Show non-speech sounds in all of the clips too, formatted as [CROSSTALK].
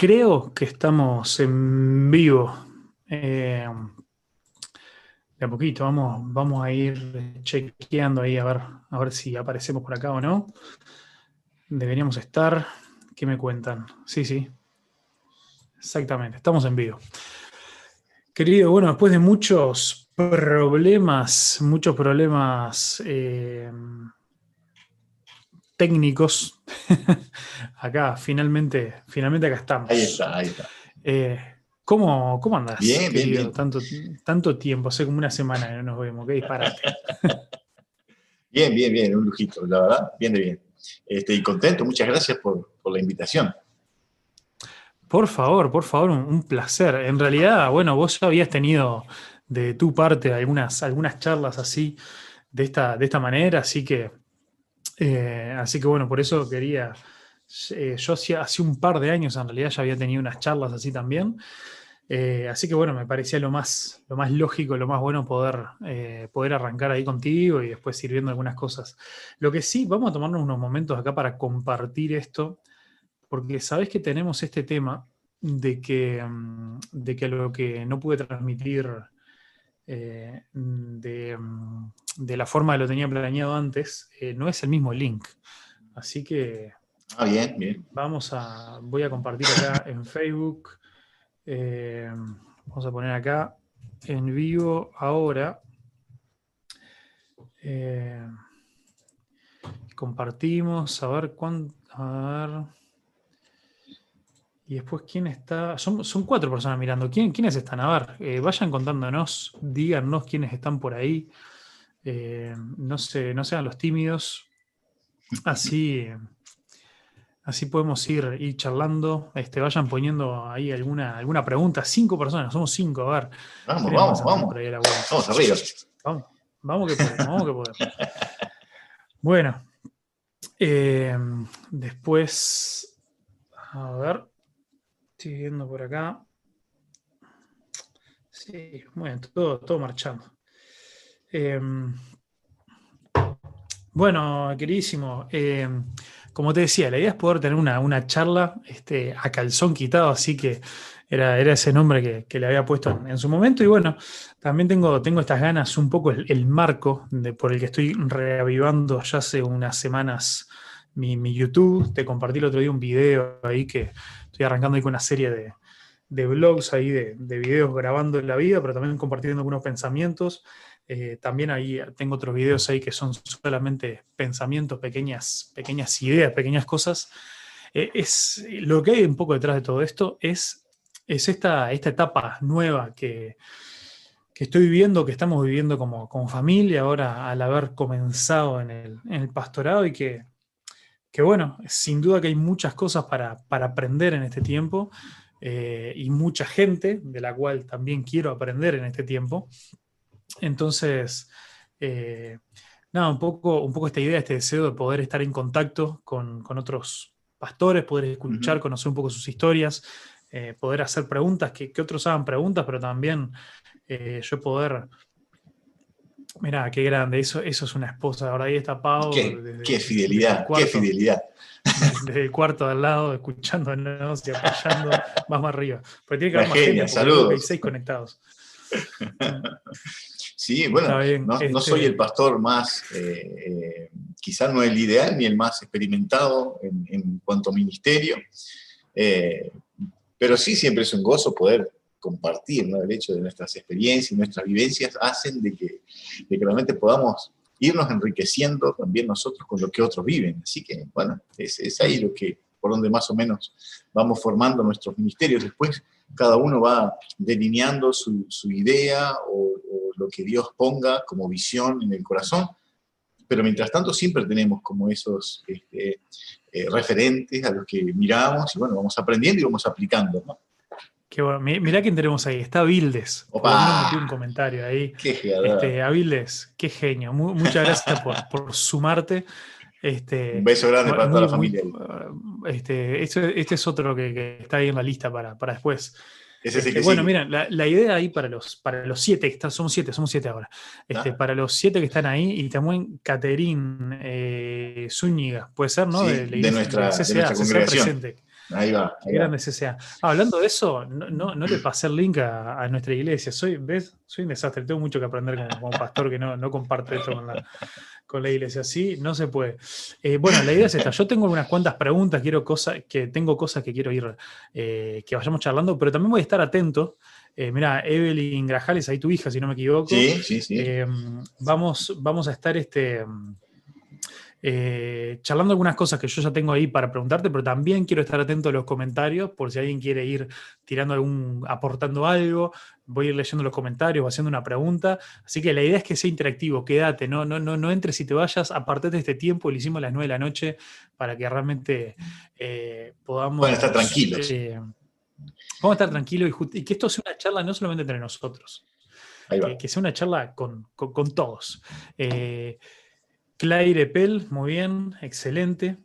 Creo que estamos en vivo. Eh, de a poquito, vamos, vamos a ir chequeando ahí a ver, a ver si aparecemos por acá o no. Deberíamos estar. ¿Qué me cuentan? Sí, sí. Exactamente, estamos en vivo. Querido, bueno, después de muchos problemas, muchos problemas eh, técnicos, [LAUGHS] acá finalmente, finalmente acá estamos. Ahí está, ahí está. Eh, ¿cómo, ¿Cómo andas? Bien, bien, bien. Tanto, tanto tiempo, hace como una semana que no nos vemos, qué disparate. [LAUGHS] bien, bien, bien, un lujito, la verdad, bien de bien. Este, y contento, muchas gracias por, por la invitación. Por favor, por favor, un, un, placer. En realidad, bueno, vos ya habías tenido de tu parte algunas, algunas charlas así, de esta, de esta manera, así que eh, así que bueno, por eso quería, eh, yo hacía, hace un par de años en realidad ya había tenido unas charlas así también, eh, así que bueno, me parecía lo más, lo más lógico, lo más bueno poder, poder arrancar ahí contigo y después ir viendo algunas cosas. Lo que sí, vamos a tomarnos unos momentos acá para compartir esto, porque sabes que tenemos este tema de que, mm, de que lo que no pude transmitir eh, de, mm, de, la forma que lo tenía planeado antes, eh, no es el mismo link. Así que. Ah, bien, bien. Vamos a. Voy a compartir acá en Facebook. Eh, vamos a poner acá en vivo ahora. compartimos, a ver cuánto. A ver. Y después, ¿quién está? Son, son cuatro personas mirando. ¿Quién, ¿Quiénes están? A ver, eh, vayan contándonos, díganos quiénes están por ahí. Eh, no, sé, no sean los tímidos. Así, así podemos ir, ir charlando. Este, vayan poniendo ahí alguna, alguna pregunta. Cinco personas, somos cinco. A ver. Vamos, vamos, vamos. Vamos arriba. Vamos, vamos que podemos, vamos que podemos. Bueno, eh, después, a ver, Estoy viendo por acá. Sí, bueno, todo, todo marchando. Em, bueno, queridísimo, em, como te decía, la idea es poder tener una, charla este, a calzón quitado, así que era, era ese nombre que, le había puesto en, su momento. Y bueno, también tengo, tengo estas ganas, un poco el, marco de, por el que estoy reavivando ya hace unas semanas mi, mi, YouTube. Te compartí el otro día un video ahí que estoy arrancando ahí con una serie de, de blogs ahí, de, de, videos grabando la vida, pero también compartiendo algunos pensamientos. Eh, también ahí tengo otros videos ahí que son solamente pensamientos, pequeñas, pequeñas ideas, pequeñas cosas. Eh, es, lo que hay un poco detrás de todo esto es, es esta, esta etapa nueva que, que estoy viviendo, que estamos viviendo como, como familia ahora al haber comenzado en el, en el pastorado y que que bueno, sin duda que hay muchas cosas para, aprender en este tiempo eh, y mucha gente de la cual también quiero aprender en este tiempo. Entonces, eh, nada, un poco, un poco esta idea, este deseo de poder estar en contacto con, otros pastores, poder escuchar, conocer un poco sus historias, eh, poder hacer preguntas, que, que, otros hagan preguntas, pero también yo poder Mirá, qué grande, eso, eso es una esposa. Ahora ahí está Pau. Qué, fidelidad, qué fidelidad. Desde el cuarto de al lado, escuchándonos y apoyando [LAUGHS] más, más arriba. Porque tiene que haber más gente, saludos. Hay seis conectados. [LAUGHS] Sí, bueno, no, este soy el pastor más, eh, eh, quizás no el ideal ni el más experimentado en, cuanto a ministerio, eh, pero sí siempre es un gozo poder compartir, ¿no? el hecho de nuestras experiencias y nuestras vivencias hacen de que, de que realmente podamos irnos enriqueciendo también nosotros con lo que otros viven. Así que, bueno, es, es ahí lo que, por donde más o menos vamos formando nuestros ministerios. Después, cada uno va delineando su, su idea o, lo que Dios ponga como visión en el corazón, pero mientras tanto siempre tenemos como esos este, eh, referentes a los que miramos y bueno, vamos aprendiendo y vamos aplicando, ¿no? Qué bueno. Mirá quién tenemos ahí. Está Vildes. Opa. un comentario ahí. Qué este, a Vildes, qué genio. muchas gracias por, sumarte. Este, un beso grande para toda la familia. este, este, este, es otro que, está ahí en la lista para, para después. Este, bueno, mira, la, idea ahí para los, para los siete, que somos siete, somos siete ahora. Este, Para los siete que están ahí, y también Caterín eh, Zúñiga, puede ser, ¿no? de, nuestra, de nuestra congregación. Ahí va. Ah, hablando de eso, no, le pasé el link a, nuestra iglesia. Soy, ¿ves? Soy un desastre. Tengo mucho que aprender como, pastor que no, no comparte esto con la, con la iglesia. Sí, no se puede. Eh, bueno, la idea es esta. Yo tengo unas cuantas preguntas, quiero cosas, que tengo cosas que quiero ir, eh, que vayamos charlando, pero también voy a estar atento. Eh, mira, Evelyn Grajales, ahí tu hija, si no me equivoco. Sí, sí, sí. vamos, vamos a estar este eh, charlando algunas cosas que yo ya tengo ahí para preguntarte, pero también quiero estar atento a los comentarios por si alguien quiere ir tirando algún, aportando algo, voy a ir leyendo los comentarios o haciendo una pregunta. Así que la idea es que sea interactivo, quédate, no, no, no, no entres y te vayas, aparte de este tiempo, lo hicimos a las 9 de la noche para que realmente eh, podamos... Bueno, estar tranquilos. Eh, vamos a estar tranquilos y, que esto sea una charla no solamente entre nosotros, que, sea una charla con, con, todos. Claire Pell, muy bien, excelente.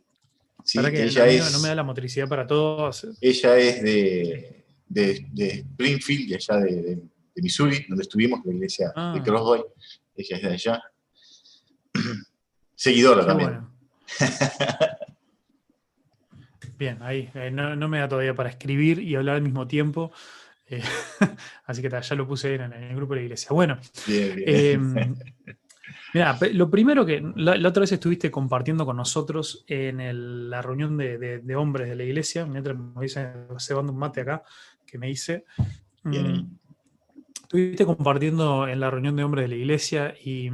para que ella no me da la motricidad para todos. Ella es de, de, Springfield, de allá de, Missouri, donde estuvimos, la iglesia de ah. Crossboy. Ella es de allá. [CLEARS THROAT] Seguidora también. Bien, ahí. Eh, no, me da todavía para escribir y hablar al mismo tiempo. Eh, [LAUGHS] así que ya lo puse en, el grupo de la iglesia. Bueno, bien, bien. Em, [LAUGHS] Mira, lo primero que la, otra vez estuviste compartiendo con nosotros en la reunión de, hombres de la iglesia, mientras me dice cebando un mate acá, que me hice. Mm, estuviste compartiendo en la reunión de hombres de la iglesia y,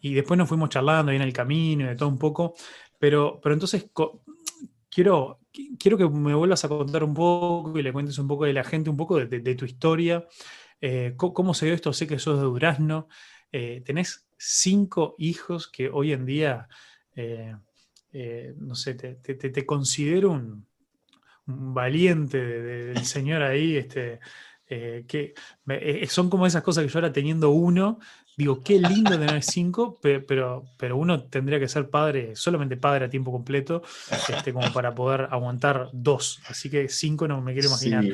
después nos fuimos charlando ahí en el camino y de todo un poco. Pero, pero entonces quiero, quiero que me vuelvas a contar un poco y le cuentes un poco de la gente, un poco de, tu historia. Eh, ¿Cómo se dio esto? Sé que sos de Durazno. Eh, tenés cinco hijos que hoy en día, eh, eh, no sé, te, considero un, valiente del Señor ahí, este, que son como esas cosas que yo ahora teniendo uno, digo, qué lindo tener cinco, pero, pero uno tendría que ser padre, solamente padre a tiempo completo, este, como para poder aguantar dos. Así que cinco no me quiero imaginar.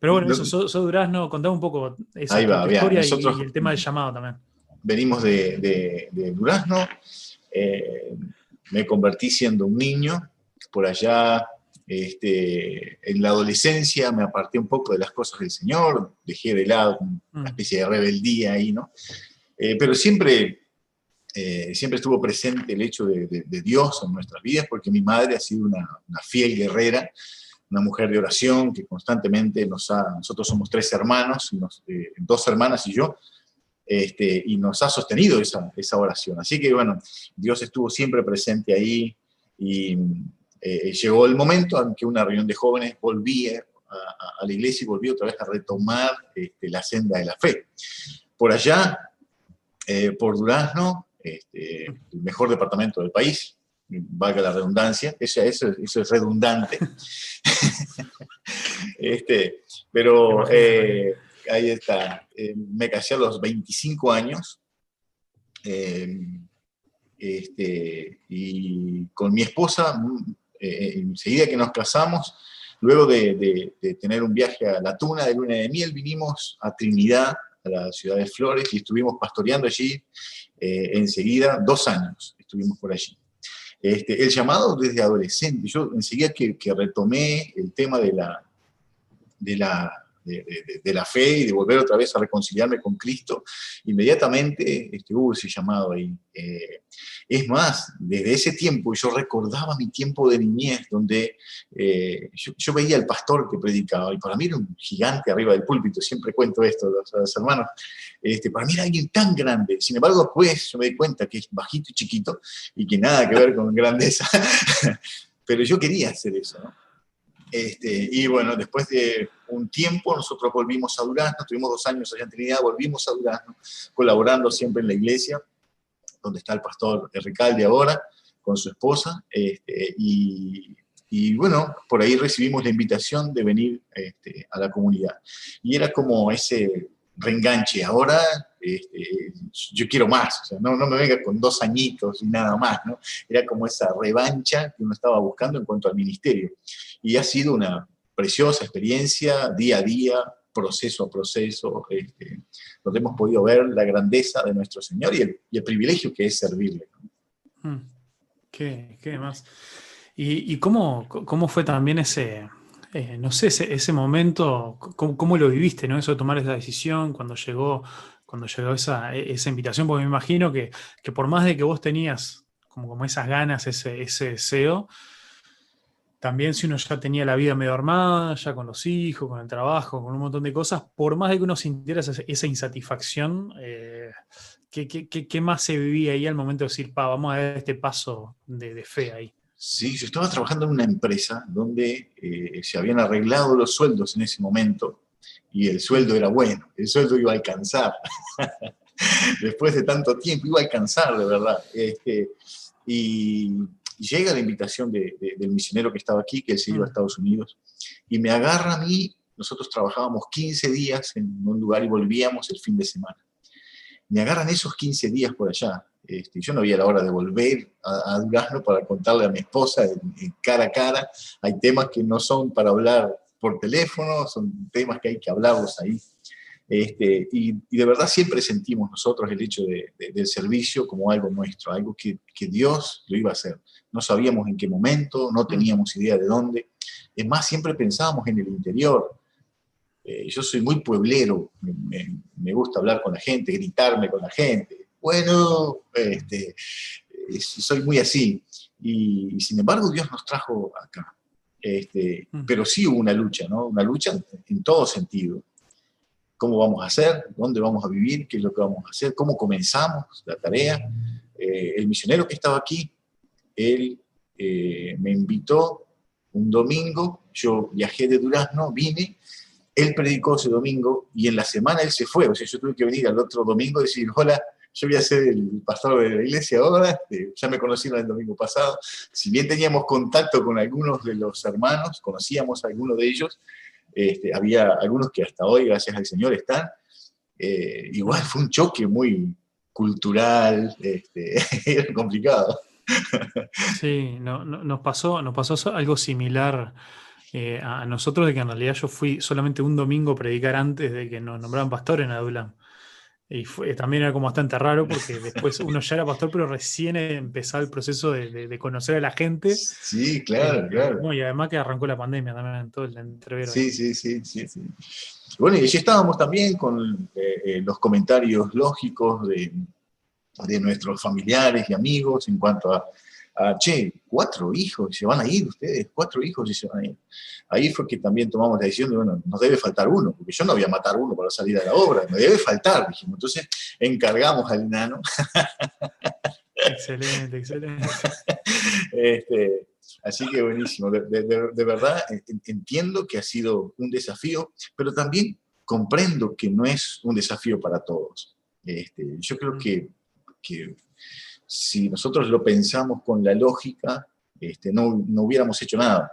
pero bueno, eso, sos, Durazno, contame un poco esa historia y, el tema del llamado también venimos de, Durazno, eh, me convertí siendo un niño, por allá este, en la adolescencia me aparté un poco de las cosas del Señor, dejé de lado una mm. especie de rebeldía ahí, ¿no? Eh, pero siempre, eh, siempre estuvo presente el hecho de, Dios en nuestras vidas, porque mi madre ha sido una, fiel guerrera, una mujer de oración que constantemente nos ha, nosotros somos tres hermanos, dos hermanas y yo, este, y nos ha sostenido esa, esa, oración. Así que bueno, Dios estuvo siempre presente ahí y eh, llegó el momento en que una reunión de jóvenes volví a, la iglesia y volví otra vez a retomar este, la senda de la fe. Por allá, eh, por Durazno, este, el mejor departamento del país, valga la redundancia, eso, eso, eso es redundante. [LAUGHS] este, pero eh, ahí está. Eh, me casé a los 25 años. Eh, este, y con mi esposa, eh, enseguida que nos casamos, luego de, tener un viaje a la Tuna de Luna de Miel, vinimos a Trinidad, a la ciudad de Flores, y estuvimos pastoreando allí enseguida, dos años estuvimos por allí. Este, el llamado desde adolescente, yo enseguida que, que retomé el tema de la, de la de, la fe y de volver otra vez a reconciliarme con Cristo, inmediatamente este, hubo ese llamado ahí. Eh, es más, desde ese tiempo yo recordaba mi tiempo de niñez, donde eh, yo, veía al pastor que predicaba, y para mí era un gigante arriba del púlpito, siempre cuento esto a los, hermanos, este, para mí era alguien tan grande, sin embargo después yo me di cuenta que es bajito y chiquito, y que nada que ver con [LAUGHS] grandeza, pero yo quería hacer eso, ¿no? Este, y bueno, después de un tiempo nosotros volvimos a Durazno, tuvimos dos años allá en Trinidad, volvimos a Durazno, colaborando siempre en la iglesia, donde está el pastor Ricalde ahora, con su esposa, este, y, y, bueno, por ahí recibimos la invitación de venir este, a la comunidad. Y era como ese reenganche, ahora este, yo quiero más, no, no, me venga con dos añitos y nada más, ¿no? Era como esa revancha que uno estaba buscando en cuanto al ministerio. Y ha sido una preciosa experiencia, día a día, proceso a proceso, este, donde hemos podido ver la grandeza de nuestro Señor y el, privilegio que es servirle. Mm. ¿Qué, ¿Qué, más? ¿Y, cómo, cómo, fue también ese, eh, no sé, ese, momento, cómo, lo viviste, ¿no? Eso de tomar esa decisión, cuando llegó, cuando llegó esa, esa invitación, porque me imagino que, por más de que vos tenías como, como esas ganas, ese, ese deseo, también si uno ya tenía la vida medio armada, ya con los hijos, con el trabajo, con un montón de cosas, por más de que uno sintiera esa, insatisfacción, eh, ¿qué, más se vivía ahí al momento de decir, pa, vamos a dar este paso de, fe ahí? Sí, yo estaba trabajando en una empresa donde eh, se habían arreglado los sueldos en ese momento y el sueldo era bueno, el sueldo iba a alcanzar. [LAUGHS] Después de tanto tiempo iba a alcanzar, de verdad. Este, y llega la invitación del misionero que estaba aquí, que él se iba a mm. Estados Unidos, y me agarra a mí, nosotros trabajábamos 15 días en un lugar y volvíamos el fin de semana. Me agarran esos 15 días por allá. Este, yo no había la hora de volver a, a Durazno para contarle a mi esposa en, cara a cara. Hay temas que no son para hablar por teléfono, son temas que hay que hablarlos ahí. Este, y, de verdad siempre sentimos nosotros el hecho del servicio como algo nuestro, algo que, que, Dios lo iba a hacer. No sabíamos en qué momento, no mm. teníamos idea de dónde. Es más, siempre pensábamos en el interior. Eh, yo soy muy pueblero, me, me, gusta hablar con la gente, gritarme con la gente. Bueno, este, soy muy así. Y, sin embargo Dios nos trajo acá. Este, mm. pero sí hubo una lucha, ¿no? Una lucha en todo sentido cómo vamos a hacer, dónde vamos a vivir, qué es lo que vamos a hacer, cómo comenzamos la tarea. Eh, el misionero que estaba aquí, él eh, me invitó un domingo, yo viajé de Durazno, vine, él predicó ese domingo y en la semana él se fue, o sea, yo tuve que venir al otro domingo y decir, hola, yo voy a ser el pastor de la iglesia ahora, este, ya me conocieron el domingo pasado, si bien teníamos contacto con algunos de los hermanos, conocíamos a algunos de ellos, este, había algunos que hasta hoy, gracias al Señor, están. Eh, igual fue un choque muy cultural, este, [LAUGHS] era complicado. Sí, no, nos, pasó, nos pasó algo similar eh, a nosotros, de que en realidad yo fui solamente un domingo a predicar antes de que nos nombraran pastor en Adulam. Y fue, también era como bastante raro porque después [LAUGHS] uno ya era pastor, pero recién empezaba el proceso de, conocer a la gente. Sí, claro, eh, claro. y además que arrancó la pandemia también en todo el entrevero. Sí, sí, sí, sí, sí. Bueno, y allí estábamos también con eh, eh, los comentarios lógicos de, de nuestros familiares y amigos en cuanto a Ah, che, cuatro hijos, se van a ir ustedes, cuatro hijos y se van a ir. Ahí fue que también tomamos la decisión de, bueno, nos debe faltar uno, porque yo no voy a matar uno para salir a la obra, me debe faltar, dijimos. Entonces encargamos al enano. [LAUGHS] Excelente, excelente. Este, así que buenísimo, de, verdad entiendo que ha sido un desafío, pero también comprendo que no es un desafío para todos. Este, yo creo que, que si nosotros lo pensamos con la lógica, este, no, no, hubiéramos hecho nada.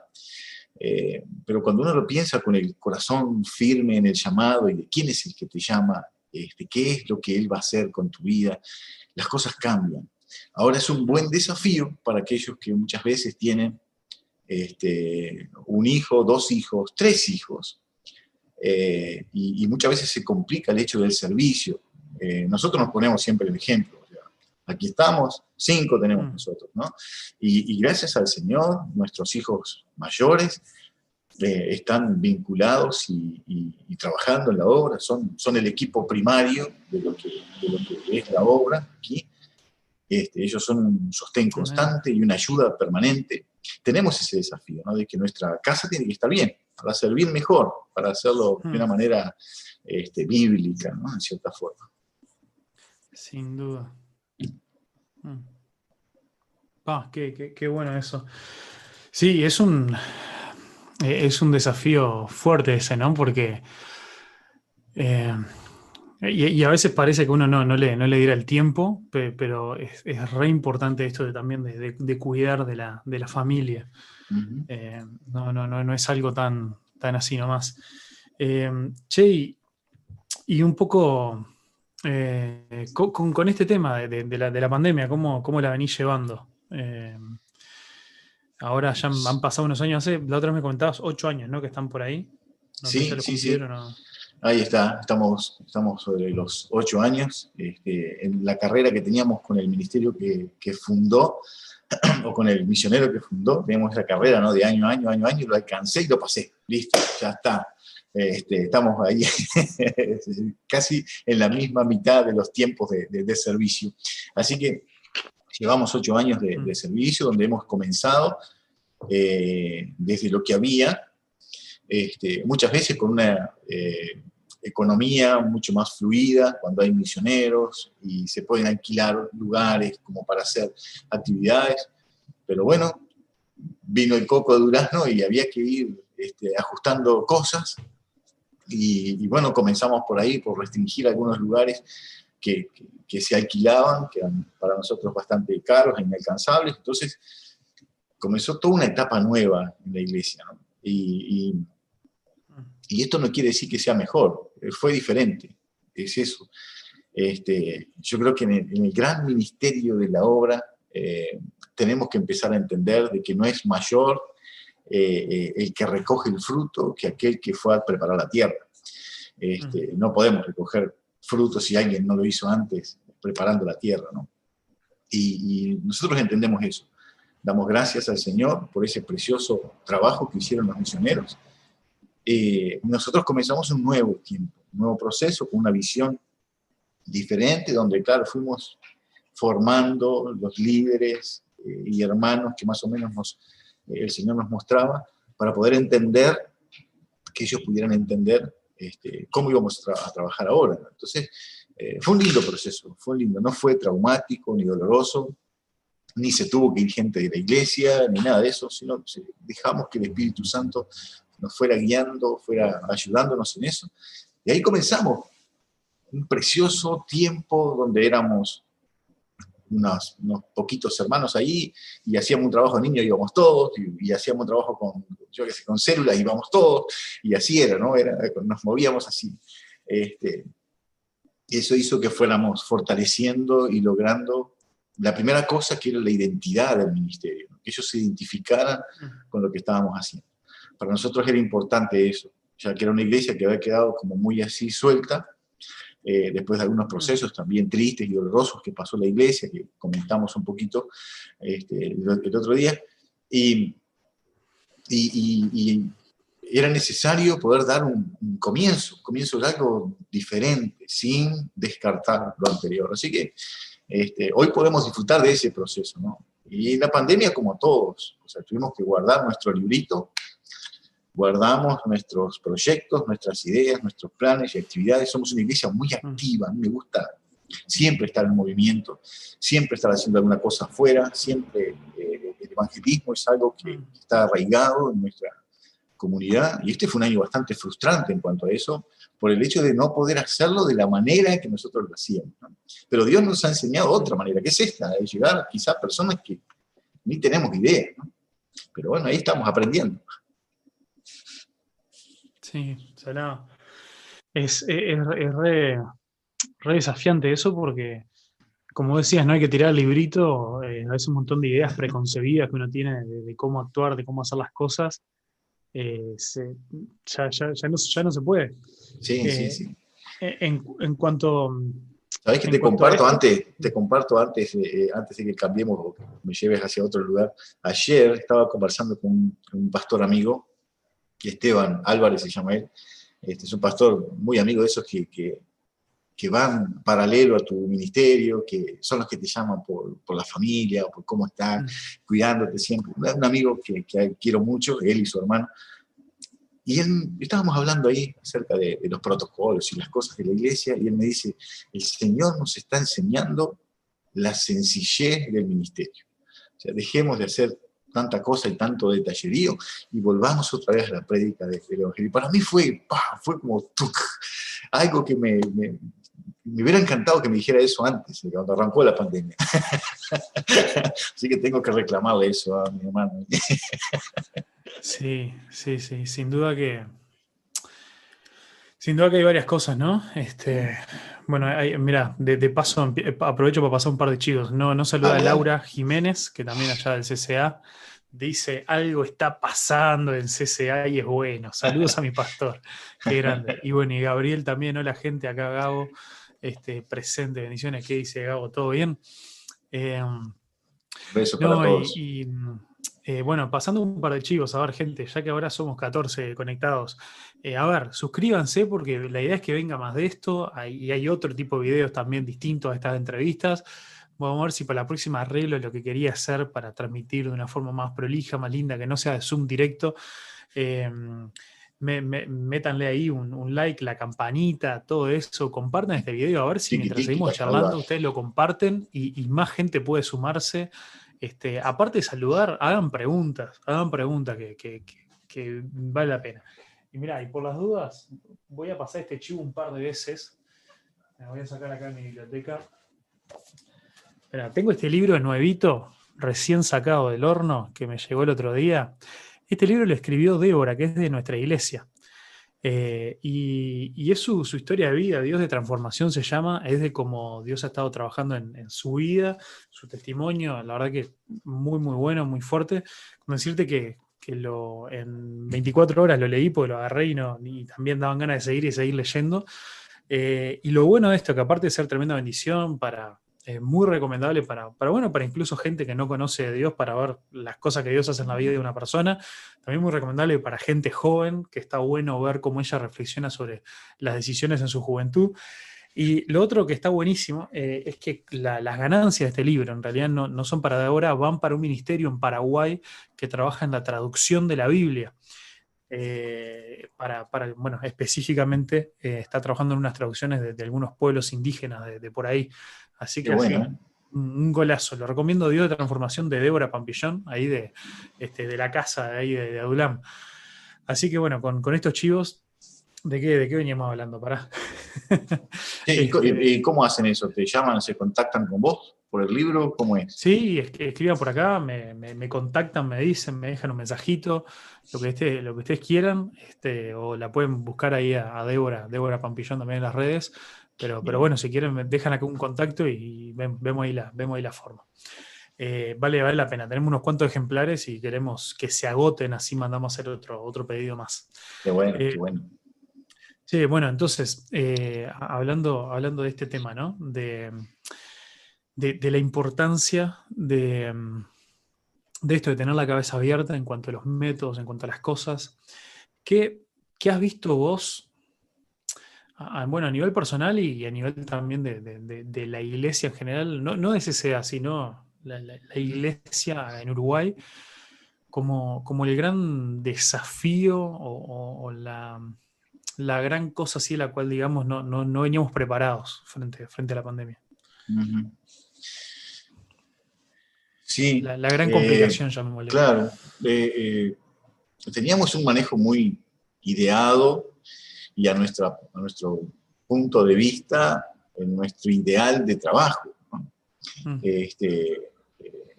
Eh, pero cuando uno lo piensa con el corazón firme en el llamado y de quién es el que te llama, este, qué es lo que Él va a hacer con tu vida, las cosas cambian. Ahora es un buen desafío para aquellos que muchas veces tienen este, un hijo, dos hijos, tres hijos, eh, y, muchas veces se complica el hecho del servicio. Eh, nosotros nos ponemos siempre el ejemplo aquí estamos, cinco tenemos mm. nosotros, ¿no? Y, gracias al Señor, nuestros hijos mayores eh, están vinculados y, trabajando en la obra, son, son el equipo primario de lo que, es la obra aquí. Este, ellos son un sostén constante y una ayuda permanente. Tenemos ese desafío, ¿no? De que nuestra casa tiene que estar bien, para servir mejor, para hacerlo de una mm. manera este, bíblica, ¿no? En cierta forma. Sin duda. Mm. Ah, qué, bueno eso. Sí, es un, eh, es un desafío fuerte ese, ¿no? Porque. Eh, y, a veces parece que uno no, no, le, no le diera el tiempo, pero es, re importante esto de, también de, cuidar de la, de la familia. Eh, no, no, no, no es algo tan, tan así nomás. che, y un poco eh, con, este tema de, la, pandemia, ¿cómo, ¿cómo, la venís llevando? Eh, ahora ya han pasado unos años, hace, la otra vez me comentabas ocho años, ¿no? Que están por ahí. sí, sí, sí. Ahí está, estamos, estamos sobre los ocho años. Este, en la carrera que teníamos con el ministerio que, fundó, [CLEARS THROAT] o con el misionero que fundó, tenemos esa carrera ¿no? de año a año, año a año, lo alcancé y lo pasé. Listo, ya está. Este, estamos ahí [LAUGHS] casi en la misma mitad de los tiempos de, servicio. Así que llevamos ocho años de, mm. servicio donde hemos comenzado eh, desde lo que había, este, muchas veces con una eh, economía mucho más fluida, cuando hay misioneros y se pueden alquilar lugares como para hacer actividades. Pero bueno, vino el coco de durazno y había que ir este, ajustando cosas. Y, bueno, comenzamos por ahí, por restringir algunos lugares que, que, se alquilaban, que eran para nosotros bastante caros e inalcanzables. Entonces, comenzó toda una etapa nueva en la iglesia. Y, y, y, esto no quiere decir que sea mejor, fue diferente, es eso. Este, yo creo que en el, gran ministerio de la obra eh, tenemos que empezar a entender de que no es mayor eh, eh, el que recoge el fruto que aquel que fue a preparar la tierra. Este, no podemos recoger frutos si alguien no lo hizo antes preparando la tierra, ¿no? Y, y, nosotros entendemos eso. Damos gracias al Señor por ese precioso trabajo que hicieron los misioneros. nosotros comenzamos un nuevo tiempo, un nuevo proceso con una visión diferente, donde, claro, fuimos formando los líderes eh, y hermanos que más o menos nos, eh, el Señor nos mostraba, para poder entender, que ellos pudieran entender este, cómo íbamos a, trabajar ahora. Entonces, eh, fue un lindo proceso, fue lindo, no fue traumático ni doloroso, ni se tuvo que ir gente de la iglesia, ni nada de eso, sino dejamos que el Espíritu Santo nos fuera guiando, fuera ayudándonos en eso. Y ahí comenzamos un precioso tiempo donde éramos unos, poquitos hermanos ahí y hacíamos un trabajo de niños, íbamos todos, y, hacíamos un trabajo con, yo sé, con células, íbamos todos, y así era, ¿no? Era, nos movíamos así. Este, eso hizo que fuéramos fortaleciendo y logrando la primera cosa que era la identidad del ministerio, que ellos se identificaran con lo que estábamos haciendo. Para nosotros era importante eso, ya que era una iglesia que había quedado como muy así suelta, eh, después de algunos procesos también tristes y dolorosos que pasó la iglesia, que comentamos un poquito este, el, otro día, y, y, era necesario poder dar un, comienzo, un comienzo de algo diferente, sin descartar lo anterior. Así que este, hoy podemos disfrutar de ese proceso, ¿no? Y la pandemia, como todos, o sea, tuvimos que guardar nuestro librito, guardamos nuestros proyectos, nuestras ideas, nuestros planes y actividades. Somos una iglesia muy activa, a mí me gusta siempre estar en movimiento, siempre estar haciendo alguna cosa afuera, siempre eh, el evangelismo es algo que está arraigado en nuestra comunidad y este fue un año bastante frustrante en cuanto a eso, por el hecho de no poder hacerlo de la manera que nosotros lo hacíamos. Pero Dios nos ha enseñado otra manera, que es esta, de llegar quizá a personas que ni tenemos idea. Pero bueno, ahí estamos aprendiendo. Sí, Es, re, desafiante eso porque, como decías, no hay que tirar el librito, eh, a veces un montón de ideas preconcebidas que uno tiene de, cómo actuar, de cómo hacer las cosas, eh, ya, no, se puede. Sí, sí, eh, sí. En, cuanto... Sabes que te comparto, antes, te comparto antes, antes de que cambiemos o me lleves hacia otro lugar. Ayer estaba conversando con un pastor amigo Esteban Álvarez se llama él, este, es un pastor muy amigo de esos que, que, van paralelo a tu ministerio, que son los que te llaman por, por la familia, por cómo están, mm. cuidándote siempre. Un amigo que, que, quiero mucho, él y su hermano. Y él, estábamos hablando ahí acerca de, de, los protocolos y las cosas de la iglesia, y él me dice, el Señor nos está enseñando la sencillez del ministerio. O sea, dejemos de hacer tanta cosa y tanto detallerío, y volvamos otra vez a la prédica de, del Evangelio. Para mí fue, fue como algo que me, me, hubiera encantado que me dijera eso antes, cuando arrancó la pandemia. [LAUGHS] Así que tengo que reclamarle eso a mi hermano. sí, sí, sí, sin duda que... Sin duda que hay varias cosas, ¿no? Este, bueno, mira, de, paso aprovecho para pasar un par de chicos. No, no saluda a Laura Jiménez, que también allá del CCA, dice algo está pasando en CCA y es bueno. Saludos a mi pastor, qué grande. Y bueno, y Gabriel también, hola gente, acá Gabo, este, presente, bendiciones, ¿qué dice Gabo? ¿Todo bien? Em, Besos para todos. Y, eh, bueno, pasando un par de chivos, a ver, gente, ya que ahora somos 14 conectados, eh, a ver, suscríbanse porque la idea es que venga más de esto y hay otro tipo de videos también distintos a estas entrevistas. Vamos a ver si para la próxima arreglo lo que quería hacer para transmitir de una forma más prolija, más linda, que no sea de Zoom directo. Eh, métanle ahí un, like, la campanita, todo eso, compartan este video a ver si mientras seguimos charlando ustedes lo comparten y, más gente puede sumarse. Este, aparte de saludar, hagan preguntas, hagan preguntas que, vale la pena. Y mira, y por las dudas, voy a pasar este chivo un par de veces. Me voy a sacar acá en mi biblioteca. tengo este libro nuevito, recién sacado del horno, que me llegó el otro día. Este libro lo escribió Débora, que es de nuestra iglesia. Eh, y, es su, historia de vida, Dios de transformación se llama, es de cómo Dios ha estado trabajando en, su vida, su testimonio, la verdad que muy, muy bueno, muy fuerte. Decirte que, lo, en 24 horas lo leí porque lo agarré y, también daban ganas de seguir y seguir leyendo. Eh, y lo bueno de esto, que aparte de ser tremenda bendición para, eh, muy recomendable para, bueno, para incluso gente que no conoce a Dios, para ver las cosas que Dios hace en la vida de una persona. También muy recomendable para gente joven, que está bueno ver cómo ella reflexiona sobre las decisiones en su juventud. Y lo otro que está buenísimo eh, es que las ganancias de este libro en realidad no, no son para de ahora, van para un ministerio en Paraguay que trabaja en la traducción de la Biblia. Eh, para, para, bueno, específicamente está trabajando en unas traducciones de, algunos pueblos indígenas de, de, por ahí. Así que bueno. un golazo. Lo recomiendo Dios de Transformación de Débora Pampillón, ahí de, este, de la casa de ahí de, Adulam. Así que bueno, con, estos chivos, ¿de qué, de qué veníamos hablando? Pará. [LAUGHS] Este, ¿Y, cómo hacen eso? ¿Te llaman, se contactan con vos por el libro? ¿Cómo es? Sí, escriban por acá, me, contactan, me dicen, me dejan un mensajito, lo que, esté, lo que ustedes quieran, este, o la pueden buscar ahí a, a Débora, Débora Pampillón también en las redes. Pero, pero bueno, si quieren, dejan acá un contacto y vemos, ahí la, vemos ahí la forma. Eh, vale, vale la pena. Tenemos unos cuantos ejemplares y queremos que se agoten, así mandamos a hacer otro, otro pedido más. Qué bueno, qué eh, bueno. Sí, bueno, entonces, eh, hablando, hablando de este tema, ¿no? De, de, la importancia de, de, esto, de tener la cabeza abierta en cuanto a los métodos, en cuanto a las cosas. ¿Qué, qué has visto vos bueno, a nivel personal y a nivel también de, la iglesia en general, no, no de CCA, sino la, iglesia en Uruguay, como, como el gran desafío o, la, gran cosa así a la cual, digamos, no, no, veníamos preparados frente, frente a la pandemia. Sí. La, gran complicación, ya me molesta. Claro. Eh, eh, teníamos un manejo muy ideado y a, nuestra, nuestro punto de vista, en nuestro ideal de trabajo. Mm. Este, eh,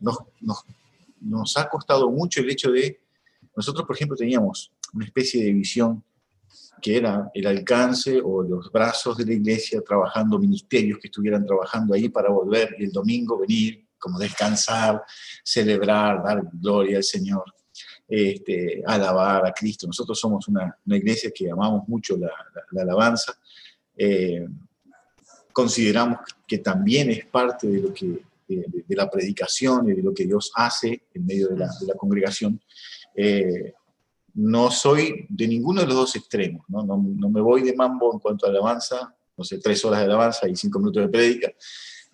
nos, ha costado mucho el hecho de, nosotros por ejemplo teníamos una especie de visión que era el alcance o los brazos de la iglesia trabajando, ministerios que estuvieran trabajando ahí para volver y el domingo venir, como descansar, celebrar, dar gloria al Señor este, alabar a Cristo. Nosotros somos una, iglesia que amamos mucho la, alabanza. Eh, consideramos que también es parte de, lo que, de, la predicación y de lo que Dios hace en medio de la, congregación. Eh, no soy de ninguno de los dos extremos, ¿no? No, me voy de mambo en cuanto a alabanza, no sé, tres horas de alabanza y cinco minutos de prédica,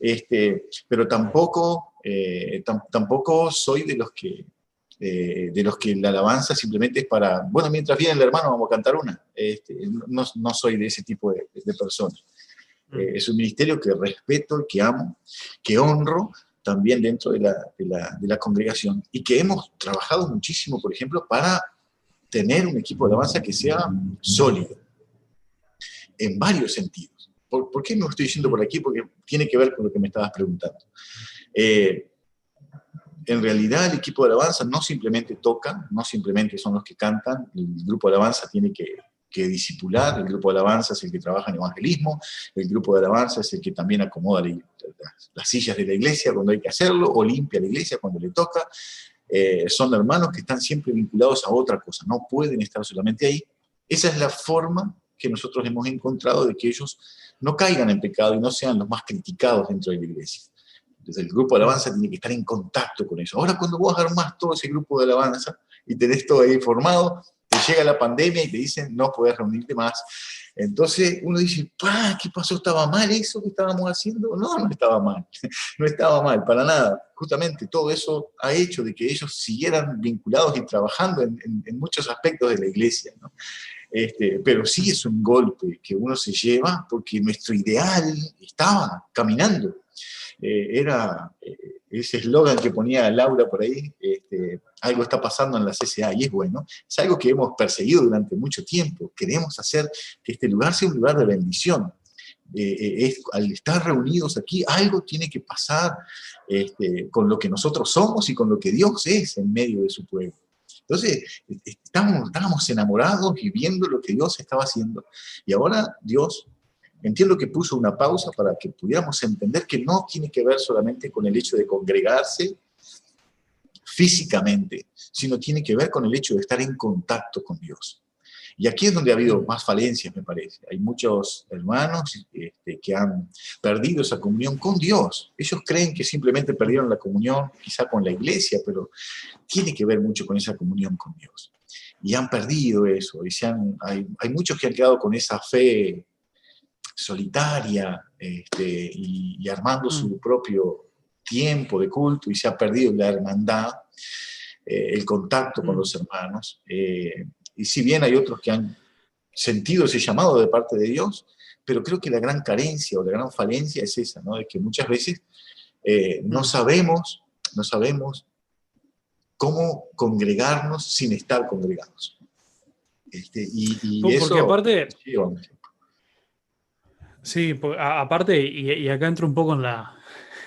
este, pero tampoco, eh, tampoco soy de los que eh, de los que la alabanza simplemente es para, bueno, mientras viene el hermano vamos a cantar una. Este, no, no, soy de ese tipo de, de personas. Mm. Eh, es un ministerio que respeto, que amo, que honro también dentro de la, de, la, de la, congregación y que hemos trabajado muchísimo, por ejemplo, para tener un equipo de alabanza que sea sólido, en varios sentidos. ¿Por, ¿Por, qué me estoy diciendo por aquí? Porque tiene que ver con lo que me estabas preguntando. Eh, en realidad el equipo de alabanza no simplemente toca, no simplemente son los que cantan, el grupo de alabanza tiene que, que disipular, el grupo de alabanza es el que trabaja en evangelismo, el grupo de alabanza es el que también acomoda las, sillas de la iglesia cuando hay que hacerlo, o limpia la iglesia cuando le toca. Eh, son hermanos que están siempre vinculados a otra cosa, no pueden estar solamente ahí. Esa es la forma que nosotros hemos encontrado de que ellos no caigan en pecado y no sean los más criticados dentro de la iglesia Desde el grupo de alabanza tiene que estar en contacto con eso. Ahora cuando vos armás todo ese grupo de alabanza y tenés todo ahí formado, llega la pandemia y te dicen no puedes reunirte más. Entonces uno dice, ¿qué pasó? ¿Estaba mal eso que estábamos haciendo? No, no estaba mal, [LAUGHS] no estaba mal, para nada. Justamente todo eso ha hecho de que ellos siguieran vinculados y trabajando en, muchos aspectos de la iglesia. Este, pero sí es un golpe que uno se lleva porque nuestro ideal estaba caminando. Eh, era eh, ese eslogan que ponía Laura por ahí, este, algo está pasando en la CCA y es bueno, es algo que hemos perseguido durante mucho tiempo. Queremos hacer que este lugar sea un lugar de bendición. Eh, al estar reunidos aquí, algo tiene que pasar este, con lo que nosotros somos y con lo que Dios es en medio de su pueblo. Entonces, estábamos, estábamos enamorados y viendo lo que Dios estaba haciendo. Y ahora Dios Entiendo que puso una pausa para que pudiéramos entender que no tiene que ver solamente con el hecho de congregarse físicamente, sino tiene que ver con el hecho de estar en contacto con Dios. Y aquí es donde ha habido más falencias, me parece. Hay muchos hermanos este, que han perdido esa comunión con Dios. Ellos creen que simplemente perdieron la comunión quizá con la iglesia, pero tiene que ver mucho con esa comunión con Dios. Y han perdido eso. Y hay, hay muchos que han quedado con esa fe solitaria este, y, armando su mm. propio tiempo de culto y se ha perdido la hermandad, eh, el contacto con mm. los hermanos. Eh, y si bien hay otros que han sentido ese llamado de parte de Dios, pero creo que la gran carencia o la gran falencia es esa, ¿no? de que muchas veces eh, no mm. sabemos, no sabemos cómo congregarnos sin estar congregados. Este, y, porque aparte, Sí, aparte, y, acá entro un poco en la.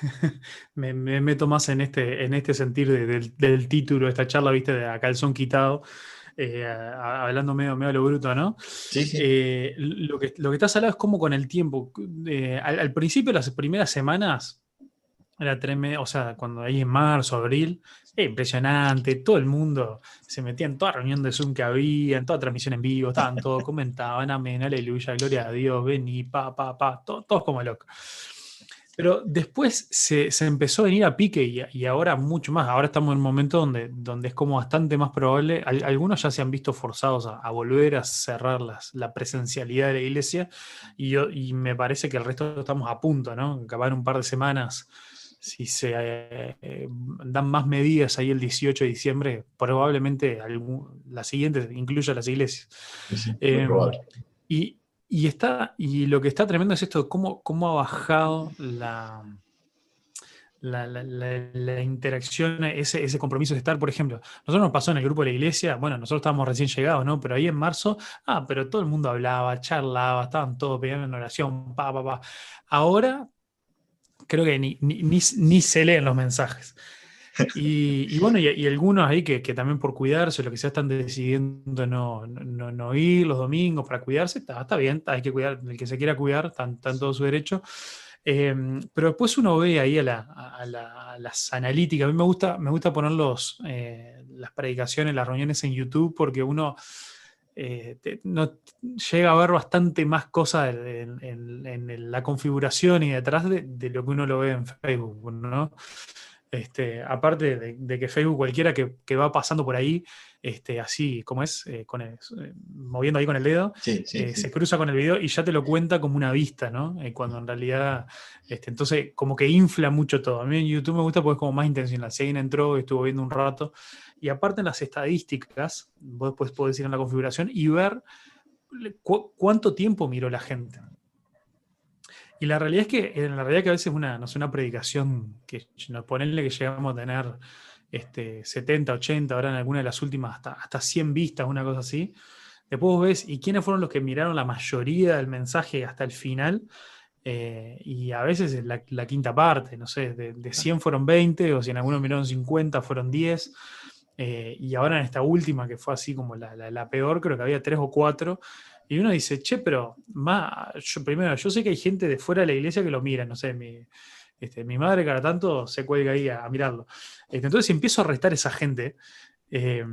[LAUGHS] me, meto más en este, en este sentir del, título de esta charla, viste, de a calzón quitado, eh, hablando medio, medio lo bruto, ¿no? Sí, sí. Eh, lo, que, lo que estás hablando es como con el tiempo. Eh, al, principio, las primeras semanas, era tremendo, o sea, cuando ahí en marzo, abril, impresionante, todo el mundo se metía en toda reunión de Zoom que había, en toda transmisión en vivo, estaban [LAUGHS] todos, comentaban, amén, aleluya, gloria a Dios, vení, pa, pa, pa, todos como locos. Pero después se, empezó a venir a pique y, ahora mucho más. Ahora estamos en un momento donde, donde es como bastante más probable. algunos ya se han visto forzados a, volver a cerrar las, la presencialidad de la iglesia y, yo, y me parece que el resto estamos a punto, ¿no? Acabar un par de semanas si se eh, dan más medidas ahí el 18 de diciembre, probablemente la siguiente incluya las iglesias. Em, y, está, y lo que está tremendo es esto, cómo, cómo ha bajado la, la, interacción, ese, ese, compromiso de estar, por ejemplo, nosotros nos pasó en el grupo de la iglesia, bueno, nosotros estábamos recién llegados, ¿no? Pero ahí en marzo, ah, pero todo el mundo hablaba, charlaba, estaban todos pidiendo en oración, pa, pa, pa. Ahora creo que ni, ni, se leen los mensajes. Y, bueno, y, algunos ahí que, también por cuidarse, lo que sea, están decidiendo no, no, ir los domingos para cuidarse, está, está, bien, hay que cuidar, el que se quiera cuidar, está, en todo su derecho. Em, pero después uno ve ahí a, las analíticas, a mí me gusta, me gusta poner los, eh, las predicaciones, las reuniones en YouTube, porque uno eh, no, llega a ver bastante más cosas en, la configuración y detrás de, lo que uno lo ve en Facebook, ¿no? Este, aparte de, que Facebook, cualquiera que, va pasando por ahí, este, así como es, eh, con eh, moviendo ahí con el dedo, se cruza con el video y ya te lo cuenta como una vista, ¿no? cuando en realidad, este, entonces como que infla mucho todo. A mí en YouTube me gusta porque es como más intencional. Si alguien entró estuvo viendo un rato, y aparte en las estadísticas, vos después podés ir en la configuración y ver cuánto tiempo miró la gente. Y la realidad es que, en la realidad que a veces una, no una predicación que nos ponerle que llegamos a tener este, 70, 80, ahora en alguna de las últimas hasta, hasta 100 vistas, una cosa así. Después vos ves, ¿y quiénes fueron los que miraron la mayoría del mensaje hasta el final? Eh, y a veces es la, quinta parte, no sé, de, de, 100 fueron 20, o si en algunos miraron 50, fueron 10. Eh, y ahora en esta última, que fue así como la, peor, creo que había tres o cuatro. Y uno dice, che, pero más, yo, primero, yo sé que hay gente de fuera de la iglesia que lo mira, no sé, mi, este, mi madre cada tanto se cuelga ahí a, mirarlo. Este, entonces, si empiezo a restar esa gente, eh,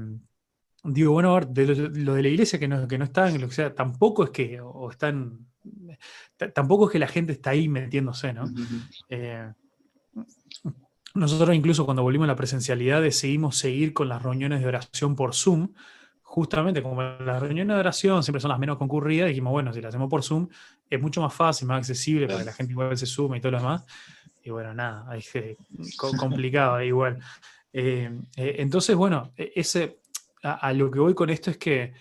digo, bueno, de lo, de la iglesia que no, que no están, lo que sea, tampoco es que, o están, tampoco es que la gente está ahí metiéndose, ¿no? nosotros incluso cuando volvimos a la presencialidad decidimos seguir con las reuniones de oración por Zoom, justamente como las reuniones de oración siempre son las menos concurridas, dijimos, bueno, si las hacemos por Zoom es mucho más fácil, más accesible para que la gente igual se sume y todo lo demás. Y bueno, nada, ahí [LAUGHS] complicado igual. Eh, eh, entonces, bueno, e, ese, a, lo que voy con esto es que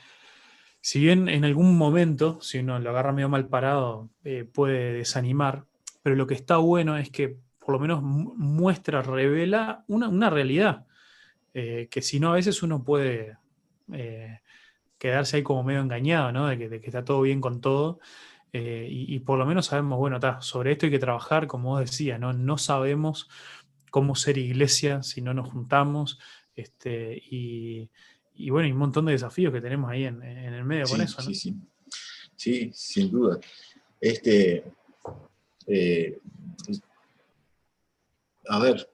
si bien en algún momento, si uno lo agarra medio mal parado, eh, puede desanimar, pero lo que está bueno es que por lo menos muestra, revela una, realidad, que si no a veces uno puede quedarse ahí como medio engañado, ¿no? De que, está todo bien con todo. y, por lo menos sabemos, bueno, sobre esto hay que trabajar, como vos decías, ¿no? No sabemos cómo ser iglesia si no nos juntamos. Este, y, bueno, hay un montón de desafíos que tenemos ahí en, el medio con eso. Sí, sí. sí, sin duda. Este, eh, a ver,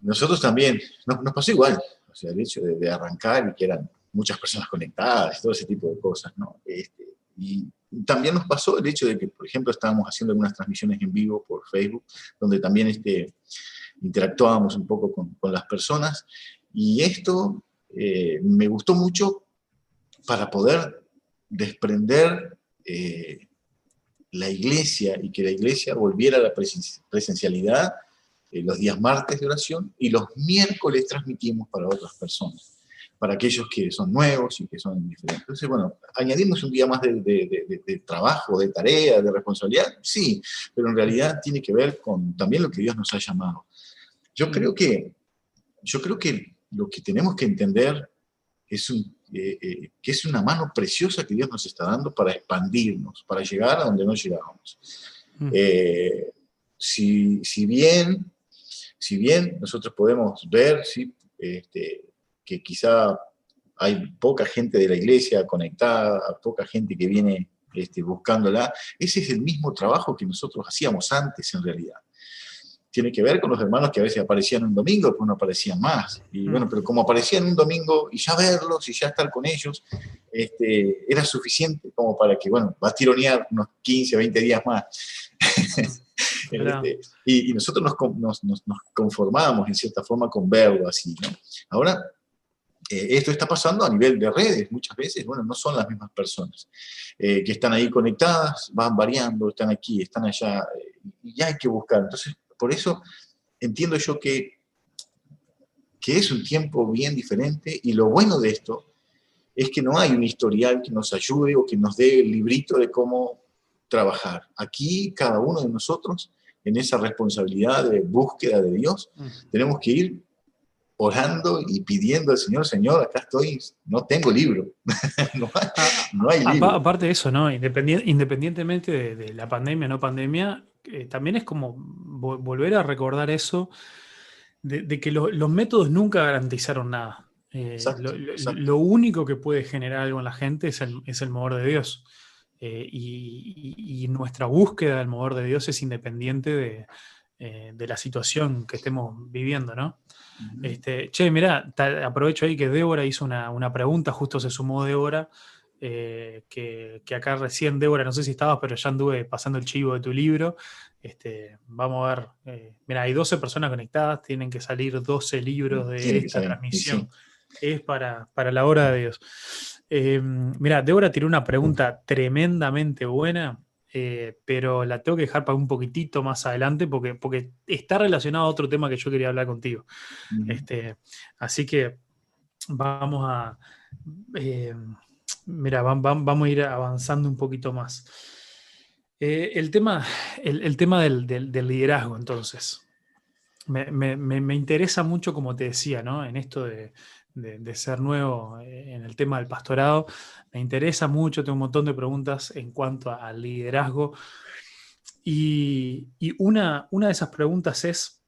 nosotros también, nos, pasó igual, sea, el hecho de, arrancar y que eran muchas personas conectadas, todo ese tipo de cosas, ¿no? Este, y también nos pasó el hecho de que, por ejemplo, estábamos haciendo algunas transmisiones en vivo por Facebook, donde también este, interactuábamos un poco con, con las personas. Y esto eh, me gustó mucho para poder desprender eh, la iglesia y que la iglesia volviera a la presencialidad eh, los días martes de oración y los miércoles transmitimos para otras personas para aquellos que son nuevos y que son diferentes. Entonces, bueno, añadimos un día más de, trabajo, de tarea, de responsabilidad, sí, pero en realidad tiene que ver con también lo que Dios nos ha llamado. Yo creo que, yo creo que lo que tenemos que entender es eh, eh, que es una mano preciosa que Dios nos está dando para expandirnos, para llegar a donde no llegábamos. Mm. Eh, si, si, bien, si bien nosotros podemos ver, ¿sí? este, que quizá hay poca gente de la iglesia conectada, poca gente que viene este, buscándola. Ese es el mismo trabajo que nosotros hacíamos antes en realidad. Tiene que ver con los hermanos que a veces aparecían un domingo, pero no aparecían más. Y mm. bueno, pero como aparecían un domingo y ya verlos y ya estar con ellos, este, era suficiente como para que, bueno, va a tironear unos 15, 20 días más. [LAUGHS] Este, y, nosotros nos, nos, nos, conformábamos en cierta forma con verlo así. ¿no? Ahora eh, esto está pasando a nivel de redes muchas veces, bueno, no son las mismas personas eh, que están ahí conectadas, van variando, están aquí, están allá, eh, y ya hay que buscar. Entonces, por eso entiendo yo que, que es un tiempo bien diferente y lo bueno de esto es que no hay un historial que nos ayude o que nos dé el librito de cómo trabajar. Aquí cada uno de nosotros, en esa responsabilidad de búsqueda de Dios, tenemos que ir orando y pidiendo al Señor, Señor, acá estoy, no tengo libro. [LAUGHS] no, hay, libro. Aparte de eso, ¿no? independientemente de, la pandemia, no pandemia, eh, también es como volver a recordar eso, de, que los métodos nunca garantizaron nada. Eh, lo, único que puede generar algo en la gente es el, es el mover de Dios. Eh, y, nuestra búsqueda del mover de Dios es independiente de, de la situación que estemos viviendo, ¿no? Este, che, mira, aprovecho ahí que Débora hizo una, pregunta, justo se sumó Débora, eh, que, acá recién Débora, no sé si estabas, pero ya anduve pasando el chivo de tu libro. Este, vamos a ver, eh, mira, hay 12 personas conectadas, tienen que salir 12 libros de esta transmisión. Es para, para, la hora de Dios. Eh, mira, Débora tiró una pregunta tremendamente buena eh, pero la tengo que dejar para un poquitito más adelante porque, porque está relacionado a otro tema que yo quería hablar contigo. este, así que vamos a... Eh, mira, vamos a ir avanzando un poquito más. Eh, el tema, el, tema del, liderazgo, entonces. Me, me, interesa mucho, como te decía, ¿no? En esto de, de, ser nuevo eh, en el tema del pastorado. Me interesa mucho, tengo un montón de preguntas en cuanto al liderazgo. Y, una, una, de esas preguntas es,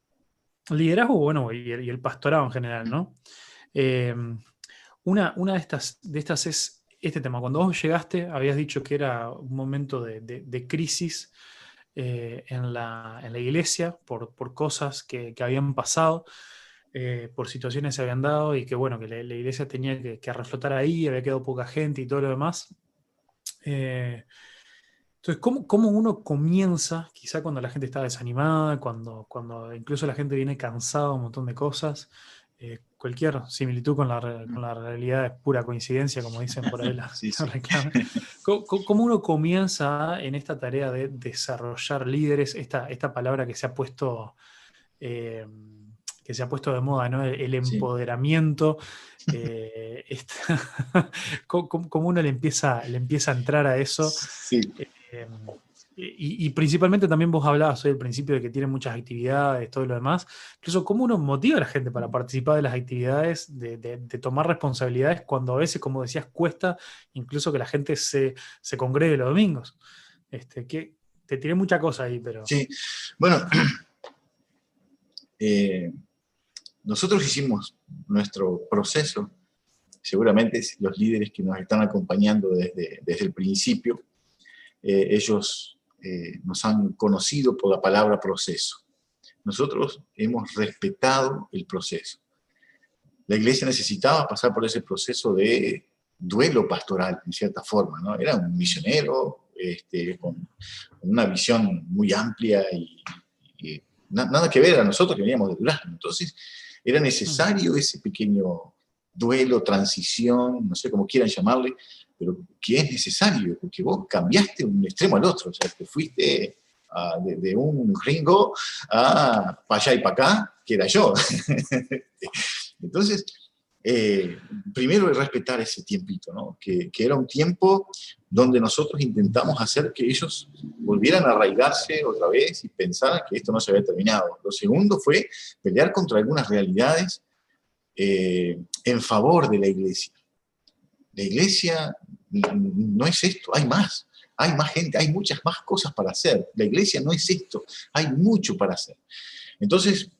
liderazgo, bueno, y el, pastorado en general, ¿no? Em, una, una de, estas, de estas es este tema. Cuando vos llegaste, habías dicho que era un momento de, crisis eh, en, la, en, la, iglesia por, por cosas que, que habían pasado. Eh, por situaciones se habían dado y que bueno, que la, iglesia tenía que, reflotar ahí, había quedado poca gente y todo lo demás. Eh, entonces, Entonces, ¿cómo, uno comienza, quizá cuando la gente está desanimada, cuando, cuando incluso la gente viene cansada de un montón de cosas? Eh, cualquier similitud con la, realidad es pura coincidencia, como dicen por ahí las [LAUGHS] [LAUGHS] [LAUGHS] ¿Cómo, uno comienza en esta tarea de desarrollar líderes? Esta, esta palabra que se ha puesto... Eh, que se ha puesto de moda, ¿no? El, empoderamiento. [LAUGHS] Eh, [LAUGHS] ¿cómo, uno le empieza, le empieza a entrar a eso? Sí. Y, principalmente también vos hablabas hoy al principio de que tiene muchas actividades, todo lo demás. Incluso cómo uno motiva a la gente para participar de las actividades, de, tomar responsabilidades cuando a veces, como decías, cuesta incluso que la gente se, congregue los domingos. Este, que, te tiré mucha cosa ahí, pero... Sí, bueno, [CLEARS THROAT] eh, nosotros hicimos nuestro proceso, seguramente los líderes que nos están acompañando desde, desde el principio, eh, ellos eh, nos han conocido por la palabra proceso. Nosotros hemos respetado el proceso. La iglesia necesitaba pasar por ese proceso de duelo pastoral, en cierta forma. ¿no? Era un misionero este, con, una visión muy amplia y, nada que ver a nosotros que veníamos de Durazno. Entonces, era necesario ese pequeño duelo, transición, no sé cómo quieran llamarle, pero que es necesario, porque vos cambiaste un extremo al otro, o sea, te fuiste de, un gringo a para allá y para acá, que era yo. [LAUGHS] Entonces, eh, primero es respetar ese tiempito, ¿no? que, era un tiempo donde nosotros intentamos hacer que ellos volvieran a arraigarse otra vez y pensaran que esto no se había terminado. Lo segundo fue pelear contra algunas realidades eh, en favor de la iglesia. La iglesia no es esto, hay más, hay más gente, hay muchas más cosas para hacer. La iglesia no es esto, hay mucho para hacer. Entonces,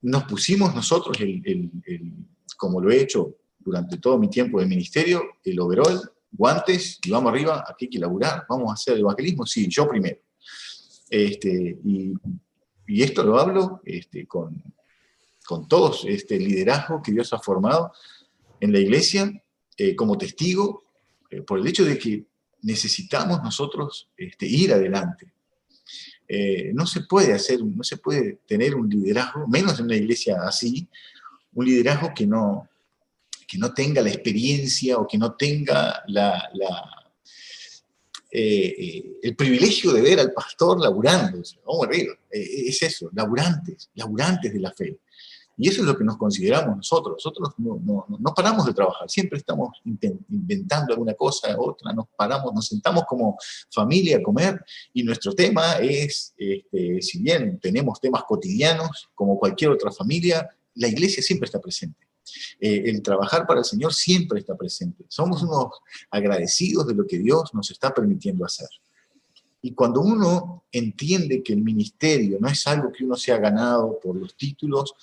nos pusimos nosotros, el, como lo he hecho durante todo mi tiempo de ministerio, el overall, guantes, vamos arriba, aquí hay que laburar, vamos a hacer el evangelismo, sí, yo primero. Este, y, esto lo hablo este, con, con todo este liderazgo que Dios ha formado en la iglesia, eh, como testigo eh, por el hecho de que necesitamos nosotros este, ir adelante. Eh, no se puede hacer, no se puede tener un liderazgo, menos en una iglesia así, un liderazgo que no, que no tenga la experiencia o que no tenga la, eh, el privilegio de ver al pastor laburando. Vamos arriba, es eso, laburantes, laburantes de la fe. Y eso es lo que nos consideramos nosotros. Nosotros no, paramos de trabajar, siempre estamos inventando alguna cosa, otra, nos paramos, nos sentamos como familia a comer y nuestro tema es, este, si bien tenemos temas cotidianos como cualquier otra familia, la iglesia siempre está presente. Eh, el trabajar para el Señor siempre está presente. Somos unos agradecidos de lo que Dios nos está permitiendo hacer. Y cuando uno entiende que el ministerio no es algo que uno se ha ganado por los títulos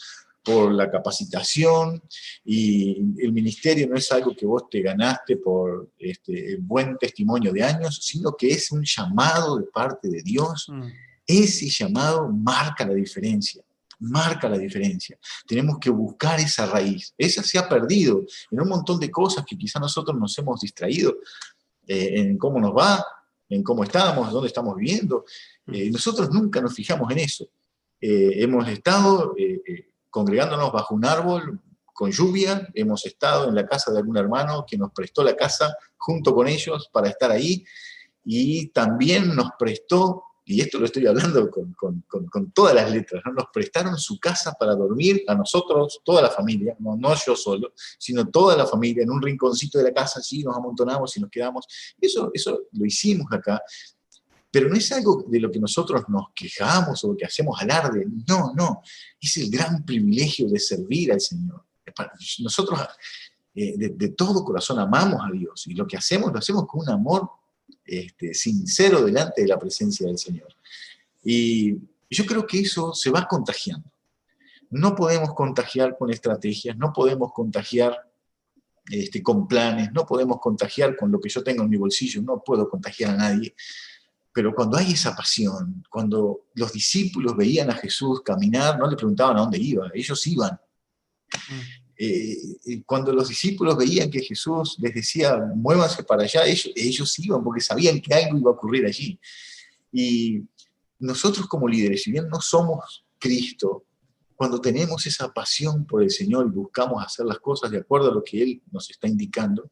por la capacitación y el ministerio no es algo que vos te ganaste por este, buen testimonio de años, sino que es un llamado de parte de Dios. Mm. Ese llamado marca la diferencia, marca la diferencia. Tenemos que buscar esa raíz. Esa se ha perdido en un montón de cosas que quizá nosotros nos hemos distraído eh, en cómo nos va, en cómo estamos, dónde estamos viviendo. Mm. Eh, nosotros nunca nos fijamos en eso. Eh, hemos estado congregándonos bajo un árbol con lluvia, hemos estado en la casa de algún hermano que nos prestó la casa junto con ellos para estar ahí y también nos prestó, y esto lo estoy hablando con, todas las letras, nos prestaron su casa para dormir a nosotros, toda la familia, no, no yo solo, sino toda la familia, en un rinconcito de la casa, así nos amontonamos y nos quedamos. Eso, eso lo hicimos acá pero no es algo de lo que nosotros nos quejamos o que hacemos alarde. No, no. Es el gran privilegio de servir al Señor. Nosotros eh, de, todo corazón amamos a Dios y lo que hacemos lo hacemos con un amor este, sincero delante de la presencia del Señor. Y yo creo que eso se va contagiando. No podemos contagiar con estrategias, no podemos contagiar este, con planes, no podemos contagiar con lo que yo tengo en mi bolsillo, no puedo contagiar a nadie, pero cuando hay esa pasión, cuando los discípulos veían a Jesús caminar, no le preguntaban a dónde iba, ellos iban. Mm. Eh, cuando los discípulos veían que Jesús les decía, muévanse para allá, ellos, ellos iban porque sabían que algo iba a ocurrir allí. Y nosotros como líderes, si bien no somos Cristo, cuando tenemos esa pasión por el Señor y buscamos hacer las cosas de acuerdo a lo que Él nos está indicando,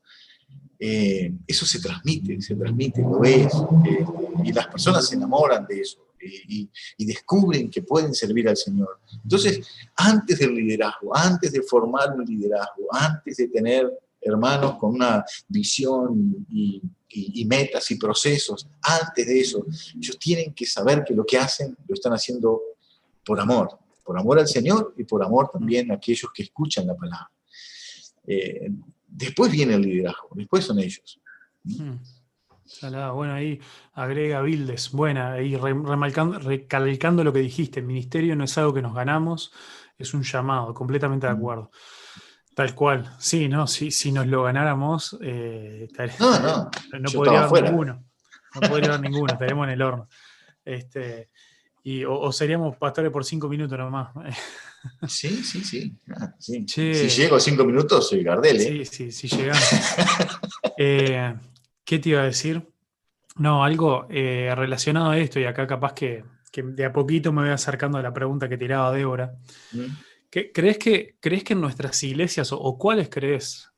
eh, eso se transmite, se transmite, lo ves, eh, y las personas se enamoran de eso y, descubren que pueden servir al Señor. Entonces, antes del liderazgo, antes de formar un liderazgo, antes de tener hermanos con una visión y, metas y procesos, antes de eso, ellos tienen que saber que lo que hacen lo están haciendo por amor, por amor al Señor y por amor también a aquellos que escuchan la palabra. Eh, después viene el liderazgo, después son ellos. Bueno, ahí agrega Bildes. Buena, ahí recalcando lo que dijiste. El ministerio no es algo que nos ganamos, es un llamado, completamente de mm. acuerdo. Tal cual. Sí, ¿no? Si, si nos lo ganáramos, eh, no, no, [LAUGHS] no podría haber ninguno. No podría haber ninguno, estaríamos en el horno. Este, y, o, seríamos pastores por cinco minutos nomás. [LAUGHS] Sí, sí, sí. Ah, si llego a cinco minutos, soy Gardel. ¿eh? Sí, sí, sí llegamos. eh, ¿Qué te iba a decir? No, algo eh, relacionado a esto, y acá capaz que, de a poquito me voy acercando a la pregunta que tiraba Débora. ¿Crees, que, ¿Crees que en nuestras iglesias, o, cuáles crees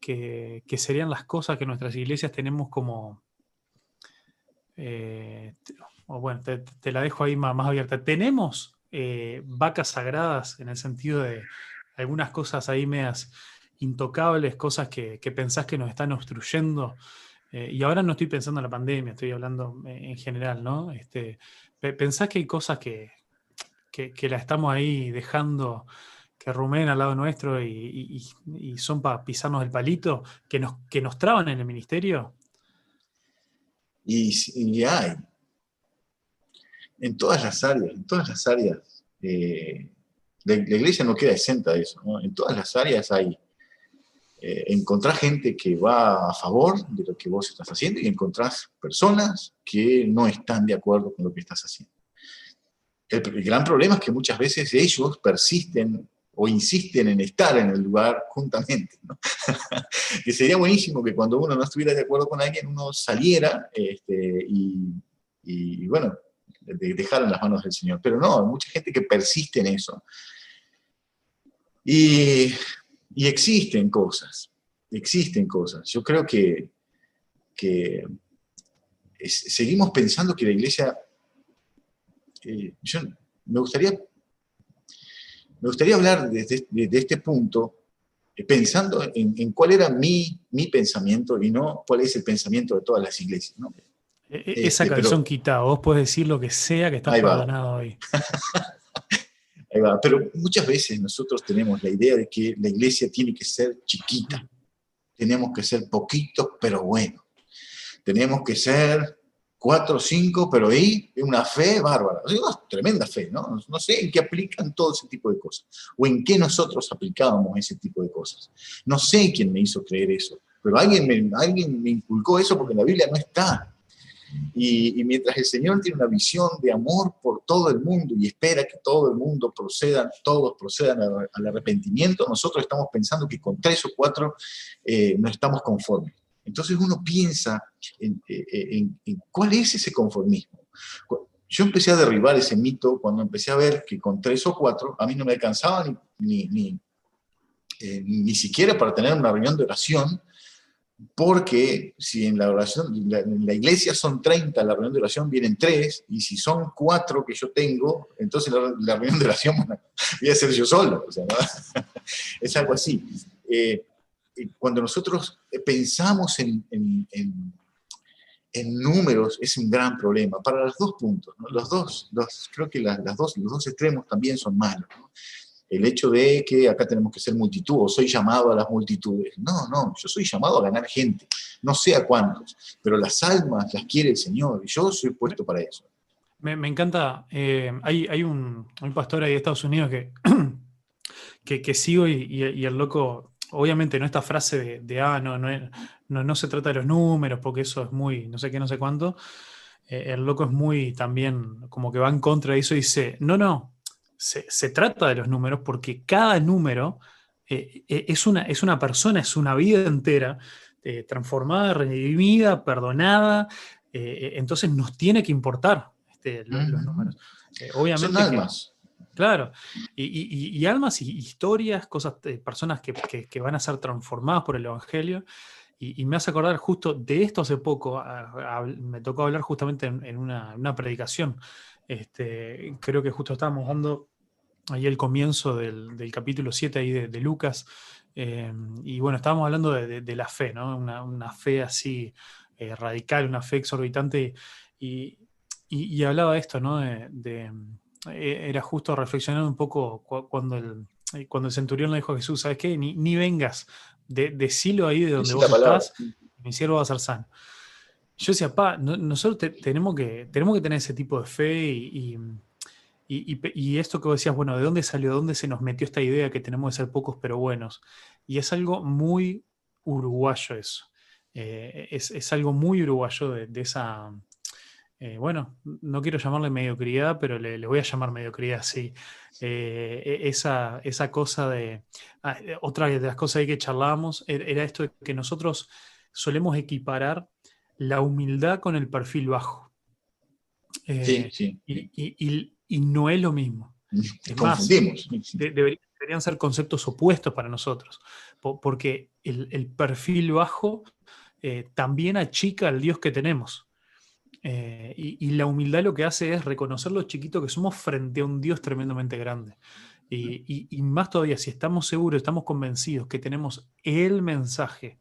que, serían las cosas que en nuestras iglesias tenemos como... Eh, o bueno, te, la dejo ahí más, abierta. ¿Tenemos eh, vacas sagradas en el sentido de algunas cosas ahí medias intocables, cosas que, que pensás que nos están obstruyendo eh, y ahora no estoy pensando en la pandemia, estoy hablando eh, en general, ¿no? Este, pensás que hay cosas que, que, la estamos ahí dejando que rumen al lado nuestro y, son para pisarnos el palito, que nos, que nos traban en el ministerio. Y, hay. En todas las áreas, en todas las áreas, eh, la, iglesia no queda exenta de eso, ¿no? En todas las áreas hay eh, gente que va a favor de lo que vos estás haciendo y encontrás personas que no están de acuerdo con lo que estás haciendo. El, gran problema es que muchas veces ellos persisten o insisten en estar en el lugar juntamente. [LAUGHS] que sería buenísimo que cuando uno no estuviera de acuerdo con alguien, uno saliera este, y, bueno, dejar en las manos del Señor. Pero no, hay mucha gente que persiste en eso. Y y existen cosas, existen cosas. Yo creo que, seguimos pensando que la iglesia, eh, yo me gustaría, me gustaría hablar desde, este punto, eh, pensando en, cuál era mi, mi, pensamiento y no cuál es el pensamiento de todas las iglesias. E, e, esa este, canción quitada, vos podés decir lo que sea que está perdonado hoy. [LAUGHS] Pero muchas veces nosotros tenemos la idea de que la iglesia tiene que ser chiquita. Tenemos que ser poquitos, pero bueno. Tenemos que ser cuatro o cinco, pero ahí una fe bárbara. una tremenda fe, ¿no? No sé en qué aplican todo ese tipo de cosas. O en qué nosotros aplicábamos ese tipo de cosas. No sé quién me hizo creer eso. Pero alguien me, alguien me inculcó eso porque en la Biblia no está. Y, mientras el Señor tiene una visión de amor por todo el mundo y espera que todo el mundo proceda, todos procedan al arrepentimiento, nosotros estamos pensando que con tres o cuatro eh, no estamos conformes. Entonces uno piensa en, eh, cuál es ese conformismo. Yo empecé a derribar ese mito cuando empecé a ver que con tres o cuatro a mí no me alcanzaba ni, ni, eh, ni siquiera para tener una reunión de oración, porque si en la oración, en la iglesia son 30, la reunión de oración vienen 3, y si son 4 que yo tengo, entonces la, reunión de oración [LAUGHS] voy a ser yo solo. [LAUGHS] es algo así. Eh, cuando nosotros pensamos en, en, números, es un gran problema para los dos puntos. Los dos, creo que las, dos, los dos extremos también son malos. ¿no? El hecho de que acá tenemos que ser multitud o soy llamado a las multitudes. No, no, yo soy llamado a ganar gente, no sé a cuántos, pero las almas las quiere el Señor y yo soy puesto para eso. Me, encanta, eh, hay, un, pastor ahí de Estados Unidos que, [CLEARS THROAT] que, sigo y, el loco, obviamente no esta frase de, ah, no, no, no, se trata de los números porque eso es muy, no sé qué, no sé cuánto. Eh, el loco es muy también como que va en contra de eso y dice, no, no, se, trata de los números porque cada número es, una, es una persona, es una vida entera transformada, redimida, perdonada, entonces nos tiene que importar este, los, números. obviamente. Son almas. Claro, y, almas y historias, cosas, personas que, van a ser transformadas por el Evangelio. Y, me hace acordar justo de esto hace poco, me tocó hablar justamente en, una, predicación. Este, creo que justo estábamos dando ahí el comienzo del, capítulo 7 ahí de, Lucas. Eh, y bueno, estábamos hablando de, la fe, ¿no? Una, fe así eh, radical, una fe exorbitante. Y, hablaba de esto, ¿no? de eh, era justo reflexionar un poco cuando el, eh, cuando el centurión le dijo a Jesús, ¿sabes qué? Ni, vengas, de, decilo ahí de donde vos estás, mi siervo va a ser sano. Yo decía, pa, nosotros tenemos, que, tenemos que tener ese tipo de fe y, y, esto que vos decías, bueno, ¿de dónde salió? ¿De dónde se nos metió esta idea que tenemos que ser pocos pero buenos? Y es algo muy uruguayo eso. Eh, es, es, algo muy uruguayo de esa, eh, bueno, no quiero llamarle mediocridad, pero le, voy a llamar mediocridad, sí. Eh, e, esa, esa, cosa de... Ah, otra de las cosas ahí que charlábamos er, era esto de que nosotros solemos equiparar la humildad con el perfil bajo. sí, sí. Y, no es lo mismo. Es más, deberían ser conceptos opuestos para nosotros, porque el, perfil bajo también achica al Dios que tenemos. Eh, y, la humildad lo que hace es reconocer lo chiquito que somos frente a un Dios tremendamente grande. Y, más todavía, si estamos seguros, estamos convencidos que tenemos el mensaje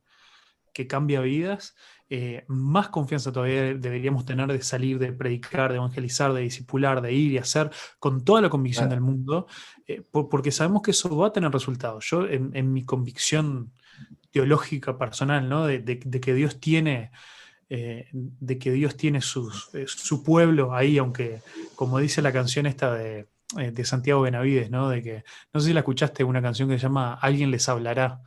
que cambia vidas, eh, más confianza todavía deberíamos tener de salir, de predicar, de evangelizar, de discipular, de ir y hacer con toda la convicción del mundo, eh, porque sabemos que eso va a tener resultados. Yo, en, mi convicción teológica personal, ¿no? de que Dios tiene eh, de que Dios tiene eh, su pueblo ahí, aunque como dice la canción esta de, de, Santiago Benavides, ¿no? De que, no sé si la escuchaste, una canción que se llama Alguien les hablará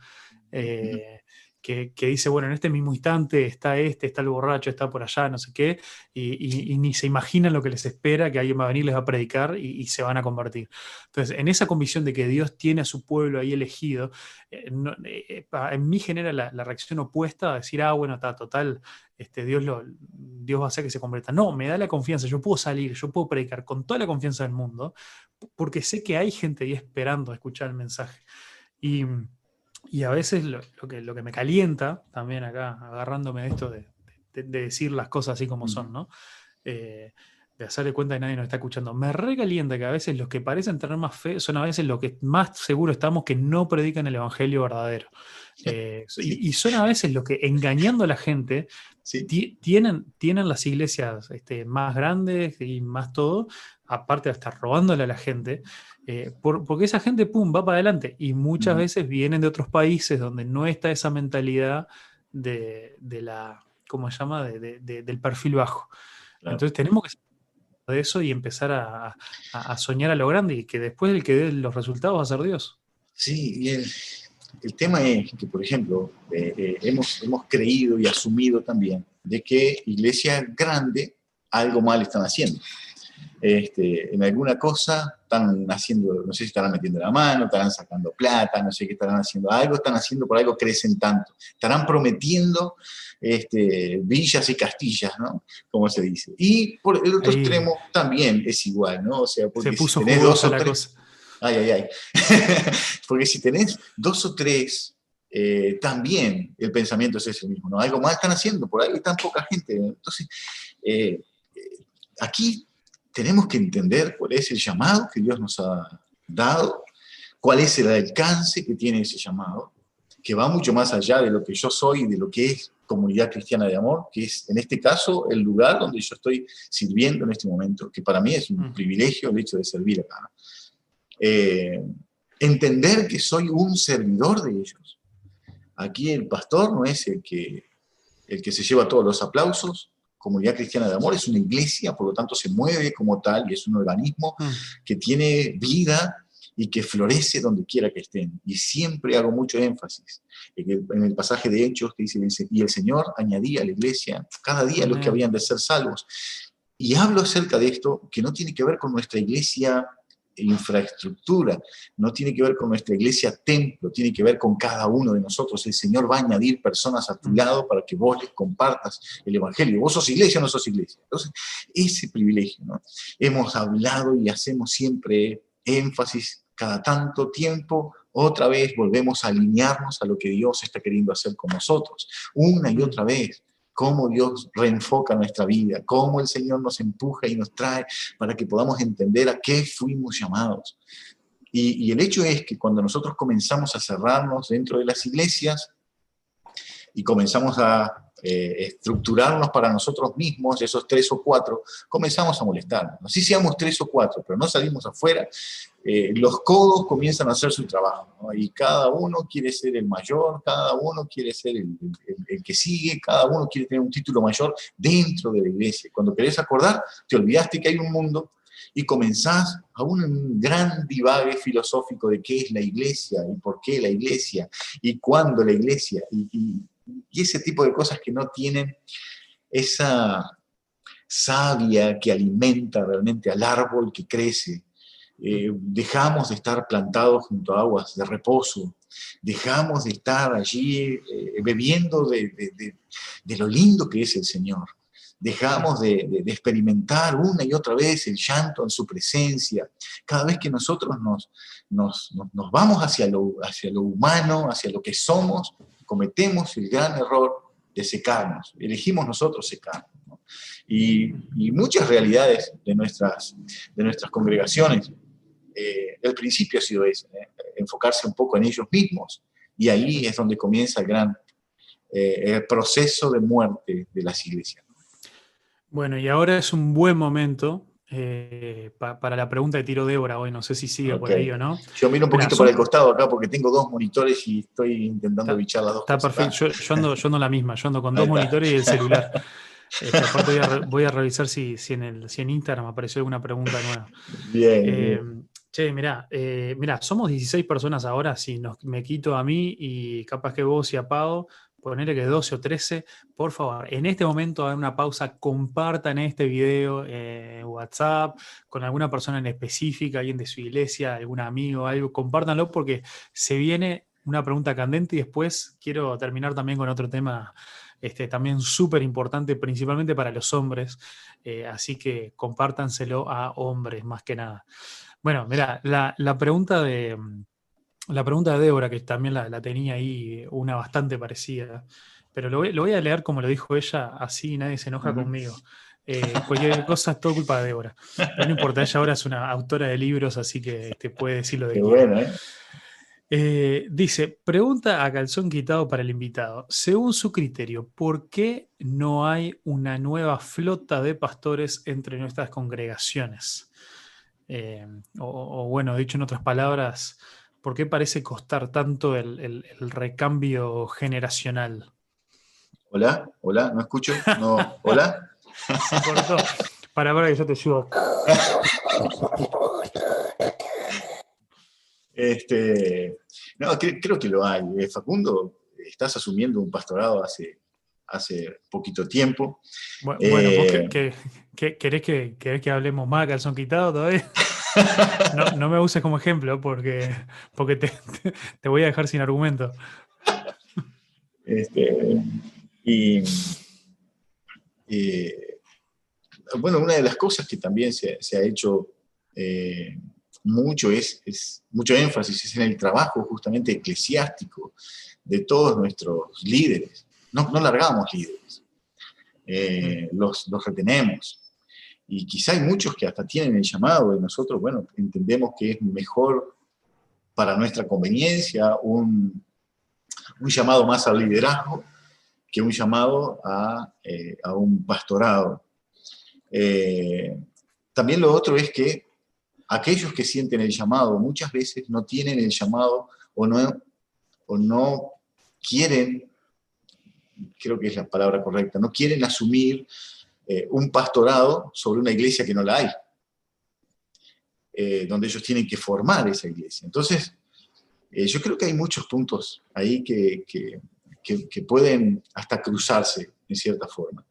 que, dice, bueno, en este mismo instante está este, está el borracho, está por allá, no sé qué, y, ni se imaginan lo que les espera, que alguien va a venir, les va a predicar y, se van a convertir. Entonces, en esa convicción de que Dios tiene a su pueblo ahí elegido, eh, eh, en mí genera la, reacción opuesta a decir, ah, bueno, está total, este, Dios, lo, Dios va a hacer que se convierta. No, me da la confianza, yo puedo salir, yo puedo predicar con toda la confianza del mundo, porque sé que hay gente ahí esperando a escuchar el mensaje. Y y a veces lo, que, lo que me calienta, también acá, agarrándome de esto de, decir las cosas así como son, ¿no? Eh, de hacerle cuenta que nadie nos está escuchando. Me recalienta que a veces los que parecen tener más fe son a veces los que más seguro estamos que no predican el evangelio verdadero. Eh, y, son a veces los que engañando a la gente tienen, tienen las iglesias este, más grandes y más todo, aparte de estar robándole a la gente, eh, porque esa gente, pum, va para adelante. Y muchas veces vienen de otros países donde no está esa mentalidad de, la, ¿cómo se llama?, del perfil bajo. Entonces tenemos que de eso y empezar a, soñar a lo grande y que después el que dé los resultados va a ser Dios. Sí, y el, tema es que, por ejemplo, eh, eh, hemos, hemos creído y asumido también de que iglesias grandes algo mal están haciendo. Este, en alguna cosa están haciendo, no sé si estarán metiendo la mano, estarán sacando plata, no sé qué estarán haciendo, algo están haciendo, por algo crecen tanto, estarán prometiendo este, villas y castillas, ¿no? Como se dice. Y por el otro extremo también es igual, ¿no? O sea, porque se puso si tenés dos o tres, Ay, ay, ay. [LAUGHS] porque si tenés dos o tres eh, también el pensamiento es ese mismo, ¿no? Algo mal están haciendo, por ahí tan poca gente. Entonces, eh, eh, aquí tenemos que entender cuál es el llamado que Dios nos ha dado, cuál es el alcance que tiene ese llamado, que va mucho más allá de lo que yo soy y de lo que es comunidad cristiana de amor, que es en este caso el lugar donde yo estoy sirviendo en este momento, que para mí es un privilegio el hecho de servir acá. Eh, entender que soy un servidor de ellos. Aquí el pastor no es el que, el que se lleva todos los aplausos, Comunidad Cristiana de Amor es una iglesia, por lo tanto se mueve como tal y es un organismo mm. que tiene vida y que florece donde quiera que estén. Y siempre hago mucho énfasis en el, pasaje de Hechos que dice, y el Señor añadía a la iglesia cada día los que habían de ser salvos. Y hablo acerca de esto que no tiene que ver con nuestra iglesia infraestructura, no tiene que ver con nuestra iglesia templo, tiene que ver con cada uno de nosotros. El Señor va a añadir personas a tu lado para que vos les compartas el Evangelio. Vos sos iglesia o no sos iglesia. Entonces, ese privilegio, ¿no? Hemos hablado y hacemos siempre énfasis cada tanto tiempo, otra vez volvemos a alinearnos a lo que Dios está queriendo hacer con nosotros, una y otra vez cómo Dios reenfoca nuestra vida, cómo el Señor nos empuja y nos trae para que podamos entender a qué fuimos llamados. Y, el hecho es que cuando nosotros comenzamos a cerrarnos dentro de las iglesias y comenzamos a eh, estructurarnos para nosotros mismos, esos tres o cuatro, comenzamos a molestarnos. Así seamos tres o cuatro, pero no salimos afuera, eh, los codos comienzan a hacer su trabajo, y cada uno quiere ser el mayor, cada uno quiere ser el, el, que sigue, cada uno quiere tener un título mayor dentro de la iglesia. Cuando querés acordar, te olvidaste que hay un mundo y comenzás a un gran divague filosófico de qué es la iglesia y por qué la iglesia y cuándo la iglesia y y ese tipo de cosas que no tienen esa savia que alimenta realmente al árbol que crece. Eh, dejamos de estar plantados junto a aguas de reposo, dejamos de estar allí eh, bebiendo de, lo lindo que es el Señor, dejamos de, experimentar una y otra vez el llanto en su presencia. Cada vez que nosotros nos, nos, vamos hacia lo, hacia lo humano, hacia lo que somos, cometemos el gran error de secarnos, elegimos nosotros secarnos. Y, muchas realidades de nuestras, de nuestras congregaciones, eh, el principio ha sido ese, ¿eh? enfocarse un poco en ellos mismos, y ahí es donde comienza el gran eh, proceso de muerte de las iglesias. Bueno, y ahora es un buen momento eh, para la pregunta de tiro Débora hoy, no sé si sigue por ahí o no. Yo miro un poquito por el costado acá porque tengo dos monitores y estoy intentando bichar las dos Está perfecto, yo, ando, yo ando la misma, yo ando con dos monitores y el celular. [LAUGHS] Este, voy, a, revisar si, si, en el, si en Instagram apareció alguna pregunta nueva. Bien. Eh, che, mirá, eh, somos 16 personas ahora, si nos, me quito a mí y capaz que vos y a Pau, ponerle que 12 o 13, por favor, en este momento hagan una pausa, compartan este video en WhatsApp con alguna persona en específica, alguien de su iglesia, algún amigo, algo, compártanlo porque se viene una pregunta candente y después quiero terminar también con otro tema este, también súper importante, principalmente para los hombres, eh, así que compártanselo a hombres más que nada. Bueno, mira, la pregunta de la pregunta de Débora, que también la, tenía ahí, una bastante parecida, pero lo voy, a leer como lo dijo ella, así nadie se enoja conmigo. Eh, cualquier cosa es todo culpa de Débora. no importa, ella ahora es una autora de libros, así que te puede decir lo de bueno, ¿eh? ¿eh? dice, pregunta a calzón quitado para el invitado. Según su criterio, ¿por qué no hay una nueva flota de pastores entre nuestras congregaciones? Eh, o, bueno, dicho en otras palabras, ¿Por qué parece costar tanto el, recambio generacional? Hola, hola, no escucho. No, hola. Se cortó. Para, para que yo te ayudo. Este, no, creo que lo hay. Eh, Facundo, estás asumiendo un pastorado hace, hace poquito tiempo. Bueno, eh, querés, que, querés que hablemos más calzón quitado todavía? [LAUGHS] No, me uses como ejemplo porque, porque te, voy a dejar sin argumento. Este, y, bueno, una de las cosas que también se, ha hecho eh, mucho es, mucho énfasis es en el trabajo justamente eclesiástico de todos nuestros líderes. No, no largamos líderes, eh, los, los retenemos y quizá hay muchos que hasta tienen el llamado y nosotros, bueno, entendemos que es mejor para nuestra conveniencia un, un llamado más al liderazgo que un llamado a, eh, a un pastorado. Eh, también lo otro es que aquellos que sienten el llamado muchas veces no tienen el llamado o no, o no quieren, creo que es la palabra correcta, no quieren asumir eh, un pastorado sobre una iglesia que no la hay, eh, donde ellos tienen que formar esa iglesia. Entonces, eh, yo creo que hay muchos puntos ahí que, pueden hasta cruzarse en cierta forma.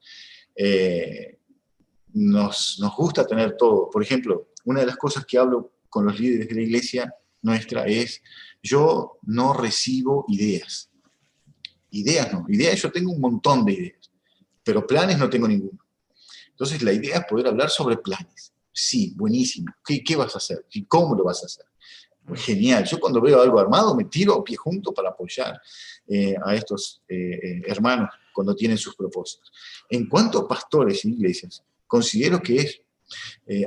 Nos, nos, gusta tener todo. Por ejemplo, una de las cosas que hablo con los líderes de la iglesia nuestra es, yo no recibo ideas. Ideas no, ideas yo tengo un montón de ideas, pero planes no tengo ninguno. Entonces la idea es poder hablar sobre planes. Sí, buenísimo. ¿Qué, qué vas a hacer? ¿Y cómo lo vas a hacer? Genial. Yo cuando veo algo armado me tiro pie junto para apoyar eh, a estos eh, eh, hermanos cuando tienen sus propósitos. En cuanto a pastores y iglesias, considero que es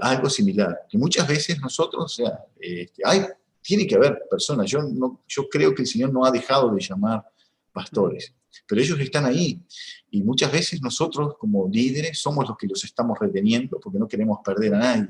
algo similar, que muchas veces nosotros, o sea, este, hay, tiene que haber personas, yo, no, yo creo que el Señor no ha dejado de llamar pastores, pero ellos están ahí y muchas veces nosotros como líderes somos los que los estamos reteniendo porque no queremos perder a nadie.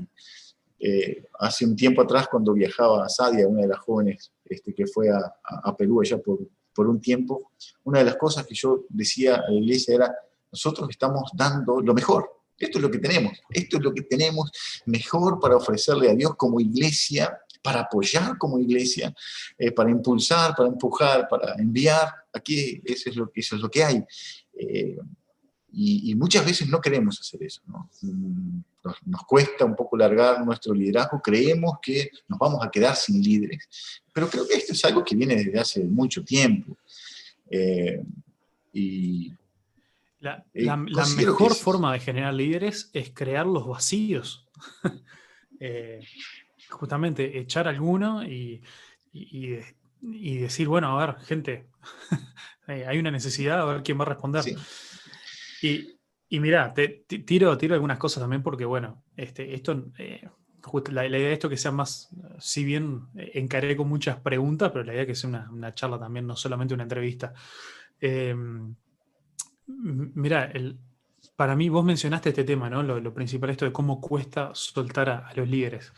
Eh, hace un tiempo atrás, cuando viajaba a Sadia, una de las jóvenes este, que fue a, Perú allá por, por, un tiempo, una de las cosas que yo decía a la iglesia era, nosotros estamos dando lo mejor. Esto es lo que tenemos, esto es lo que tenemos mejor para ofrecerle a Dios como iglesia, para apoyar como iglesia, eh, para impulsar, para empujar, para enviar. Aquí eso es lo, eso es lo que hay. Eh, y, muchas veces no queremos hacer eso. Mm, nos, cuesta un poco largar nuestro liderazgo, creemos que nos vamos a quedar sin líderes, pero creo que esto es algo que viene desde hace mucho tiempo. Eh, y la, eh, mejor forma de generar líderes es crear los vacíos. [LAUGHS] Eh, justamente echar alguno y, y, decir, bueno, a ver, gente, [LAUGHS] hay una necesidad, a ver quién va a responder. Y, y mira, te, tiro, tiro algunas cosas también porque, bueno, este, esto, eh, la, idea de esto que sea más, si bien eh, encaré con muchas preguntas, pero la idea que sea una, charla también, no solamente una entrevista. Eh, mira, el, para mí vos mencionaste este tema, ¿no? Lo, principal, esto de cómo cuesta soltar a, los líderes.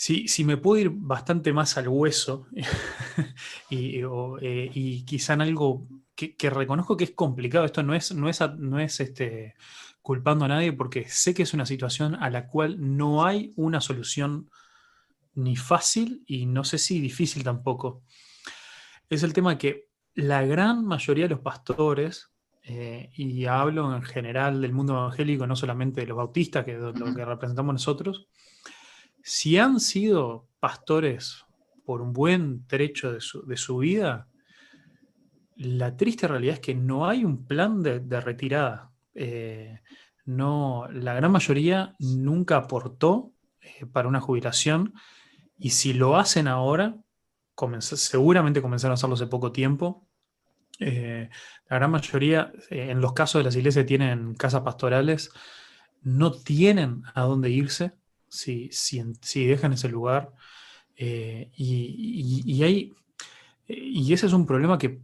Si, si, me puedo ir bastante más al hueso [LAUGHS] y, y, quizá en algo que, reconozco que es complicado. Esto no es, no es, no es este, culpando a nadie porque sé que es una situación a la cual no hay una solución ni fácil y no sé si difícil tampoco. Es el tema que la gran mayoría de los pastores, eh, y hablo en general del mundo evangélico, no solamente de los bautistas, que es lo que representamos nosotros, si han sido pastores por un buen trecho de su, vida, la triste realidad es que no hay un plan de, retirada. Eh, no, la gran mayoría nunca aportó eh, para una jubilación y si lo hacen ahora, seguramente comenzaron a hacerlo hace poco tiempo. Eh, la gran mayoría, en los casos de las iglesias que tienen casas pastorales, no tienen a dónde irse si, si, dejan ese lugar. y, hay, y ese es un problema que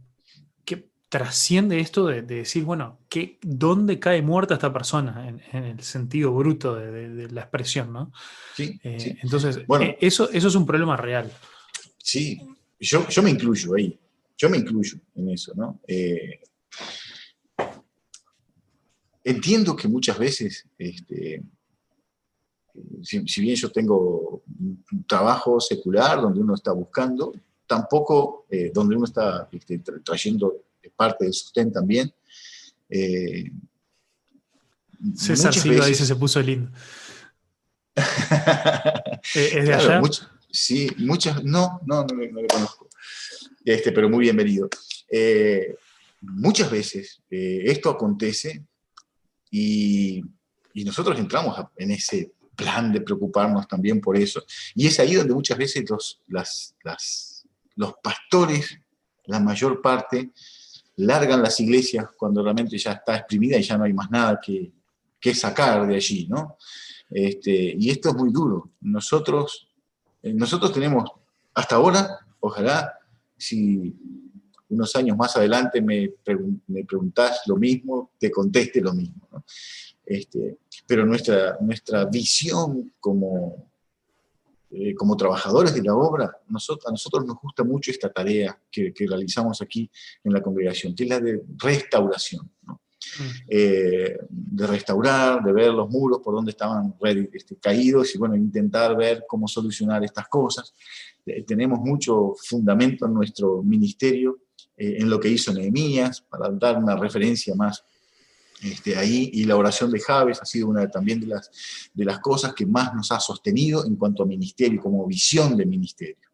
trasciende esto de, decir, bueno, ¿qué, ¿dónde cae muerta esta persona? En, el sentido bruto de, la expresión, ¿no? Sí. Eh, entonces, bueno, eh, eso, eso es un problema real. Sí, yo, yo me incluyo ahí, yo me incluyo en eso, ¿no? Eh, entiendo que muchas veces, este, si, bien yo tengo un trabajo secular donde uno está buscando, tampoco donde uno está este, trayendo parte del sostén también. Eh, César Silva dice se puso lindo. [LAUGHS] ¿Es de allá? sí, muchas, no, no, no, no, lo conozco, este, pero muy bienvenido. Eh, muchas veces eh, esto acontece y, y nosotros entramos en ese plan de preocuparnos también por eso. Y es ahí donde muchas veces los, los pastores, la mayor parte, largan las iglesias cuando realmente ya está exprimida y ya no hay más nada que, sacar de allí, ¿no? Este, y esto es muy duro. Nosotros, eh, nosotros tenemos, hasta ahora, ojalá, si unos años más adelante me, me preguntás lo mismo, te conteste lo mismo. Este, pero nuestra, nuestra visión como, eh, como trabajadores de la obra, nosotros, a nosotros nos gusta mucho esta tarea que, realizamos aquí en la congregación, que es la de restauración. Mm. Eh, de restaurar, de ver los muros por donde estaban este, caídos y bueno, intentar ver cómo solucionar estas cosas. Eh, tenemos mucho fundamento en nuestro ministerio, en lo que hizo Nehemías, para dar una referencia más este, ahí, y la oración de Javes ha sido una también de las, de las cosas que más nos ha sostenido en cuanto a ministerio, como visión de ministerio.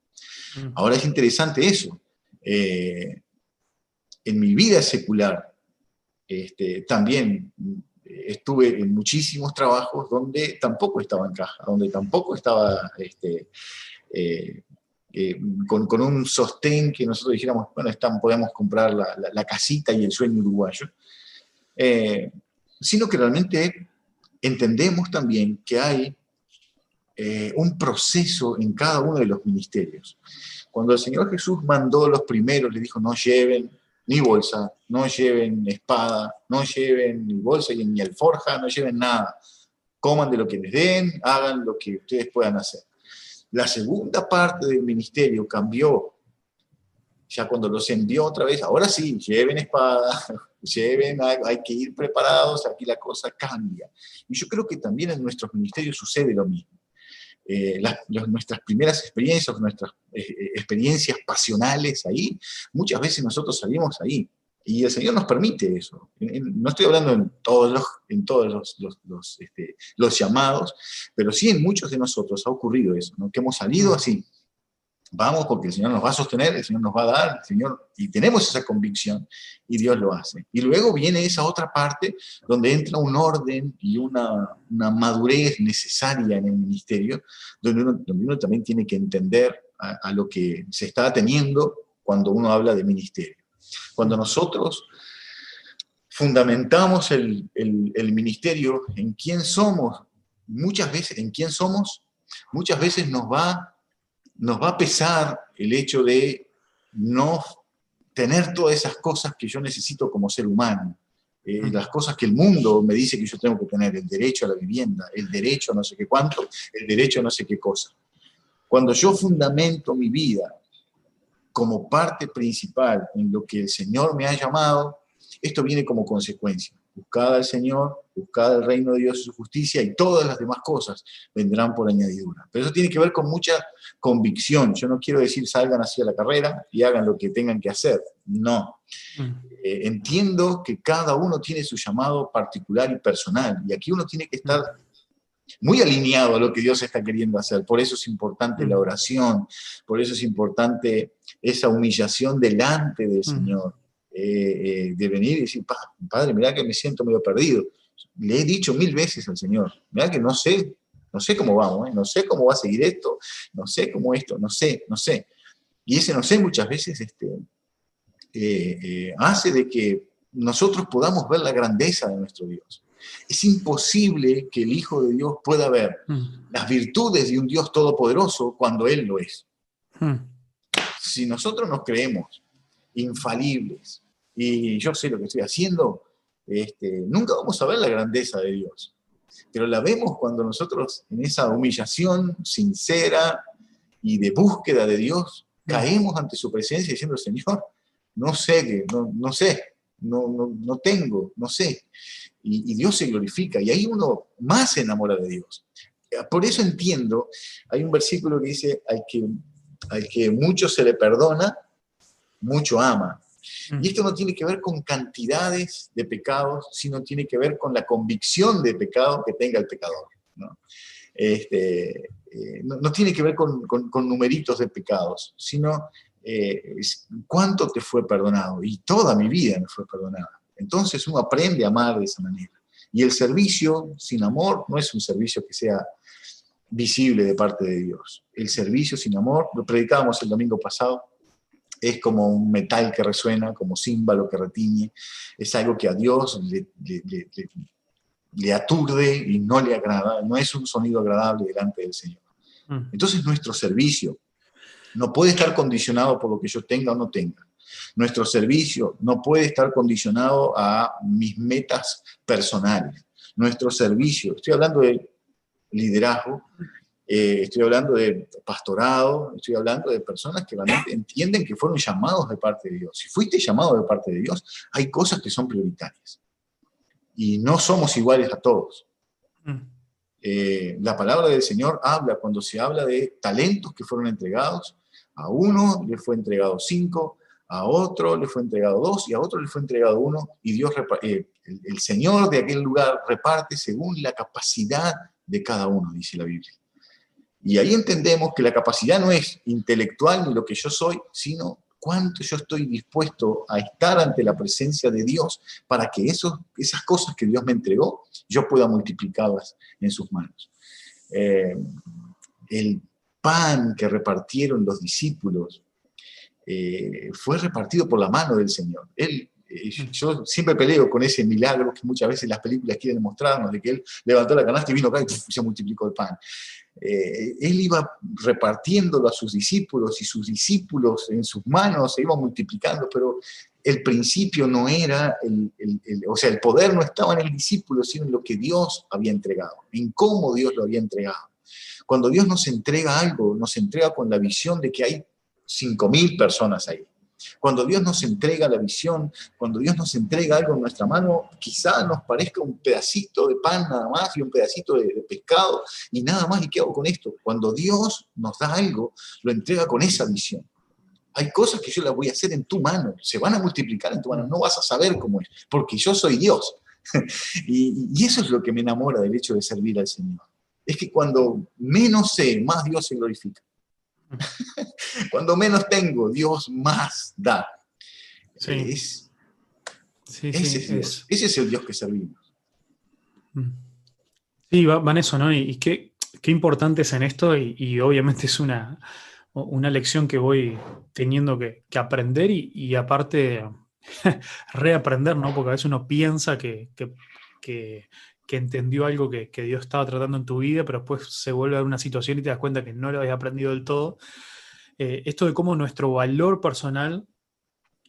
Mm. Ahora es interesante eso. Eh, en mi vida secular, este, también estuve en muchísimos trabajos donde tampoco estaba en caja, donde tampoco estaba este, eh, eh, con, un sostén que nosotros dijéramos, bueno, están, podemos comprar la, casita y el sueño uruguayo, eh, sino que realmente entendemos también que hay un proceso en cada uno de los ministerios. Cuando el Señor Jesús mandó los primeros, le dijo, no lleven ni bolsa, no lleven espada, no lleven ni bolsa ni alforja, no lleven nada. Coman de lo que les den, hagan lo que ustedes puedan hacer. La segunda parte del ministerio cambió, ya cuando los envió otra vez, ahora sí, lleven espada, lleven, hay que ir preparados, aquí la cosa cambia. Y yo creo que también en nuestros ministerios sucede lo mismo. Eh, nuestras primeras experiencias, nuestras eh, eh, experiencias pasionales ahí, muchas veces nosotros salimos ahí. Y el Señor nos permite eso. no estoy hablando en todos los, en todos los, este, los, llamados, pero sí en muchos de nosotros ha ocurrido eso, que hemos salido mm. así vamos porque el Señor nos va a sostener, el Señor nos va a dar, el Señor, y tenemos esa convicción, y Dios lo hace. Y luego viene esa otra parte donde entra un orden y una, madurez necesaria en el ministerio, donde uno, donde uno también tiene que entender a, lo que se está teniendo cuando uno habla de ministerio. Cuando nosotros fundamentamos el, el ministerio en quién somos, muchas veces, en quién somos, muchas veces nos va nos va a pesar el hecho de no tener todas esas cosas que yo necesito como ser humano, eh, las cosas que el mundo me dice que yo tengo que tener, el derecho a la vivienda, el derecho a no sé qué cuánto, el derecho a no sé qué cosa. Cuando yo fundamento mi vida como parte principal en lo que el Señor me ha llamado, esto viene como consecuencia. Buscad al Señor, buscad el reino de Dios y su justicia y todas las demás cosas vendrán por añadidura. Pero eso tiene que ver con mucha convicción. Yo no quiero decir salgan hacia la carrera y hagan lo que tengan que hacer. No. Mm. Eh, entiendo que cada uno tiene su llamado particular y personal y aquí uno tiene que estar muy alineado a lo que Dios está queriendo hacer. Por eso es importante la mm. oración, por eso es importante esa humillación delante del mm. Señor eh, eh, de venir y decir, padre, mira que me siento medio perdido. Le he dicho mil veces al Señor, mira que no sé, no sé cómo vamos, ¿eh? no sé cómo va a seguir esto, no sé cómo esto, no sé, no sé. Y ese no sé muchas veces este, hace de que nosotros podamos ver la grandeza de nuestro Dios. Es imposible que el Hijo de Dios pueda ver mm. las virtudes de un Dios todopoderoso cuando Él lo es. Mm. Si nosotros nos creemos infalibles, y yo sé lo que estoy haciendo, este, nunca vamos a ver la grandeza de Dios. Pero la vemos cuando nosotros en esa humillación sincera y de búsqueda de Dios caemos ante su presencia diciendo, Señor, no sé, no, no sé, no, no, no, tengo, no sé. Y, Dios se glorifica y ahí uno más se enamora de Dios. Por eso entiendo, hay un versículo que dice, al que, al que mucho se le perdona, mucho ama. Y esto no tiene que ver con cantidades de pecados, sino tiene que ver con la convicción de pecado que tenga el pecador. No, este, eh, no, tiene que ver con, con, numeritos de pecados, sino eh, cuánto te fue perdonado. Y toda mi vida me fue perdonada. Entonces uno aprende a amar de esa manera. Y el servicio sin amor no es un servicio que sea visible de parte de Dios. El servicio sin amor, lo predicábamos el domingo pasado, es como un metal que resuena, como címbalo que retiñe, es algo que a Dios le, aturde y no le agrada, no es un sonido agradable delante del Señor. Mm. Entonces nuestro servicio no puede estar condicionado por lo que yo tenga o no tenga. Nuestro servicio no puede estar condicionado a mis metas personales. Nuestro servicio, estoy hablando de liderazgo, eh, estoy hablando de pastorado, estoy hablando de personas que realmente entienden que fueron llamados de parte de Dios. Si fuiste llamado de parte de Dios, hay cosas que son prioritarias. Y no somos iguales a todos. Mm. Eh, la palabra del Señor habla, cuando se habla de talentos que fueron entregados, a uno le fue entregado cinco, a otro le fue entregado dos y a otro le fue entregado uno y Dios, eh, el, Señor de aquel lugar reparte según la capacidad de cada uno, dice la Biblia. Y ahí entendemos que la capacidad no es intelectual ni lo que yo soy, sino cuánto yo estoy dispuesto a estar ante la presencia de Dios para que esos, esas cosas que Dios me entregó, yo pueda multiplicarlas en sus manos. Eh, el pan que repartieron los discípulos eh, fue repartido por la mano del Señor. Él, yo siempre peleo con ese milagro que muchas veces las películas quieren mostrarnos, de que Él levantó la canasta y vino acá y se multiplicó el pan. Eh, él iba repartiéndolo a sus discípulos y sus discípulos en sus manos se iban multiplicando, pero el principio no era, el, o sea, el poder no estaba en el discípulo, sino en lo que Dios había entregado, en cómo Dios lo había entregado. Cuando Dios nos entrega algo, nos entrega con la visión de que hay 5.000 personas ahí. Cuando Dios nos entrega la visión, cuando Dios nos entrega algo en nuestra mano, quizá nos parezca un pedacito de pan nada más y un pedacito de, pescado y nada más. ¿Y qué hago con esto? Cuando Dios nos da algo, lo entrega con esa visión. Hay cosas que yo las voy a hacer en tu mano, se van a multiplicar en tu mano, no vas a saber cómo es, porque yo soy Dios. [LAUGHS] y, y eso es lo que me enamora del hecho de servir al Señor. Es que cuando menos sé, más Dios se glorifica. [LAUGHS] Cuando menos tengo, Dios más da. ese, es el Dios que servimos. Mm. Sí, van eso, ¿no? Y, qué, importante es en esto, y, obviamente es una, una, lección que voy teniendo que, aprender y, aparte [LAUGHS] reaprender, ¿no? Porque a veces uno piensa que, que que entendió algo que, Dios estaba tratando en tu vida, pero después se vuelve a una situación y te das cuenta que no lo habías aprendido del todo. Eh, esto de cómo nuestro valor personal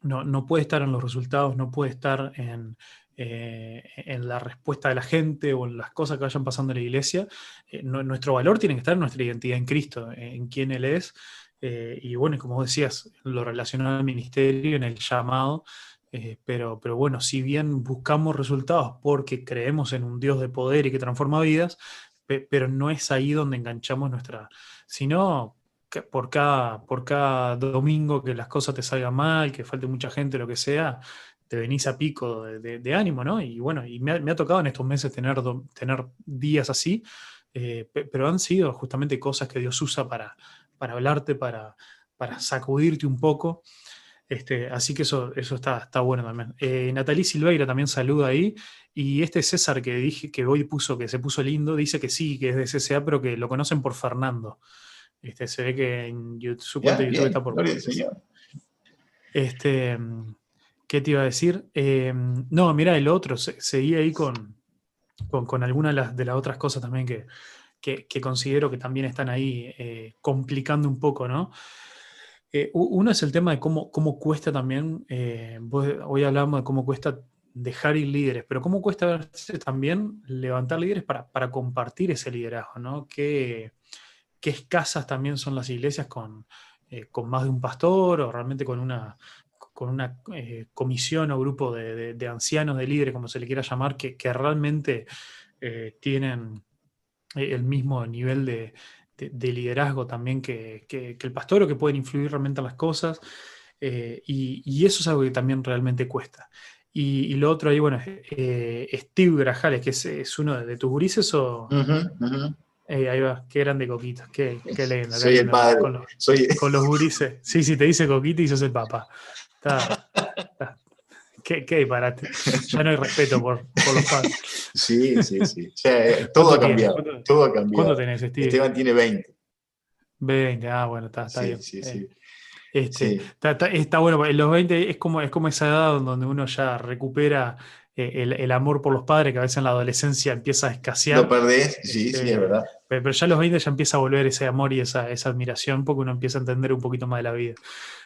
no, puede estar en los resultados, no puede estar en, eh, en, la respuesta de la gente o en las cosas que vayan pasando en la iglesia. Eh, nuestro valor tiene que estar en nuestra identidad en Cristo, en quién Él es. y bueno, como decías, lo relacionado al ministerio, en el llamado, eh, pero, pero bueno, si bien buscamos resultados porque creemos en un Dios de poder y que transforma vidas, pero no es ahí donde enganchamos nuestra, sino que por cada, por cada domingo que las cosas te salgan mal, que falte mucha gente, lo que sea, te venís a pico de, ánimo, ¿no? Y bueno, y me ha, tocado en estos meses tener, tener días así, eh, pero han sido justamente cosas que Dios usa para, para hablarte, para, para sacudirte un poco. Este, así que eso, eso está, está bueno también. Eh, Natalie Silveira también saluda ahí. Y este César que dije que hoy puso, que se puso lindo, dice que sí, que es de CCA, pero que lo conocen por Fernando. Este, se ve que en YouTube, su cuenta de YouTube está por Este, ¿Qué te iba a decir? Em, no, mira, el otro, seguí ahí con, con, algunas de las, otras cosas también que, que, considero que también están ahí eh, complicando un poco, ¿no? Eh, uno es el tema de cómo, cómo cuesta también, eh, hoy hablamos de cómo cuesta dejar ir líderes, pero cómo cuesta también levantar líderes para, compartir ese liderazgo, ¿no? Qué, escasas también son las iglesias con, eh, con, más de un pastor o realmente con una, con una comisión o grupo de, ancianos, de líderes, como se le quiera llamar, que, que realmente tienen el mismo nivel de, de, liderazgo también que, el pastor o que pueden influir realmente en las cosas. Eh, y, eso es algo que también realmente cuesta. Y, lo otro ahí, bueno, eh, Steve Grajales, que es, uno de, tus gurises o... Eh, ahí va, qué grande Coquito, qué, qué leyenda. Soy el padre. Con los, con los gurises. Sí, sí, te dice Coquito y sos el papá. Está, Qué, qué, disparate. Ya no hay respeto por, por los padres. [LAUGHS] Sí, sí, sí. Eh, todo ha cambiado. Todo ha cambiado. ¿Cuánto tenés, Steve? Esteban tiene 20. 20, ah, bueno, está, está bien. Sí, sí. Este, Está, está, está, bueno, en los 20 es como, es como esa edad donde uno ya recupera eh, el, amor por los padres, que a veces en la adolescencia empieza a escasear. Lo perdés, sí, sí, es verdad. Pero, ya a los 20 ya empieza a volver ese amor y esa, esa admiración, porque uno empieza a entender un poquito más de la vida.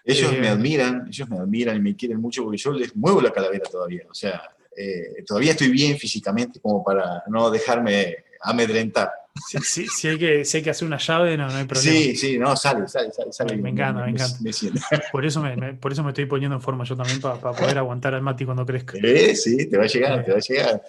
Ellos me admiran, ellos me admiran y me quieren mucho porque yo les muevo la calavera todavía. O sea, eh, todavía estoy bien físicamente como para no dejarme amedrentar. Si, hay que, hay que hacer una llave, no, hay problema. Sí, sí, no, sale, sale, sale. me, encanta, me, encanta. por, eso me, por eso me estoy poniendo en forma yo también, para, poder aguantar al Mati cuando crezca. Eh, sí, te va a llegar, te va a llegar.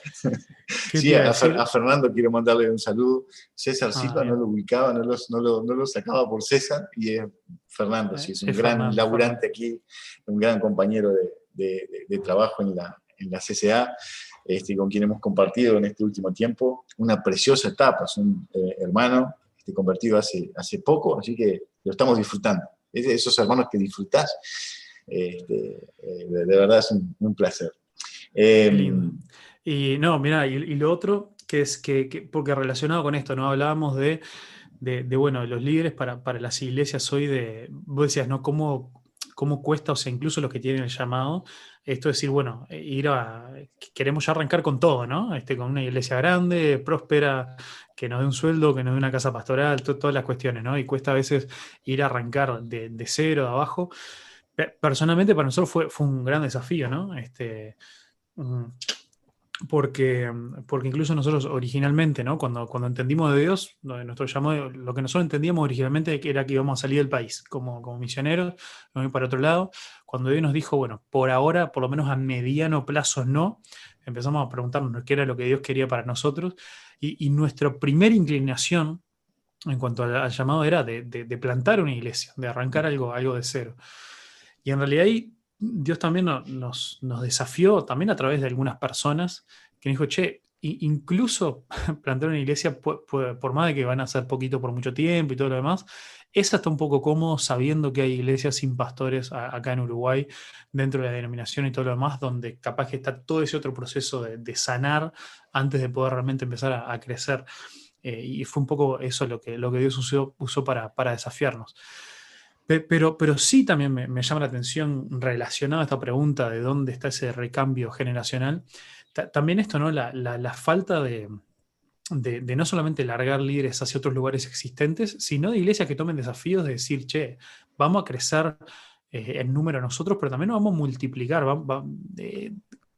Sí, a, Fernando quiero mandarle un saludo. César ah, Silva no lo ubicaba, no lo, no, lo, sacaba por César, y es Fernando, sí, es un gran laburante aquí, un gran compañero de, de, trabajo en la, en la CCA este, con quien hemos compartido en este último tiempo una preciosa etapa. Es un eh, hermano este, convertido hace, hace poco, así que lo estamos disfrutando. Es de esos hermanos que disfrutás, este, eh, de, verdad es un, placer. Em, y no, mira, y, lo otro, que es que, porque relacionado con esto, ¿no? Hablábamos de, de, bueno, de los líderes para, para, las iglesias hoy de, vos decías, ¿no? ¿Cómo, cómo cuesta, o sea, incluso los que tienen el llamado, esto es decir, bueno, ir a, queremos ya arrancar con todo, ¿no? Este, con una iglesia grande, próspera, que nos dé un sueldo, que nos dé una casa pastoral, todas las cuestiones, ¿no? Y cuesta a veces ir a arrancar de, cero, de abajo. Personalmente para nosotros fue, fue un gran desafío, ¿no? Este, mm, porque, porque incluso nosotros originalmente, ¿no? cuando, cuando entendimos de Dios, nuestro llamado, lo que nosotros entendíamos originalmente era que íbamos a salir del país como, como misioneros, para otro lado, cuando Dios nos dijo, bueno, por ahora, por lo menos a mediano plazo no, empezamos a preguntarnos qué era lo que Dios quería para nosotros, y, nuestra primera inclinación en cuanto al, llamado era de, plantar una iglesia, de arrancar algo, algo de cero. Y en realidad ahí Dios también nos, desafió, también a través de algunas personas, que dijo, che, incluso [LAUGHS] plantear una iglesia, por, más de que van a ser poquito por mucho tiempo y todo lo demás, es hasta un poco cómodo sabiendo que hay iglesias sin pastores acá en Uruguay, dentro de la denominación y todo lo demás, donde capaz que está todo ese otro proceso de, sanar antes de poder realmente empezar a, crecer. Eh, y fue un poco eso lo que, lo que Dios usó, usó para, para desafiarnos. Pero, pero sí también me, llama la atención relacionado a esta pregunta de dónde está ese recambio generacional. también esto, ¿no? La, falta de, de, no solamente largar líderes hacia otros lugares existentes, sino de iglesias que tomen desafíos de decir, che, vamos a crecer eh, en número nosotros, pero también vamos a multiplicar. Eh,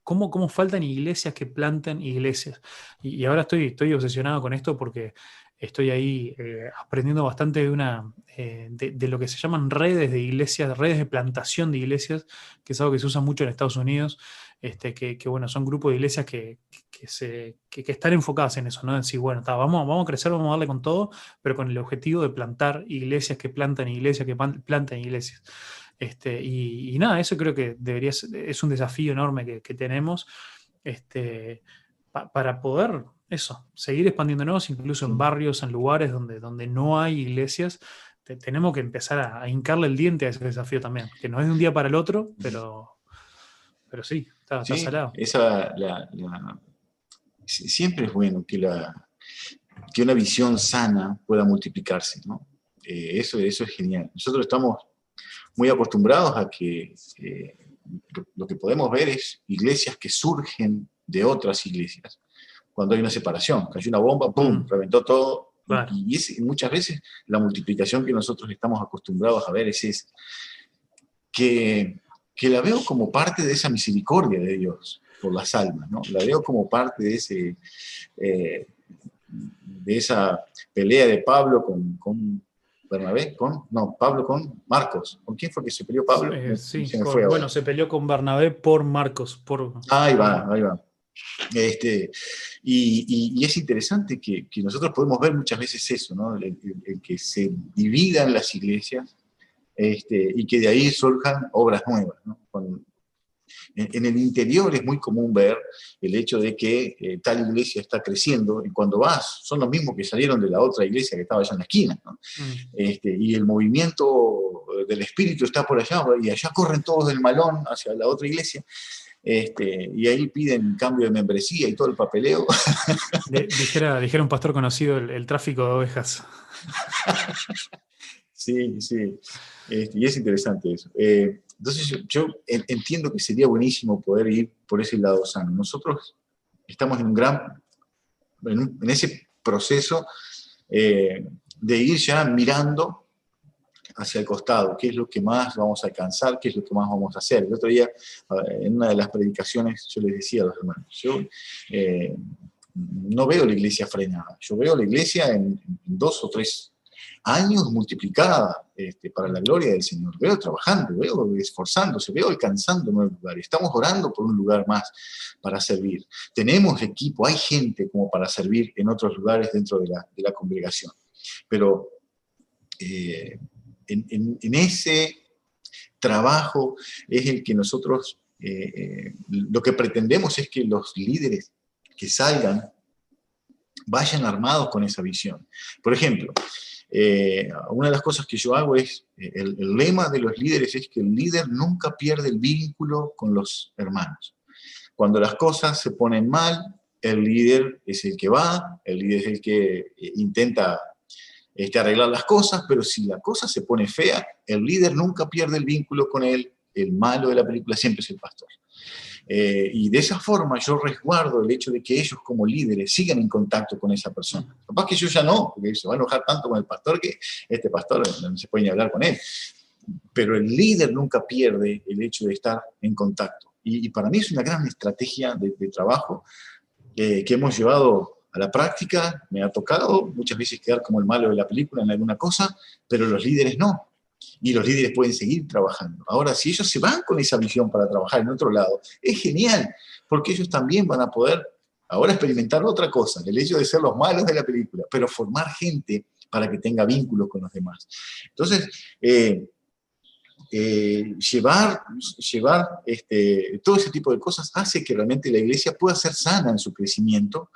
¿cómo, ¿Cómo, faltan iglesias que planten iglesias? Y, ahora estoy, estoy obsesionado con esto porque estoy ahí eh, aprendiendo bastante de, una, de, lo que se llaman redes de iglesias, redes de plantación de iglesias, que es algo que se usa mucho en Estados Unidos, este, que, bueno, son grupos de iglesias que, se, están enfocadas en eso, ¿no? En decir, bueno, vamos, vamos a crecer, vamos a darle con todo, pero con el objetivo de plantar iglesias que plantan iglesias, que plantan iglesias. Este, y, nada, eso creo que debería ser, es un desafío enorme que, tenemos este, para poder eso, seguir expandiéndonos, incluso en barrios, en lugares donde, donde no hay iglesias, tenemos que empezar a, hincarle el diente a ese desafío también, que no es de un día para el otro, pero, pero sí, está, salado. Esa, siempre es bueno que, la, que una visión sana pueda multiplicarse, ¿no? Eh, eso, eso es genial. Nosotros estamos muy acostumbrados a que eh, lo que podemos ver es iglesias que surgen de otras iglesias cuando hay una separación. Cayó una bomba, ¡pum!, mm. reventó todo. Y, muchas veces la multiplicación que nosotros estamos acostumbrados a ver es esa. Que, que la veo como parte de esa misericordia de Dios por las almas, ¿no? La veo como parte de ese... Eh, de esa pelea de Pablo con, con Bernabé, con, no, Pablo con Marcos. ¿Con quién fue que se peleó Pablo? Eh, sí, bueno, se peleó con Bernabé por Marcos. Por... Ahí va, ahí va. Este, y, es interesante que, nosotros podemos ver muchas veces eso, ¿no? el, que se dividan las iglesias este, y que de ahí surjan obras nuevas. ¿no? en, el interior es muy común ver el hecho de que eh, tal iglesia está creciendo y cuando vas son los mismos que salieron de la otra iglesia que estaba allá en la esquina. ¿no? Mm. Este, y el movimiento del espíritu está por allá y allá corren todos del malón hacia la otra iglesia. Este, y ahí piden cambio de membresía y todo el papeleo. [LAUGHS] dijera, dijera un pastor conocido el, tráfico de ovejas. [LAUGHS] sí, sí. Este, y es interesante eso. Eh, entonces yo, entiendo que sería buenísimo poder ir por ese lado sano. Nosotros estamos en un gran, en, ese proceso eh, de ir ya mirando hacia el costado, qué es lo que más vamos a alcanzar, qué es lo que más vamos a hacer. El otro día, en una de las predicaciones, yo les decía a los hermanos, yo eh, no veo la iglesia frenada, yo veo la iglesia en, dos o tres años multiplicada este, para la gloria del Señor. Veo trabajando, veo esforzándose, veo alcanzando nuevos lugares. Estamos orando por un lugar más para servir. Tenemos equipo, hay gente como para servir en otros lugares dentro de la, congregación. Pero eh, en, ese trabajo es el que nosotros, eh, eh, lo que pretendemos es que los líderes que salgan vayan armados con esa visión. Por ejemplo, eh, una de las cosas que yo hago es, el, lema de los líderes es que el líder nunca pierde el vínculo con los hermanos. Cuando las cosas se ponen mal, el líder es el que va, el líder es el que intenta este, arreglar las cosas, pero si la cosa se pone fea, el líder nunca pierde el vínculo con él, el malo de la película siempre es el pastor. Eh, y de esa forma yo resguardo el hecho de que ellos como líderes sigan en contacto con esa persona. Capaz que yo ya no, porque se va a enojar tanto con el pastor que este pastor no se puede ni hablar con él. Pero el líder nunca pierde el hecho de estar en contacto. Y, para mí es una gran estrategia de, trabajo eh, que hemos llevado a la práctica, me ha tocado muchas veces quedar como el malo de la película en alguna cosa, pero los líderes no. Y los líderes pueden seguir trabajando. Ahora, si ellos se van con esa visión para trabajar en otro lado, es genial, porque ellos también van a poder ahora experimentar otra cosa, el hecho de ser los malos de la película, pero formar gente para que tenga vínculos con los demás. Entonces, eh, eh, llevar, llevar este, todo ese tipo de cosas hace que realmente la iglesia pueda ser sana en su crecimiento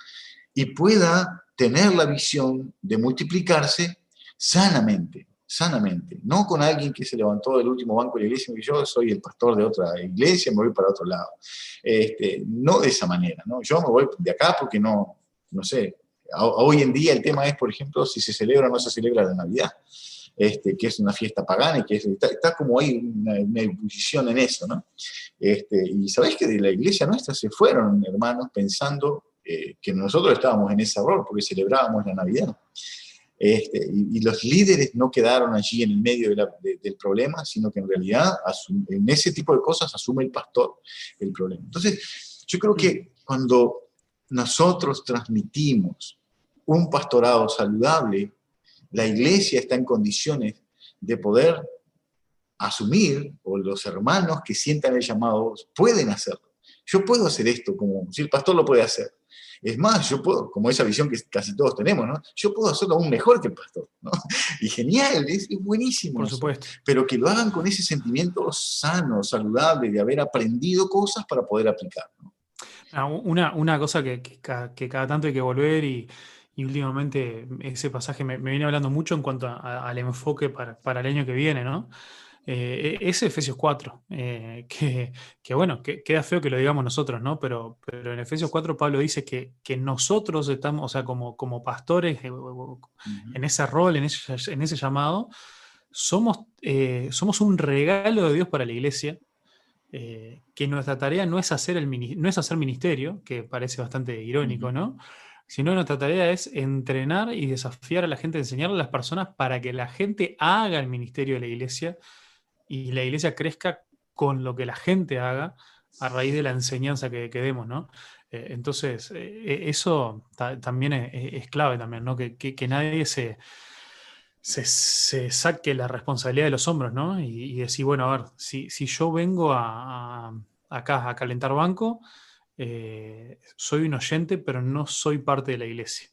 y pueda tener la visión de multiplicarse sanamente, sanamente, no con alguien que se levantó del último banco de la iglesia y yo soy el pastor de otra iglesia, me voy para otro lado. Este, no de esa manera, ¿no? Yo me voy de acá porque no, no sé, hoy en día el tema es, por ejemplo, si se celebra o no se celebra la Navidad. Este, que es una fiesta pagana y que está, como ahí una, una ebullición en eso, ¿no? Este, y sabéis que de la iglesia nuestra se fueron hermanos pensando eh, que nosotros estábamos en ese error porque celebrábamos la Navidad. Este, y, los líderes no quedaron allí en el medio del problema, sino que en realidad en ese tipo de cosas asume el pastor el problema. Entonces, yo creo que cuando nosotros transmitimos un pastorado saludable, la iglesia está en condiciones de poder asumir, o los hermanos que sientan el llamado pueden hacerlo. Yo puedo hacer esto, como si el pastor lo puede hacer. Es más, yo puedo, como esa visión que casi todos tenemos, ¿no? Yo puedo hacerlo aún mejor que el pastor, ¿no? [LAUGHS] Y genial, es, buenísimo. Por supuesto. Pero que lo hagan con ese sentimiento sano, saludable, de haber aprendido cosas para poder aplicar, ah, Una, cosa que, cada tanto hay que volver y, últimamente ese pasaje me, viene hablando mucho en cuanto al enfoque para, para, el año que viene, ¿no? Eh, e, es Efesios 4, eh, [LAUGHS] que, bueno, que, queda feo que lo digamos nosotros, ¿no? Pero, pero en Efesios 4 Pablo dice que, que nosotros estamos, o sea, como, como pastores, eh, en ese rol, en ese, en ese llamado, somos, somos un regalo de Dios para la iglesia, que nuestra tarea no es, hacer el, no es hacer ministerio, que parece bastante irónico, ¿no? Sino nuestra tarea es entrenar y desafiar a la gente, enseñarle a las personas para que la gente haga el ministerio de la iglesia y la iglesia crezca con lo que la gente haga a raíz de la enseñanza que, demos, ¿no? Eh, entonces, eh, e, eso también es, clave también, ¿no? Que, nadie se, se, saque la responsabilidad de los hombros, ¿no? Y, decir, bueno, a ver, si, yo vengo a, acá a calentar banco, eh, soy un oyente, pero no soy parte de la iglesia.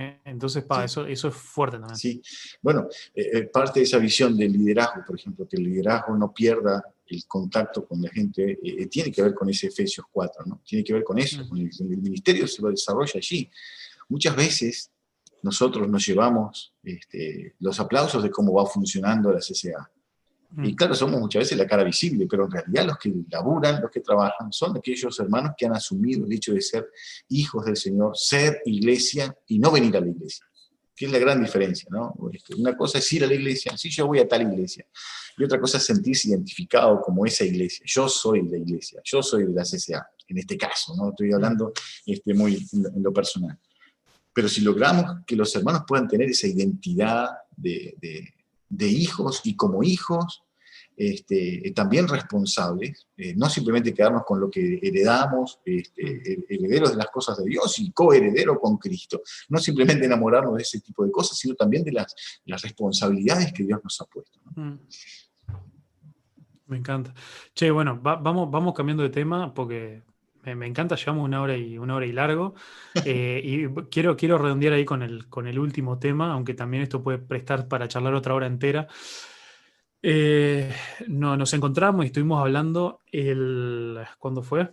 ¿Eh? Entonces, pa, eso, eso es fuerte también. Sí, bueno, eh, eh, parte de esa visión del liderazgo, por ejemplo, que el liderazgo no pierda el contacto con la gente, tiene que ver con ese Efesios 4, ¿no? Tiene que ver con eso, con el, ministerio se lo desarrolla allí. Muchas veces nosotros nos llevamos este, los aplausos de cómo va funcionando la CCA. Y claro, somos muchas veces la cara visible, pero en realidad los que laburan, los que trabajan, son aquellos hermanos que han asumido el hecho de ser hijos del Señor, ser iglesia y no venir a la iglesia. Que es la gran diferencia, ¿no? Este, una cosa es ir a la iglesia, sí, yo voy a tal iglesia. Y otra cosa es sentirse identificado como esa iglesia. Yo soy la iglesia, yo soy de la CCA, en este caso, ¿no? Estoy hablando este, muy en lo personal. Pero si logramos que los hermanos puedan tener esa identidad de de hijos y como hijos, este, también responsables, eh, no simplemente quedarnos con lo que heredamos, este, herederos de las cosas de Dios y coherederos con Cristo, no simplemente enamorarnos de ese tipo de cosas, sino también de las, las responsabilidades que Dios nos ha puesto. Mm. Me encanta. Che, bueno, vamos, vamos cambiando de tema porque me, encanta, llevamos una hora y una hora y largo. Eh, y quiero, quiero redondear ahí con el, con el último tema, aunque también esto puede prestar para charlar otra hora entera. Eh, no, nos encontramos y estuvimos hablando el. ¿Cuándo fue?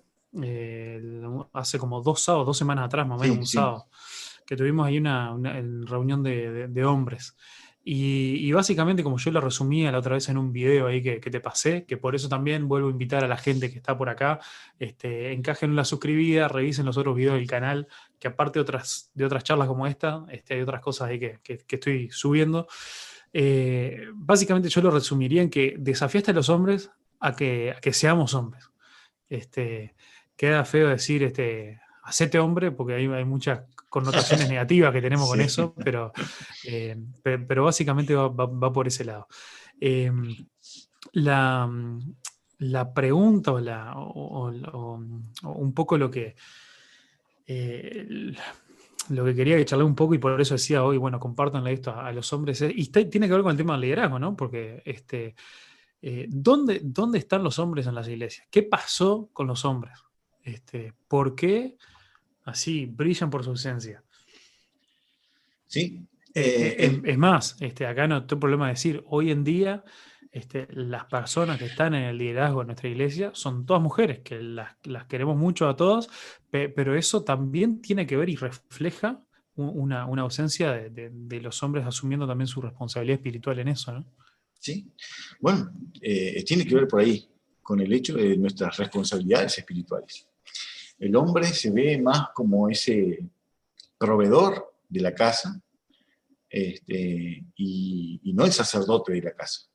hace como dos sábados, dos semanas atrás, más o menos, un sábado, que tuvimos ahí una, reunión de, hombres. Y, básicamente, como yo lo resumía la otra vez en un video ahí que, te pasé, que por eso también vuelvo a invitar a la gente que está por acá, este, encajen la suscribida, revisen los otros videos del canal, que aparte de otras, de otras charlas como esta, este, hay otras cosas ahí que, que estoy subiendo. Eh, básicamente yo lo resumiría en que desafiaste a los hombres a que, que seamos hombres. Este, queda feo decir, este, hacete hombre, porque hay, hay muchas connotaciones [LAUGHS] negativas que tenemos con eso, pero, eh, pero, básicamente va, por ese lado. Eh, la, la, pregunta o, la, un poco lo que lo que quería que charlar un poco y por eso decía hoy, bueno, compártanle esto a, los hombres. Eh, y tiene que ver con el tema del liderazgo, ¿no? Porque, este, eh, ¿dónde, ¿dónde están los hombres en las iglesias? ¿Qué pasó con los hombres? Este, ¿Por qué así brillan por su ausencia? Sí. Eh, es, más, este, acá no tengo problema de decir, hoy en día este, las personas que están en el liderazgo de nuestra iglesia son todas mujeres, que las, queremos mucho a todas, pero eso también tiene que ver y refleja una, ausencia de, los hombres asumiendo también su responsabilidad espiritual en eso, ¿no? Sí, bueno, eh, tiene que ver por ahí con el hecho de nuestras responsabilidades espirituales. El hombre se ve más como ese proveedor de la casa este, y no el sacerdote de la casa.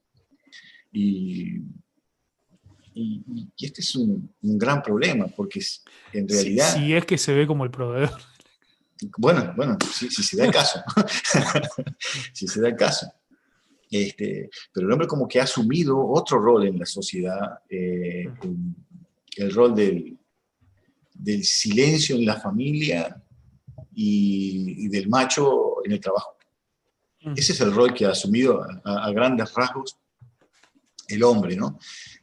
Y, este es un, gran problema, porque en realidad... Si, es que se ve como el proveedor. Bueno, bueno, si, se da el [LAUGHS] caso. [LAUGHS] si se da el caso. Este, pero el hombre como que ha asumido otro rol en la sociedad, eh, el, rol del, del, silencio en la familia y, del macho en el trabajo. Ese es el rol que ha asumido a grandes rasgos el hombre, ¿no?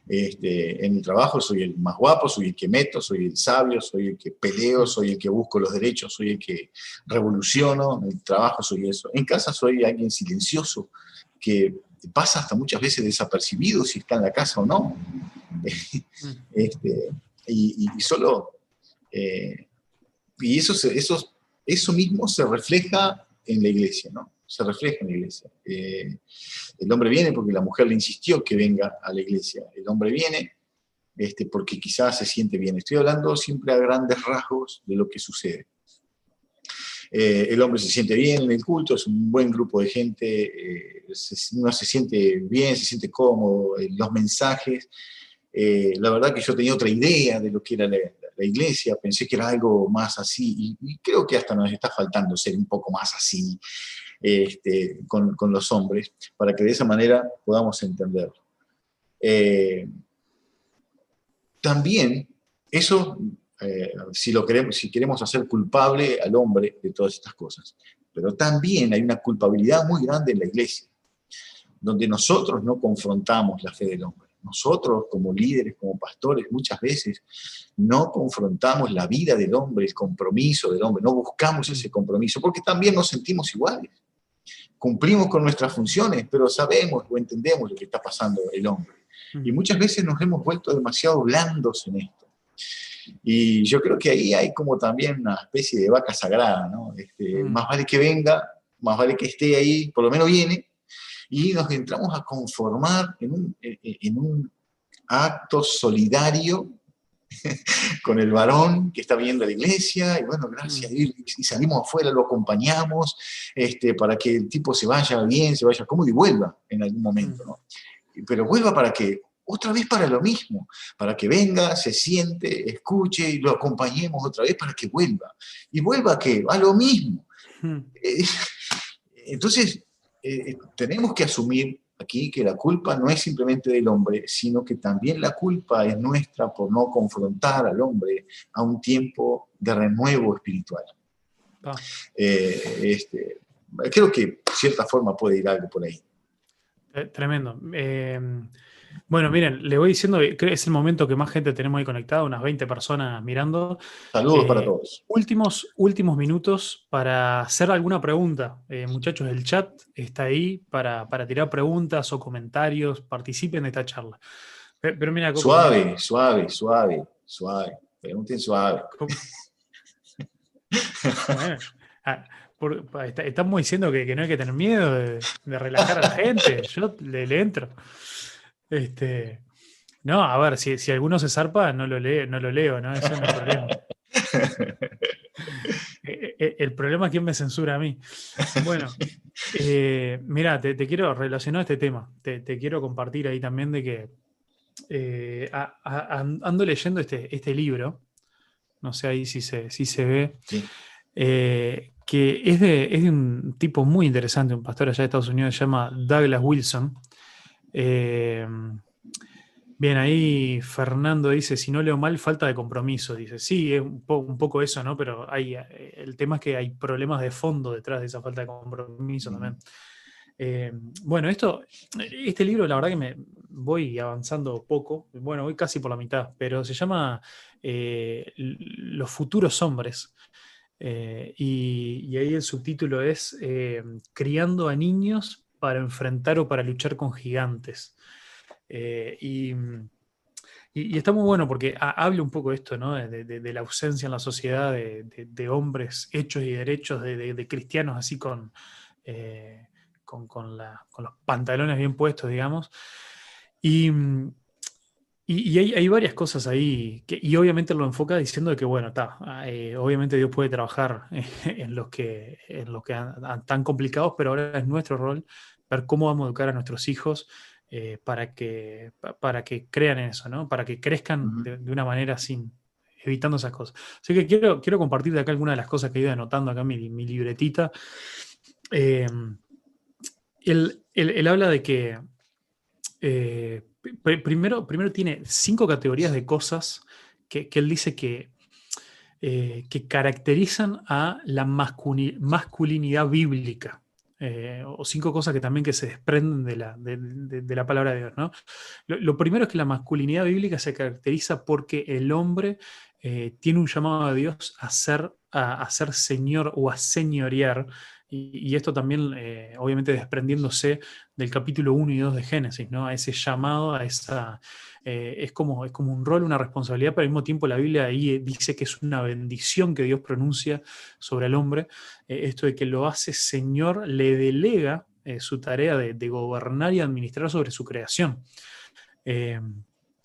Este, en mi trabajo soy el más guapo, soy el que meto, soy el sabio, soy el que peleo, soy el que busco los derechos, soy el que revoluciono, en el trabajo soy eso. En casa soy alguien silencioso, que pasa hasta muchas veces desapercibido si está en la casa o no. [LAUGHS] este, y, solo... Eh, y eso, eso, eso mismo se refleja en la iglesia, ¿no? Se refleja en la iglesia. Eh, el hombre viene porque la mujer le insistió que venga a la iglesia. El hombre viene este, porque quizás se siente bien. Estoy hablando siempre a grandes rasgos de lo que sucede. Eh, el hombre se siente bien en el culto, es un buen grupo de gente, eh, uno se siente bien, se siente cómodo, en los mensajes. Eh, la verdad que yo tenía otra idea de lo que era la, iglesia, pensé que era algo más así, y, creo que hasta nos está faltando ser un poco más así este, con, los hombres, para que de esa manera podamos entenderlo. Eh, también, eso, eh, si, lo queremos, si queremos hacer culpable al hombre de todas estas cosas, pero también hay una culpabilidad muy grande en la iglesia, donde nosotros no confrontamos la fe del hombre. Nosotros como líderes, como pastores, muchas veces no confrontamos la vida del hombre, el compromiso del hombre, no buscamos ese compromiso, porque también nos sentimos iguales. Cumplimos con nuestras funciones, pero sabemos o entendemos lo que está pasando el hombre. Y muchas veces nos hemos vuelto demasiado blandos en esto. Y yo creo que ahí hay como también una especie de vaca sagrada, ¿no? Este, mm. Más vale que venga, más vale que esté ahí, por lo menos viene, y nos entramos a conformar en un, en un acto solidario [LAUGHS] con el varón que está viendo la iglesia, y bueno, gracias, mm. y, salimos afuera, lo acompañamos, este, para que el tipo se vaya bien, se vaya cómodo y vuelva en algún momento, ¿no? Pero vuelva para que, otra vez para lo mismo, para que venga, se siente, escuche y lo acompañemos otra vez para que vuelva. Y vuelva a qué? A lo mismo. Mm. Eh, [LAUGHS] entonces, eh, tenemos que asumir aquí que la culpa no es simplemente del hombre, sino que también la culpa es nuestra por no confrontar al hombre a un tiempo de renuevo espiritual. Ah. Eh, este, creo que de cierta forma puede ir algo por ahí. Eh, tremendo. Eh, bueno, miren, le voy diciendo que es el momento que más gente tenemos ahí conectada, unas 20 personas mirando. Saludos para todos. Últimos, últimos minutos para hacer alguna pregunta. muchachos, el chat está ahí para, tirar preguntas o comentarios. Participen de esta charla. Pero, mira, suave, suave, suave, suave. Pregunten suave. Ah, estamos diciendo que, no hay que tener miedo de, relajar a la gente. Yo le, entro. Este, no, a ver, si, si, alguno se zarpa, no lo, leo, no lo leo, ¿no? Ese no es problema. [LAUGHS] Eh, eh, el problema es quién me censura a mí. Bueno, [LAUGHS] eh, mira, te, quiero relacionar este tema. Te, quiero compartir ahí también de que ando leyendo este, este libro. No sé ahí si se, si se ve. Sí. Eh, que es de, un tipo muy interesante, un pastor allá de Estados Unidos, se llama Douglas Wilson. Eh, bien, ahí Fernando dice, si no leo mal, falta de compromiso. Dice, sí, es un, poco eso, ¿no? Pero hay, eh, el tema es que hay problemas de fondo detrás de esa falta de compromiso también. bueno, esto, este libro, la verdad que me voy avanzando poco, bueno, voy casi por la mitad, pero se llama Los futuros hombres. Eh, y, ahí el subtítulo es eh, Criando a niños para enfrentar o para luchar con gigantes. Eh, y, está muy bueno porque habla un poco esto, ¿no? De, la ausencia en la sociedad de, hombres hechos y derechos, de, cristianos así con, con, con, los pantalones bien puestos, digamos. Y, y, hay, varias cosas ahí, que, y obviamente lo enfoca diciendo que, bueno, está, eh, obviamente Dios puede trabajar [LAUGHS] en los que, en lo que tan complicados, pero ahora es nuestro rol ver cómo vamos a educar a nuestros hijos eh, para, que, para que crean en eso, ¿no? Para que crezcan de, una manera sin, evitando esas cosas. Así que quiero, quiero compartir de acá algunas de las cosas que he ido anotando acá en mi, libretita. Eh, él, habla de que primero, primero tiene cinco categorías de cosas que, él dice que, eh, que caracterizan a la masculinidad bíblica. Eh, o cinco cosas que también que se desprenden de la, de, la palabra de Dios. ¿no? Lo, primero es que la masculinidad bíblica se caracteriza porque el hombre eh, tiene un llamado a Dios a ser, a, a ser señor o a señorear y, esto también, eh, obviamente, desprendiéndose del capítulo 1 y 2 de Génesis, ¿no? A ese llamado, a esa. Eh, es, como, es como un rol, una responsabilidad, pero al mismo tiempo la Biblia ahí dice que es una bendición que Dios pronuncia sobre el hombre. Eh, esto de que lo hace Señor, le delega su tarea de, de, gobernar y administrar sobre su creación.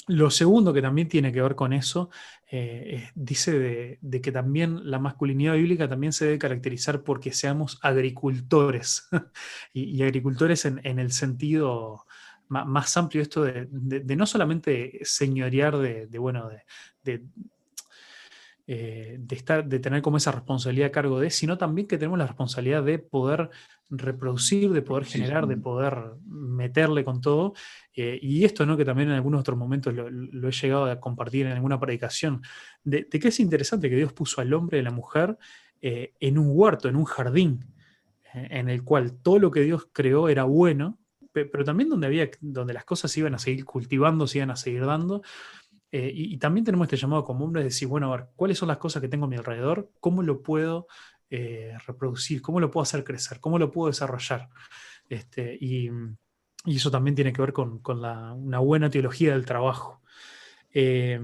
Lo segundo que también tiene que ver con eso, eh, dice de, que también la masculinidad bíblica también se debe caracterizar porque seamos agricultores, [LAUGHS] y, agricultores en, el sentido más, amplio, esto de, no solamente señorear de, bueno, de, eh, de, estar, de tener como esa responsabilidad a cargo de, sino también que tenemos la responsabilidad de poder reproducir, de poder generar, de poder meterle con todo. Eh, y esto, ¿no? que también en algunos otros momentos lo, he llegado a compartir en alguna predicación, de, que es interesante que Dios puso al hombre y a la mujer eh, en un huerto, en un jardín, en el cual todo lo que Dios creó era bueno, pero también donde, había, donde las cosas iban a seguir cultivando, se iban a seguir dando, eh, y, también tenemos este llamado como hombre de decir, bueno, a ver, ¿cuáles son las cosas que tengo a mi alrededor? ¿Cómo lo puedo eh, reproducir? ¿Cómo lo puedo hacer crecer? ¿Cómo lo puedo desarrollar? Este, y, eso también tiene que ver con, una buena teología del trabajo. Eh,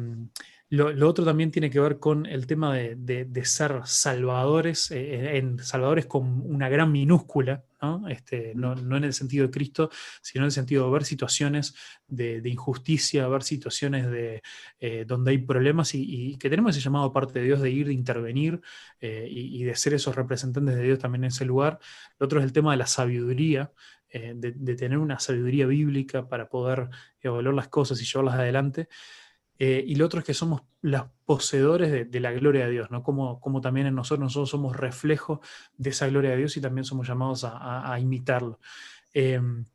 lo, otro también tiene que ver con el tema de, ser salvadores, eh, en salvadores con una gran minúscula, ¿no? Este, no, en el sentido de Cristo, sino en el sentido de ver situaciones de, injusticia, ver situaciones de, eh, donde hay problemas y, que tenemos ese llamado parte de Dios de ir, de intervenir eh, y, de ser esos representantes de Dios también en ese lugar. Lo otro es el tema de la sabiduría. De, de, tener una sabiduría bíblica para poder evaluar las cosas y llevarlas adelante. Eh, y lo otro es que somos los poseedores de, la gloria de Dios, ¿no? Como, como, también en nosotros, nosotros somos reflejo de esa gloria de Dios y también somos llamados a, imitarlo. Em,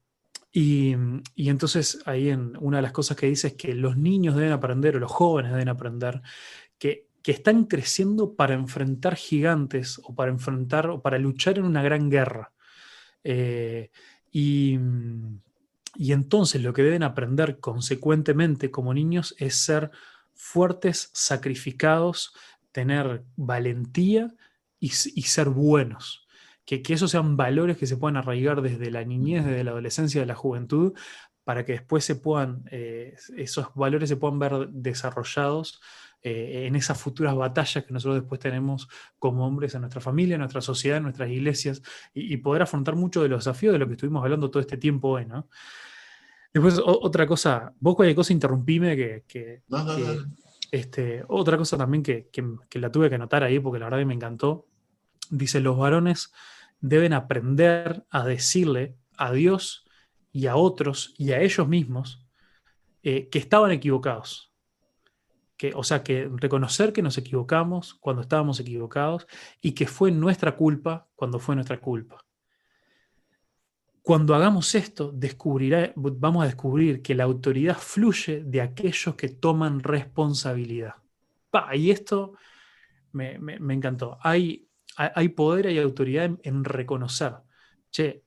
Y, entonces ahí en una de las cosas que dice es que los niños deben aprender, o los jóvenes deben aprender, que, que están creciendo para enfrentar gigantes o para enfrentar o para luchar en una gran guerra. Eh, y, y entonces lo que deben aprender consecuentemente como niños es ser fuertes, sacrificados, tener valentía y, ser buenos. Que, esos sean valores que se puedan arraigar desde la niñez, desde la adolescencia, de la juventud, para que después eh, esos valores se puedan ver desarrollados eh, en esas futuras batallas que nosotros después tenemos como hombres en nuestra familia, en nuestra sociedad, en nuestras iglesias, y, poder afrontar mucho de los desafíos de lo que estuvimos hablando todo este tiempo hoy, ¿no? Después, otra cosa, vos cualquier cosa interrumpime que... Este, otra cosa también que, que, la tuve que anotar ahí porque la verdad que me encantó, dice, los varones deben aprender a decirle a Dios y a otros y a ellos mismos eh, que estaban equivocados. Que, o sea, que reconocer que nos equivocamos cuando estábamos equivocados y que fue nuestra culpa cuando fue nuestra culpa. Cuando hagamos esto, descubrirá, vamos a descubrir que la autoridad fluye de aquellos que toman responsabilidad. y esto me, encantó. Hay, hay, poder, hay autoridad en, reconocer, che,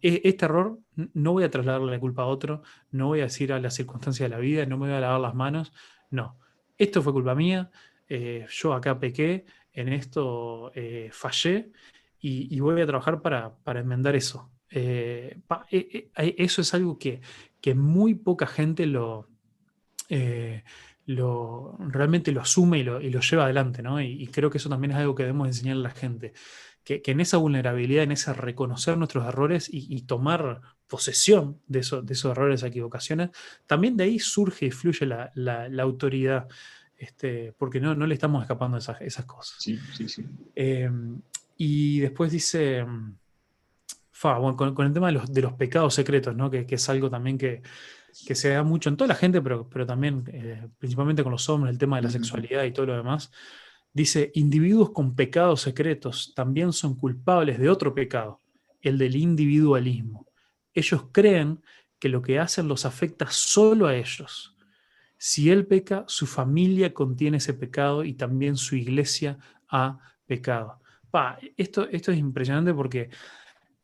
e, este error no voy a trasladarle la culpa a otro, no voy a decir a las circunstancias de la vida, no me voy a lavar las manos, no. Esto fue culpa mía, eh, yo acá pequé, en esto eh, fallé y, voy a trabajar para, para enmendar eso. Eh, eso es algo que, muy poca gente lo, lo, realmente lo asume y lo, lleva adelante, ¿no? Y, creo que eso también es algo que debemos enseñar a la gente, que, en esa vulnerabilidad, en ese reconocer nuestros errores y, tomar posesión de, eso, de esos errores, equivocaciones, también de ahí surge y fluye la, autoridad, este, porque no, no, le estamos escapando esas, esas cosas. Sí, sí, sí. y después dice con, el tema de los, de los pecados secretos, ¿no? que, es algo también que, se da mucho en toda la gente, pero, pero también eh, principalmente con los hombres, el tema de la sexualidad y todo lo demás. Dice, individuos con pecados secretos también son culpables de otro pecado, el del individualismo. Ellos creen que lo que hacen los afecta solo a ellos. Si él peca, su familia contiene ese pecado y también su iglesia ha pecado. Pa, esto, esto es impresionante porque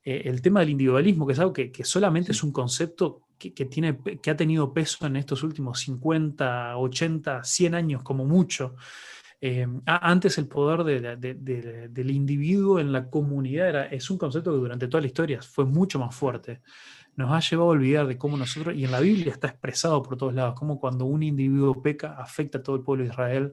eh, el tema del individualismo, que es algo que, solamente es un concepto que, tiene, que ha tenido peso en estos últimos 50, 80, 100 años como mucho. Eh, antes el poder del individuo en la comunidad era, es un concepto que durante toda la historia fue mucho más fuerte. Nos ha llevado a olvidar de cómo nosotros, y en la Biblia está expresado por todos lados, cómo cuando un individuo peca afecta a todo el pueblo de Israel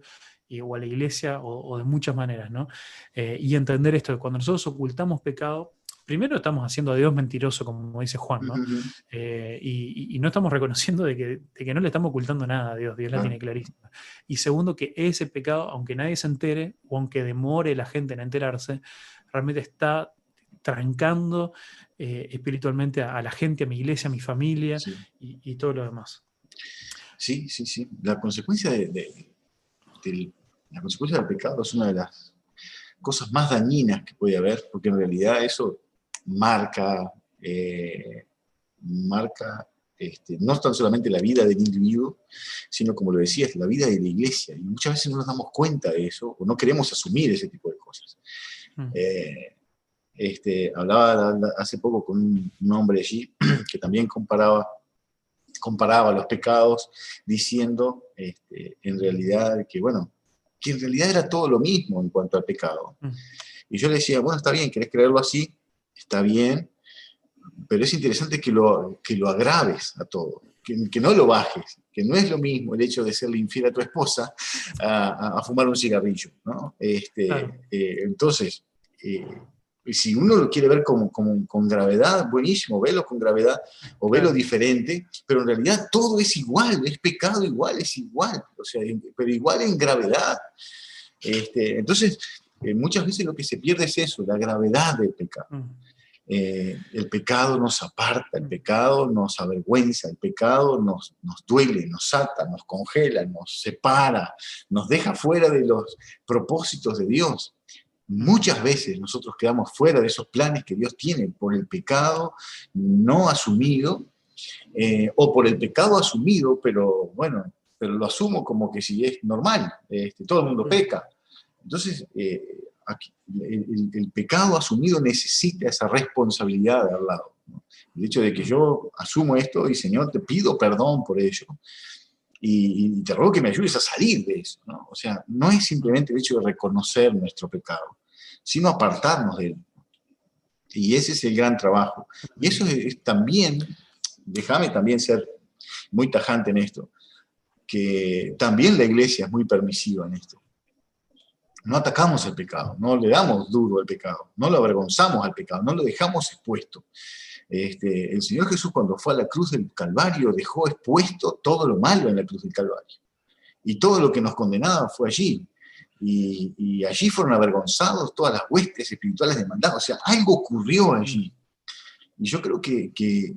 o a la iglesia o, de muchas maneras, ¿no? Eh, y entender esto, que cuando nosotros ocultamos pecado, primero estamos haciendo a Dios mentiroso, como dice Juan, ¿no? Eh, y, no estamos reconociendo de que, no le estamos ocultando nada a Dios, Dios la tiene clarísima. Y segundo, que ese pecado, aunque nadie se entere, o aunque demore la gente en enterarse, realmente está trancando eh, espiritualmente a, la gente, a mi iglesia, a mi familia y, todo lo demás. Sí, sí, sí. La consecuencia, de, la consecuencia del pecado es una de las cosas más dañinas que puede haber, porque en realidad eso marca, eh, marca este, no tan solamente la vida del individuo, sino como lo decías, la vida de la iglesia. Y muchas veces no nos damos cuenta de eso o no queremos asumir ese tipo de cosas. Mm. Eh, este, hablaba hace poco con un, hombre allí [CLEARS THROAT] que también comparaba, comparaba los pecados diciendo este, en realidad que, bueno, que en realidad era todo lo mismo en cuanto al pecado. Mm. Y yo le decía, bueno, está bien, querés creerlo así, está bien, pero es interesante que lo, que lo agraves a todo, que, no lo bajes, que no es lo mismo el hecho de serle infiel a tu esposa a, fumar un cigarrillo. ¿no? Este, eh, entonces, eh, si uno lo quiere ver como, con gravedad, buenísimo, velo con gravedad o velo diferente, pero en realidad todo es igual, es pecado igual, es igual, o sea, pero igual en gravedad. Este, entonces, eh, muchas veces lo que se pierde es eso, la gravedad del pecado. Mm. Eh, el pecado nos aparta, el pecado nos avergüenza, el pecado nos, nos duele, nos ata, nos congela, nos separa, nos deja fuera de los propósitos de Dios. Muchas veces nosotros quedamos fuera de esos planes que Dios tiene por el pecado no asumido eh, o por el pecado asumido, pero bueno, pero lo asumo como que si es normal, este, todo el mundo peca. Entonces, eh, el, pecado asumido necesita esa responsabilidad de al lado. El hecho de que yo asumo esto y Señor, te pido perdón por ello. Y, te ruego que me ayudes a salir de eso. O sea, no es simplemente el hecho de reconocer nuestro pecado, sino apartarnos de él. Y ese es el gran trabajo. Y eso es también, déjame también ser muy tajante en esto, que también la iglesia es muy permisiva en esto. No atacamos el pecado, no le damos duro al pecado, no lo avergonzamos al pecado, no lo dejamos expuesto. Este, el Señor Jesús cuando fue a la cruz del Calvario dejó expuesto todo lo malo en la cruz del Calvario. Y todo lo que nos condenaba fue allí. Y, allí fueron avergonzados todas las huestes espirituales demandadas. O sea, algo ocurrió allí. Y yo creo que, que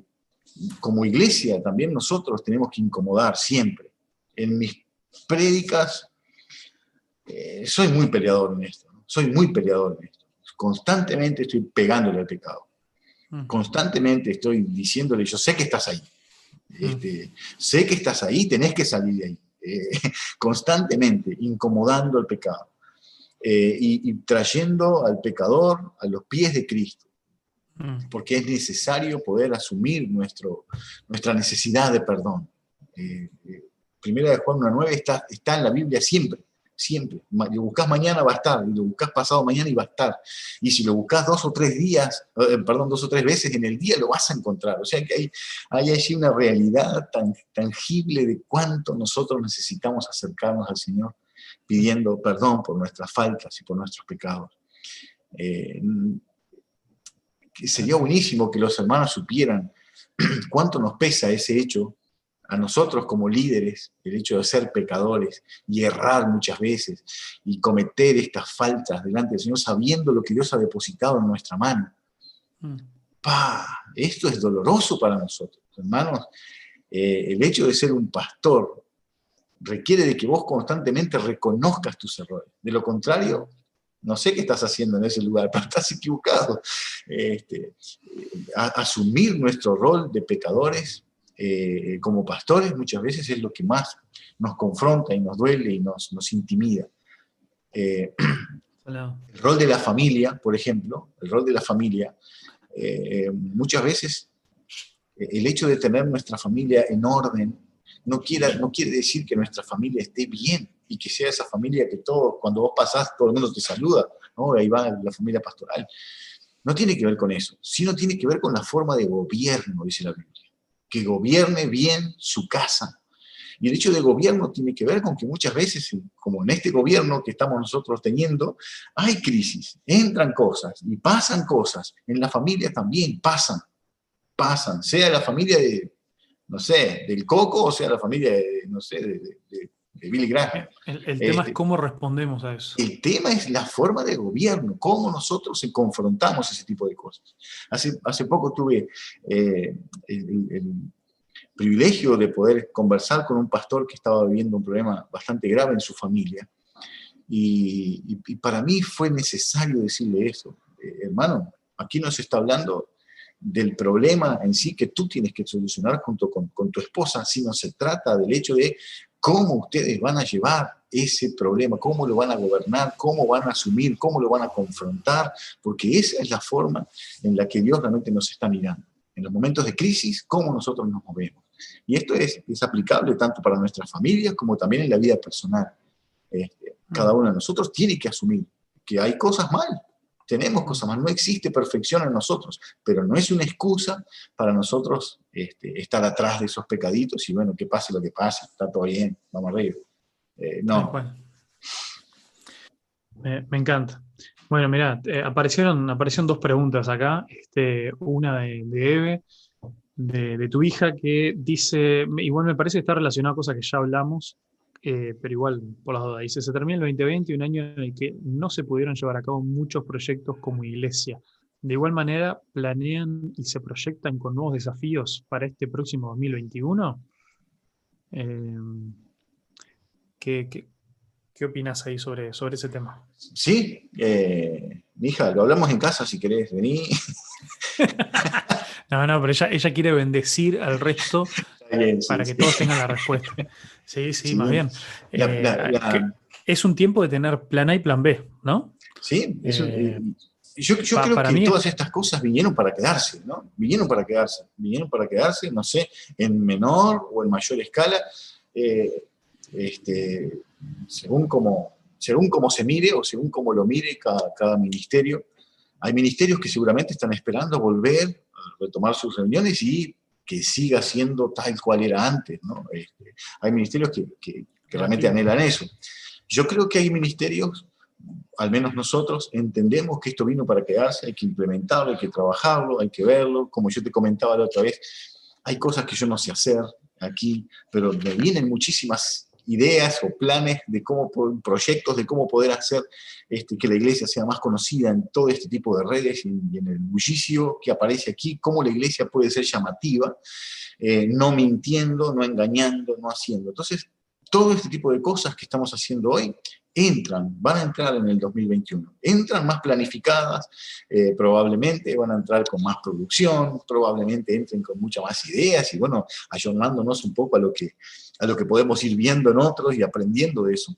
como iglesia también nosotros tenemos que incomodar siempre en mis prédicas eh, soy muy peleador en esto, soy muy peleador en esto. Constantemente estoy pegándole al pecado. Mm. Constantemente estoy diciéndole, yo sé que estás ahí. Mm. Este, sé que estás ahí, tenés que salir de ahí. Eh, [LAUGHS] constantemente incomodando al pecado eh, y, trayendo al pecador a los pies de Cristo mm. porque es necesario poder asumir nuestro, nuestra necesidad de perdón. Primera de Juan 1.9 está, está en la Biblia siempre, siempre. Lo buscas mañana va a estar, y lo buscas pasado mañana y va a estar. Y si lo buscas dos o tres días, eh, perdón, dos o tres veces en el día, lo vas a encontrar. O sea que hay, hay allí una realidad tan tangible de cuánto nosotros necesitamos acercarnos al Señor pidiendo perdón por nuestras faltas y por nuestros pecados. Eh, sería buenísimo que los hermanos supieran [CLEARS THROAT] cuánto nos pesa ese hecho a nosotros como líderes el hecho de ser pecadores y errar muchas veces y cometer estas faltas delante del Señor sabiendo lo que Dios ha depositado en nuestra mano. Mm. Pa, esto es doloroso para nosotros, hermanos. Eh, el hecho de ser un pastor requiere de que vos constantemente reconozcas tus errores. De lo contrario, no sé qué estás haciendo en ese lugar, [LAUGHS] pero estás equivocado. Este, asumir nuestro rol de pecadores eh, como pastores muchas veces es lo que más nos confronta y nos duele y nos, nos intimida. Eh, el rol de la familia, por ejemplo, el rol de la familia, eh, muchas veces el hecho de tener nuestra familia en orden no, quiera, no quiere decir que nuestra familia esté bien y que sea esa familia que todo, cuando vos pasás, todo el mundo te saluda, ¿no? ahí va la familia pastoral. No tiene que ver con eso, sino tiene que ver con la forma de gobierno, dice la Biblia que gobierne bien su casa. Y el hecho de gobierno tiene que ver con que muchas veces, como en este gobierno que estamos nosotros teniendo, hay crisis, entran cosas y pasan cosas. En la familia también pasan, pasan, sea la familia de, no sé, del Coco o sea la familia de, no sé, de, Billy Graham. El, tema es este, cómo respondemos a eso. El tema es la forma de gobierno, cómo nosotros confrontamos ese tipo de cosas. Hace, hace poco tuve eh, el, privilegio de poder conversar con un pastor que estaba viviendo un problema bastante grave en su familia. Y, para mí fue necesario decirle eso. Eh, hermano, aquí no se está hablando del problema en sí que tú tienes que solucionar junto con, con, tu esposa, sino se trata del hecho de cómo ustedes van a llevar ese problema, cómo lo van a gobernar, cómo van a asumir, cómo lo van a confrontar, porque esa es la forma en la que Dios realmente nos está mirando. En los momentos de crisis, cómo nosotros nos movemos. Y esto es, es aplicable tanto para nuestras familias como también en la vida personal. Este, cada uno de nosotros tiene que asumir que hay cosas mal, tenemos cosas mal, no existe perfección en nosotros, pero no es una excusa para nosotros este, estar atrás de esos pecaditos y bueno, que pase lo que pase, está todo bien, vamos arriba. Eh, no. Me, encanta. Bueno, mira, eh, aparecieron, aparecieron dos preguntas acá. Este, una de, Eve, de, tu hija, que dice, igual me parece que está relacionada a cosas que ya hablamos, eh, pero igual, por las dudas, dice, se termina el 2020, un año en el que no se pudieron llevar a cabo muchos proyectos como iglesia. De igual manera, ¿planean y se proyectan con nuevos desafíos para este próximo 2021? Eh, ¿qué, qué, opinas ahí sobre, sobre ese tema? Sí, eh, hija, lo hablamos en casa si querés, venir [LAUGHS] No, no, pero ella, ella quiere bendecir al resto para que todos tengan la respuesta. Sí, sí, más bien. Eh, es un tiempo de tener plan A y plan B, ¿no? Sí, eh, yo, creo que todas estas cosas vinieron para quedarse, ¿no? Vinieron para quedarse, vinieron para quedarse, no sé, en menor o en mayor escala, eh, este, según como según cómo se mire o según cómo lo mire cada, cada ministerio. Hay ministerios que seguramente están esperando volver a retomar sus reuniones y que siga siendo tal cual era antes. ¿no? Este, hay ministerios que, que, realmente anhelan eso. Yo creo que hay ministerios, al menos nosotros, entendemos que esto vino para quedarse, hay que implementarlo, hay que trabajarlo, hay que verlo. Como yo te comentaba la otra vez, hay cosas que yo no sé hacer aquí, pero me vienen muchísimas ideas o planes de cómo, proyectos de cómo poder hacer este, que la iglesia sea más conocida en todo este tipo de redes y, en el bullicio que aparece aquí, cómo la iglesia puede ser llamativa, eh, no mintiendo, no engañando, no haciendo. Entonces, todo este tipo de cosas que estamos haciendo hoy entran, van a entrar en el 2021. Entran más planificadas, eh, probablemente van a entrar con más producción, probablemente entren con muchas más ideas y bueno, ayornándonos un poco a lo que a lo que podemos ir viendo en otros y aprendiendo de eso.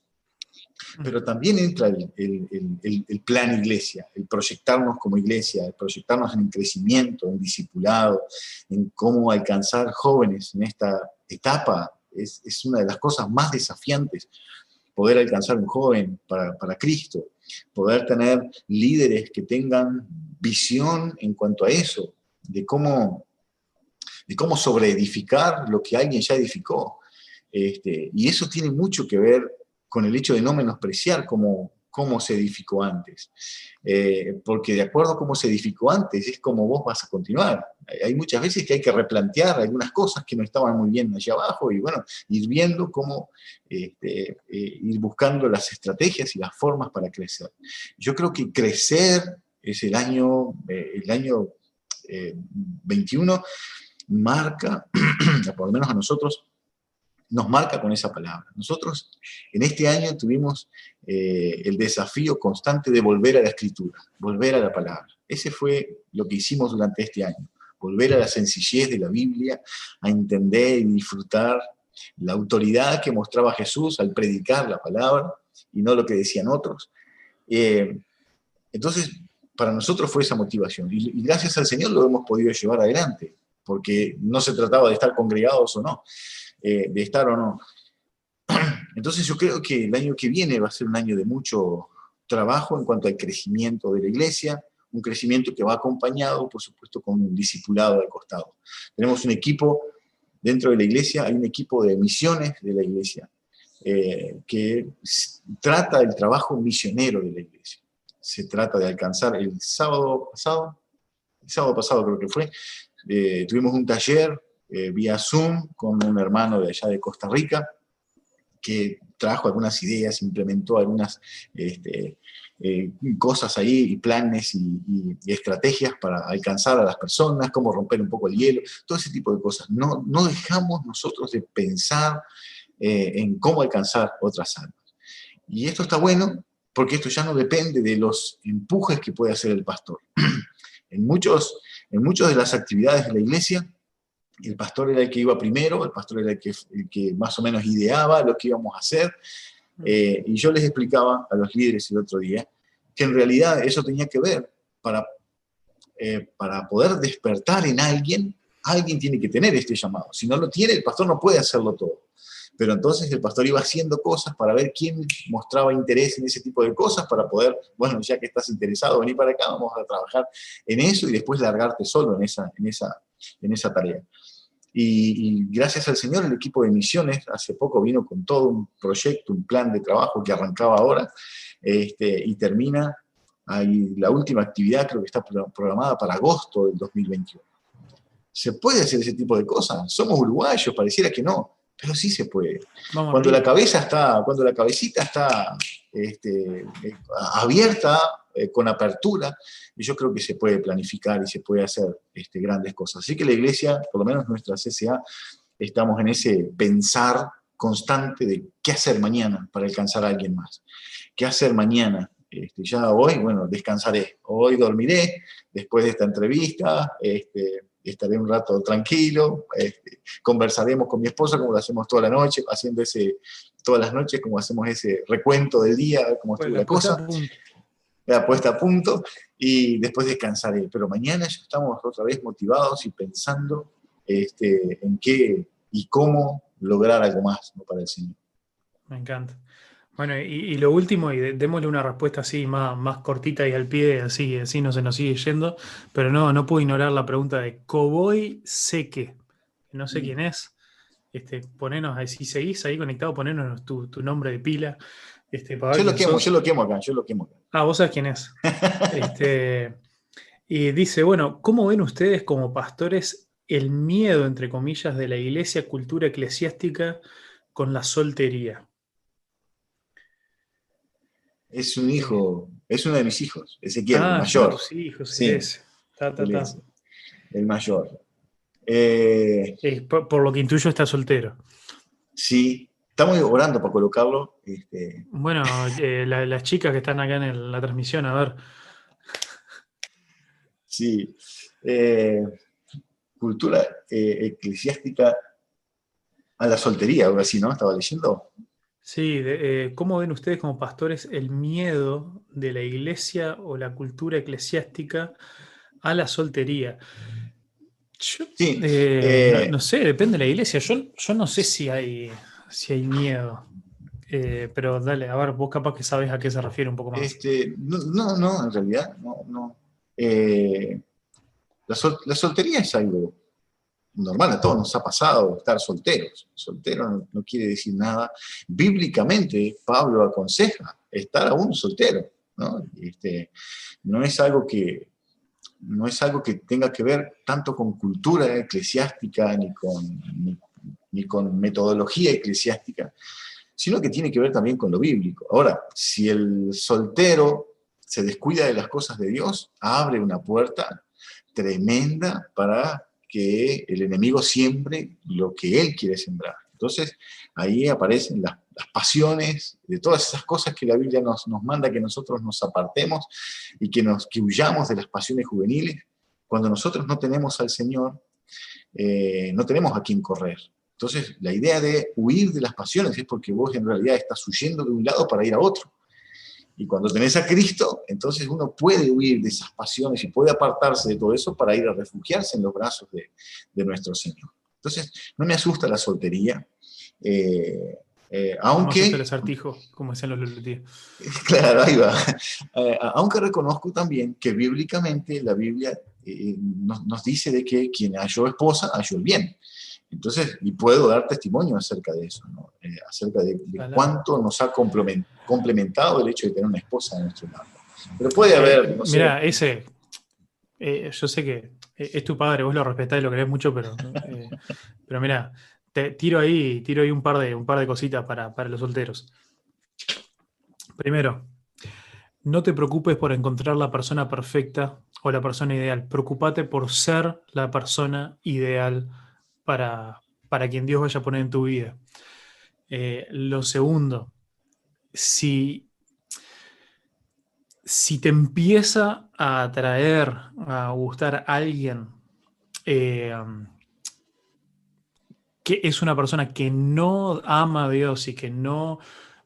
Pero también entra el, plan iglesia, el proyectarnos como iglesia, el proyectarnos en crecimiento, en discipulado, en cómo alcanzar jóvenes en esta etapa. Es, una de las cosas más desafiantes, poder alcanzar un joven para, para Cristo, poder tener líderes que tengan visión en cuanto a eso, de cómo, de cómo sobreedificar lo que alguien ya edificó, este, y eso tiene mucho que ver con el hecho de no menospreciar cómo, cómo se edificó antes. Eh, porque de acuerdo a cómo se edificó antes, es como vos vas a continuar. Hay muchas veces que hay que replantear algunas cosas que no estaban muy bien allá abajo y bueno, ir viendo cómo este, eh, ir buscando las estrategias y las formas para crecer. Yo creo que crecer es el año, eh, el año 21 marca, [CLEARS THROAT] por lo menos a nosotros, nos marca con esa palabra. Nosotros en este año tuvimos eh, el desafío constante de volver a la escritura, volver a la palabra. Ese fue lo que hicimos durante este año, volver a la sencillez de la Biblia, a entender y disfrutar la autoridad que mostraba Jesús al predicar la palabra y no lo que decían otros. Eh, entonces, para nosotros fue esa motivación y gracias al Señor lo hemos podido llevar adelante, porque no se trataba de estar congregados o no, eh, de estar o no. [CLEARS THROAT] Entonces yo creo que el año que viene va a ser un año de mucho trabajo en cuanto al crecimiento de la iglesia, un crecimiento que va acompañado, por supuesto, con un discipulado al costado. Tenemos un equipo dentro de la iglesia, hay un equipo de misiones de la iglesia eh, que trata del trabajo misionero de la iglesia. Se trata de alcanzar el sábado pasado, el sábado pasado creo que fue, eh, tuvimos un taller eh, vía Zoom con un hermano de allá de Costa Rica, que trajo algunas ideas, implementó algunas este, eh, cosas ahí, planes y, estrategias para alcanzar a las personas, cómo romper un poco el hielo, todo ese tipo de cosas. No, no dejamos nosotros de pensar eh, en cómo alcanzar otras almas. Y esto está bueno porque esto ya no depende de los empujes que puede hacer el pastor. [CLEARS THROAT] en, muchos, en muchas de las actividades de la iglesia, el pastor era el que iba primero, el pastor era el que, que más o menos ideaba lo que íbamos a hacer. Eh, y yo les explicaba a los líderes el otro día que en realidad eso tenía que ver para, eh, para poder despertar en alguien, alguien tiene que tener este llamado. Si no lo tiene, el pastor no puede hacerlo todo. Pero entonces el pastor iba haciendo cosas para ver quién mostraba interés en ese tipo de cosas, para poder, bueno, ya que estás interesado, venir para acá, vamos a trabajar en eso y después largarte solo en esa, en esa, en esa tarea. Y, gracias al Señor, el equipo de misiones hace poco vino con todo un proyecto, un plan de trabajo que arrancaba ahora este, y termina. Ahí, la última actividad creo que está programada para agosto del 2021. ¿Se puede hacer ese tipo de cosas? Somos uruguayos, pareciera que no, pero sí se puede. cuando la cabeza está, cuando la cabecita está este, eh, abierta, eh, con apertura, y yo creo que se puede planificar y se puede hacer este, grandes cosas. Así que la iglesia, por lo menos nuestra CCA, estamos en ese pensar constante de qué hacer mañana para alcanzar a alguien más. ¿Qué hacer mañana? Este, ya hoy, bueno, descansaré. Hoy dormiré después de esta entrevista. Este, estaré un rato tranquilo, este, conversaremos con mi esposa como lo hacemos toda la noche, haciendo ese, todas las noches, como hacemos ese recuento del día, cómo estuvo la cosa, la puesta a punto, y después descansaré. Pero mañana ya estamos otra vez motivados y pensando este, en qué y cómo lograr algo más para el Señor. Me encanta. Bueno, y, lo último, y démosle una respuesta así más, más cortita y al pie, así, así no se nos sigue yendo, pero no, no puedo ignorar la pregunta de Coboy Seque, no sé quién es. Este, ponenos, si seguís ahí conectado, ponenos tu, nombre de pila. Este, yo, lo quemo, yo lo quemo acá, yo lo quemo acá. Ah, vos sabés quién es. este, y dice, bueno, ¿cómo ven ustedes como pastores el miedo, entre comillas, de la iglesia, cultura eclesiástica con la soltería? Es un hijo, es uno de mis hijos, Ezequiel, ah, el mayor. Sí, hijos, sí. Es. el mayor. Eh, por, lo que intuyo está soltero. Sí, estamos orando para colocarlo. Este. Bueno, eh, las chicas que están acá en la transmisión, a ver. Sí. Eh, cultura eclesiástica a la soltería, ahora sí, ¿no? Estaba leyendo. Sí, ¿cómo ven ustedes como pastores el miedo de la iglesia o la cultura eclesiástica a la soltería? sí, eh, no, sé, depende de la iglesia. Yo, yo no sé si hay, si hay miedo. Eh, pero dale, a ver, vos capaz que sabes a qué se refiere un poco más. Este, no, no, en realidad, no, no. Eh, la, soltería es algo normal, a todos nos ha pasado estar solteros. Soltero no, quiere decir nada. Bíblicamente, Pablo aconseja estar aún soltero. ¿no? Este, no es algo que, no es algo que tenga que ver tanto con cultura eclesiástica ni con, con metodología eclesiástica, sino que tiene que ver también con lo bíblico. Ahora, si el soltero se descuida de las cosas de Dios, abre una puerta tremenda para que el enemigo siembre lo que él quiere sembrar. Entonces, ahí aparecen las, pasiones, de todas esas cosas que la Biblia nos, nos, manda que nosotros nos apartemos y que, nos, que huyamos de las pasiones juveniles. Cuando nosotros no tenemos al Señor, eh, no tenemos a quién correr. Entonces, la idea de huir de las pasiones es porque vos en realidad estás huyendo de un lado para ir a otro. Y cuando tenés a Cristo, entonces uno puede huir de esas pasiones y puede apartarse de todo eso para ir a refugiarse en los brazos de, de nuestro Señor. Entonces, no me asusta la soltería. Eh, eh, aunque... el acertijo, como decían los [LAUGHS] Claro, ahí va. Eh, aunque reconozco también que bíblicamente la Biblia nos, dice de que quien halló esposa, halló el bien. Entonces, y puedo dar testimonio acerca de eso, ¿no? acerca de, cuánto nos ha complementado el hecho de tener una esposa en nuestro lado. Pero puede haber... Mira, ese, yo sé que eh, es tu padre, vos lo respetás y lo querés mucho, pero, eh, pero mira, te tiro ahí, tiro ahí un par de, un par de cositas para, los solteros. Primero, no te preocupes por encontrar la persona perfecta o la persona ideal. Preocupate por ser la persona ideal para, para quien Dios vaya a poner en tu vida. Eh, lo segundo, si si te empieza a atraer, a gustar alguien eh, que es una persona que no ama a Dios y que no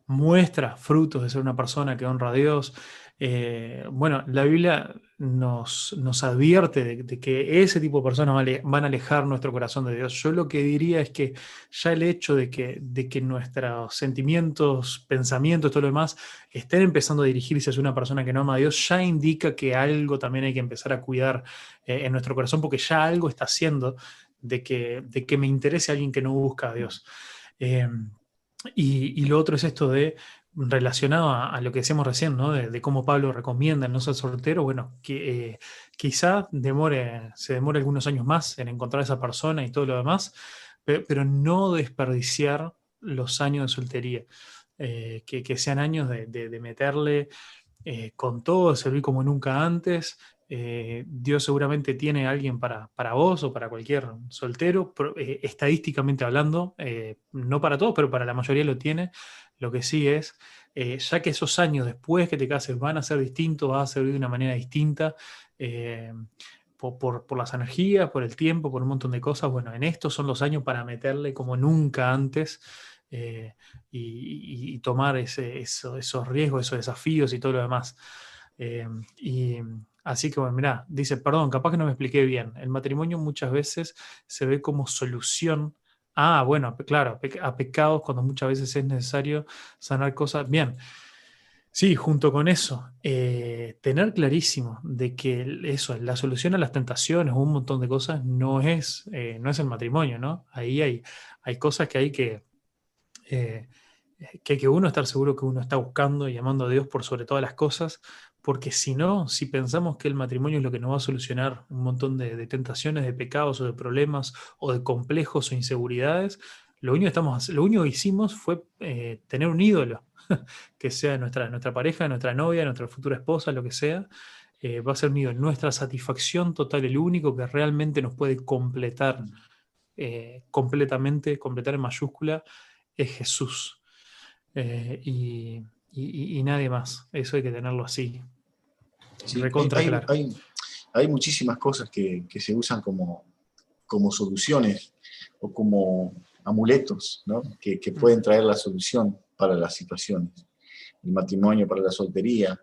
muestra frutos de ser una persona que honra a Dios, eh, bueno, la Biblia nos, nos advierte de, que ese tipo de personas van a alejar nuestro corazón de Dios. Yo lo que diría es que ya el hecho de que, de que nuestros sentimientos, pensamientos, todo lo demás, estén empezando a dirigirse hacia una persona que no ama a Dios, ya indica que algo también hay que empezar a cuidar eh, en nuestro corazón, porque ya algo está haciendo de que, de que me interese alguien que no busca a Dios. Eh, y, y, lo otro es esto de relacionado a, lo que decíamos recién, ¿no? de, cómo Pablo recomienda el no ser soltero, bueno, que eh, quizá demore, se demore algunos años más en encontrar a esa persona y todo lo demás, pero, no desperdiciar los años de soltería, eh, que, sean años de, meterle eh, con todo, servir como nunca antes. Dios seguramente tiene alguien para, para, vos o para cualquier soltero, estadísticamente hablando, no para todos, pero para la mayoría lo tiene. Lo que sí es, eh, ya que esos años después que te cases van a ser distintos, vas a servir de una manera distinta, eh, por, las energías, por el tiempo, por un montón de cosas. Bueno, en estos son los años para meterle como nunca antes eh, y, tomar esos riesgos, esos desafíos y todo lo demás. Y así que, bueno, mira, dice, perdón, capaz que no me expliqué bien. El matrimonio muchas veces se ve como solución. Ah, bueno, claro, a pecados cuando muchas veces es necesario sanar cosas. Bien, Sí, junto con eso, eh, tener clarísimo de que eso, la solución a las tentaciones un montón de cosas no es, eh, no es el matrimonio, ¿no? Ahí hay, hay cosas que hay que, eh, que hay que uno estar seguro que uno está buscando y amando a Dios por sobre todas las cosas, porque si no, si pensamos que el matrimonio es lo que nos va a solucionar un montón de, tentaciones, de pecados o de problemas o de complejos o inseguridades, lo único, que hicimos fue tener un ídolo [LAUGHS] que sea nuestra, nuestra pareja, nuestra novia, nuestra futura esposa, lo que sea, eh, va a ser mío. Nuestra satisfacción total, el único que realmente nos puede completar eh, completamente, completar en mayúscula, es Jesús. Eh, y, nadie más. Eso hay que tenerlo así. Hay, muchísimas cosas que, se usan como, como soluciones o como amuletos que, que, pueden traer la solución para las situaciones. El matrimonio para la soltería,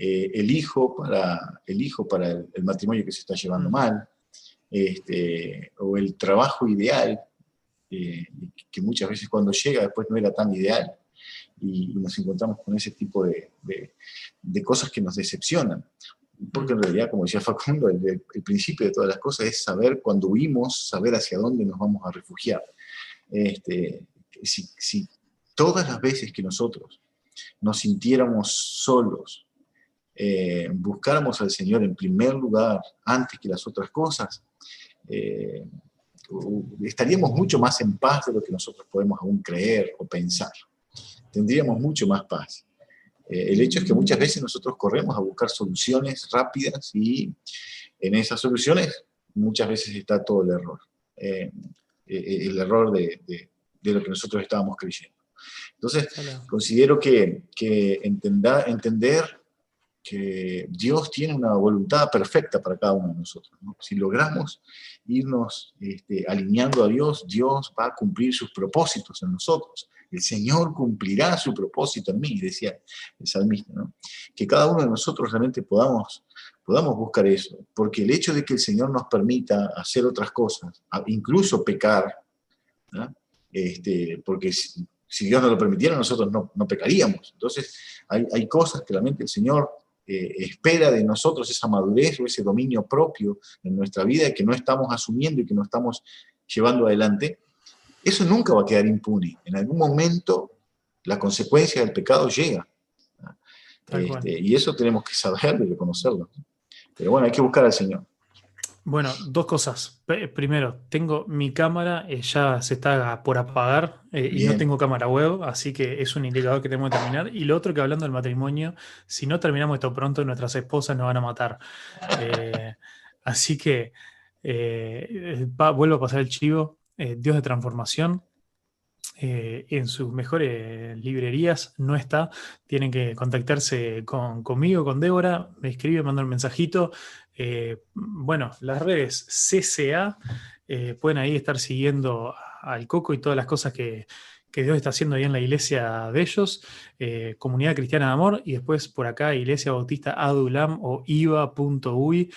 eh, el, hijo para, el hijo para el, matrimonio que se está llevando mal, este, o el trabajo ideal, eh, que muchas veces cuando llega después no era tan ideal. Y, nos encontramos con ese tipo de, de, cosas que nos decepcionan. Porque en realidad, como decía Facundo, el, el, principio de todas las cosas es saber cuando huimos, saber hacia dónde nos vamos a refugiar. Este, si, si, todas las veces que nosotros nos sintiéramos solos, eh, buscáramos al Señor en primer lugar antes que las otras cosas, eh, estaríamos mucho más en paz de lo que nosotros podemos aún creer o pensar. Tendríamos mucho más paz. Eh, el hecho es que muchas veces nosotros corremos a buscar soluciones rápidas y en esas soluciones muchas veces está todo el error. el error de, de lo que nosotros estábamos creyendo. Entonces, considero que, que entender Dios tiene una voluntad perfecta para cada uno de nosotros. Si logramos irnos este, alineando a Dios, Dios va a cumplir sus propósitos en nosotros. El Señor cumplirá su propósito en mí, decía el salmista. Que cada uno de nosotros realmente podamos, podamos buscar eso, porque el hecho de que el Señor nos permita hacer otras cosas, incluso pecar, este, porque si Dios no lo permitiera, nosotros no, no pecaríamos. Entonces, hay, hay, cosas que realmente el Señor eh, espera de nosotros, esa madurez o ese dominio propio en nuestra vida que no estamos asumiendo y que no estamos llevando adelante. Eso nunca va a quedar impune. En algún momento, la consecuencia del pecado llega. Este, y eso tenemos que saberlo y reconocerlo. Pero bueno, hay que buscar al Señor. Bueno, dos cosas. Primero, tengo mi cámara, eh, ya se está por apagar eh, y no tengo cámara web, así que es un indicador que tengo que terminar. Y lo otro que hablando del matrimonio, si no terminamos esto pronto, nuestras esposas nos van a matar. Eh, así que vuelvo a pasar el chivo. Dios de transformación, en sus mejores librerías no está. Tienen que contactarse con, conmigo, con Débora, me escribe, manda un mensajito. Eh, bueno, las redes CCA, eh, pueden ahí estar siguiendo al Coco y todas las cosas que, Dios está haciendo ahí en la iglesia de ellos, eh, Comunidad Cristiana de Amor, y después por acá Iglesia Bautista Adulam o iva.uy,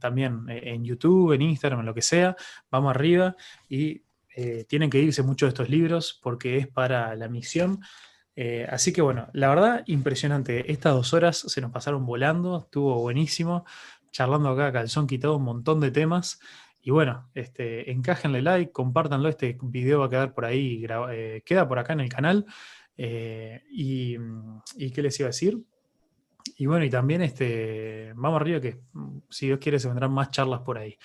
también en YouTube, en Instagram, en lo que sea, vamos arriba y tienen que irse muchos de estos libros porque es para la misión. Eh, así que bueno, la verdad, impresionante. Estas dos horas se nos pasaron volando, estuvo buenísimo, charlando acá, calzón quitado, un montón de temas. Y bueno, este, encajenle like, compártanlo, este video va a quedar por ahí, eh, queda por acá en el canal. Eh, y, qué les iba a decir? Y bueno, y también este, vamos arriba que si Dios quiere se vendrán más charlas por ahí.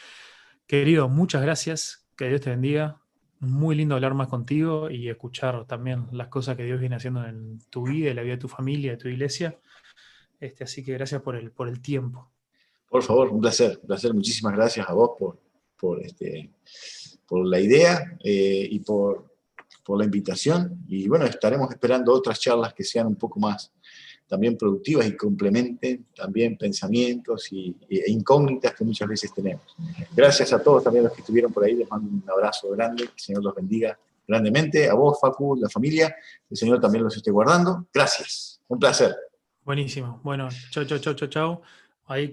Querido, muchas gracias, que Dios te bendiga, muy lindo hablar más contigo y escuchar también las cosas que Dios viene haciendo en tu vida, en la vida de tu familia, de tu iglesia. Este, así que gracias por el, por el tiempo. Por favor, un placer, un placer. Muchísimas gracias a vos por, por, este, por la idea eh, y por, por la invitación. Y bueno, estaremos esperando otras charlas que sean un poco más también productivas y complementen también pensamientos y, e incógnitas que muchas veces tenemos. Gracias a todos también los que estuvieron por ahí, les mando un abrazo grande, que el Señor los bendiga grandemente, a vos, Facu, la familia, el Señor también los esté guardando. Gracias, un placer. Buenísimo. Bueno, chao, chao, chao, chao, chao. Ahí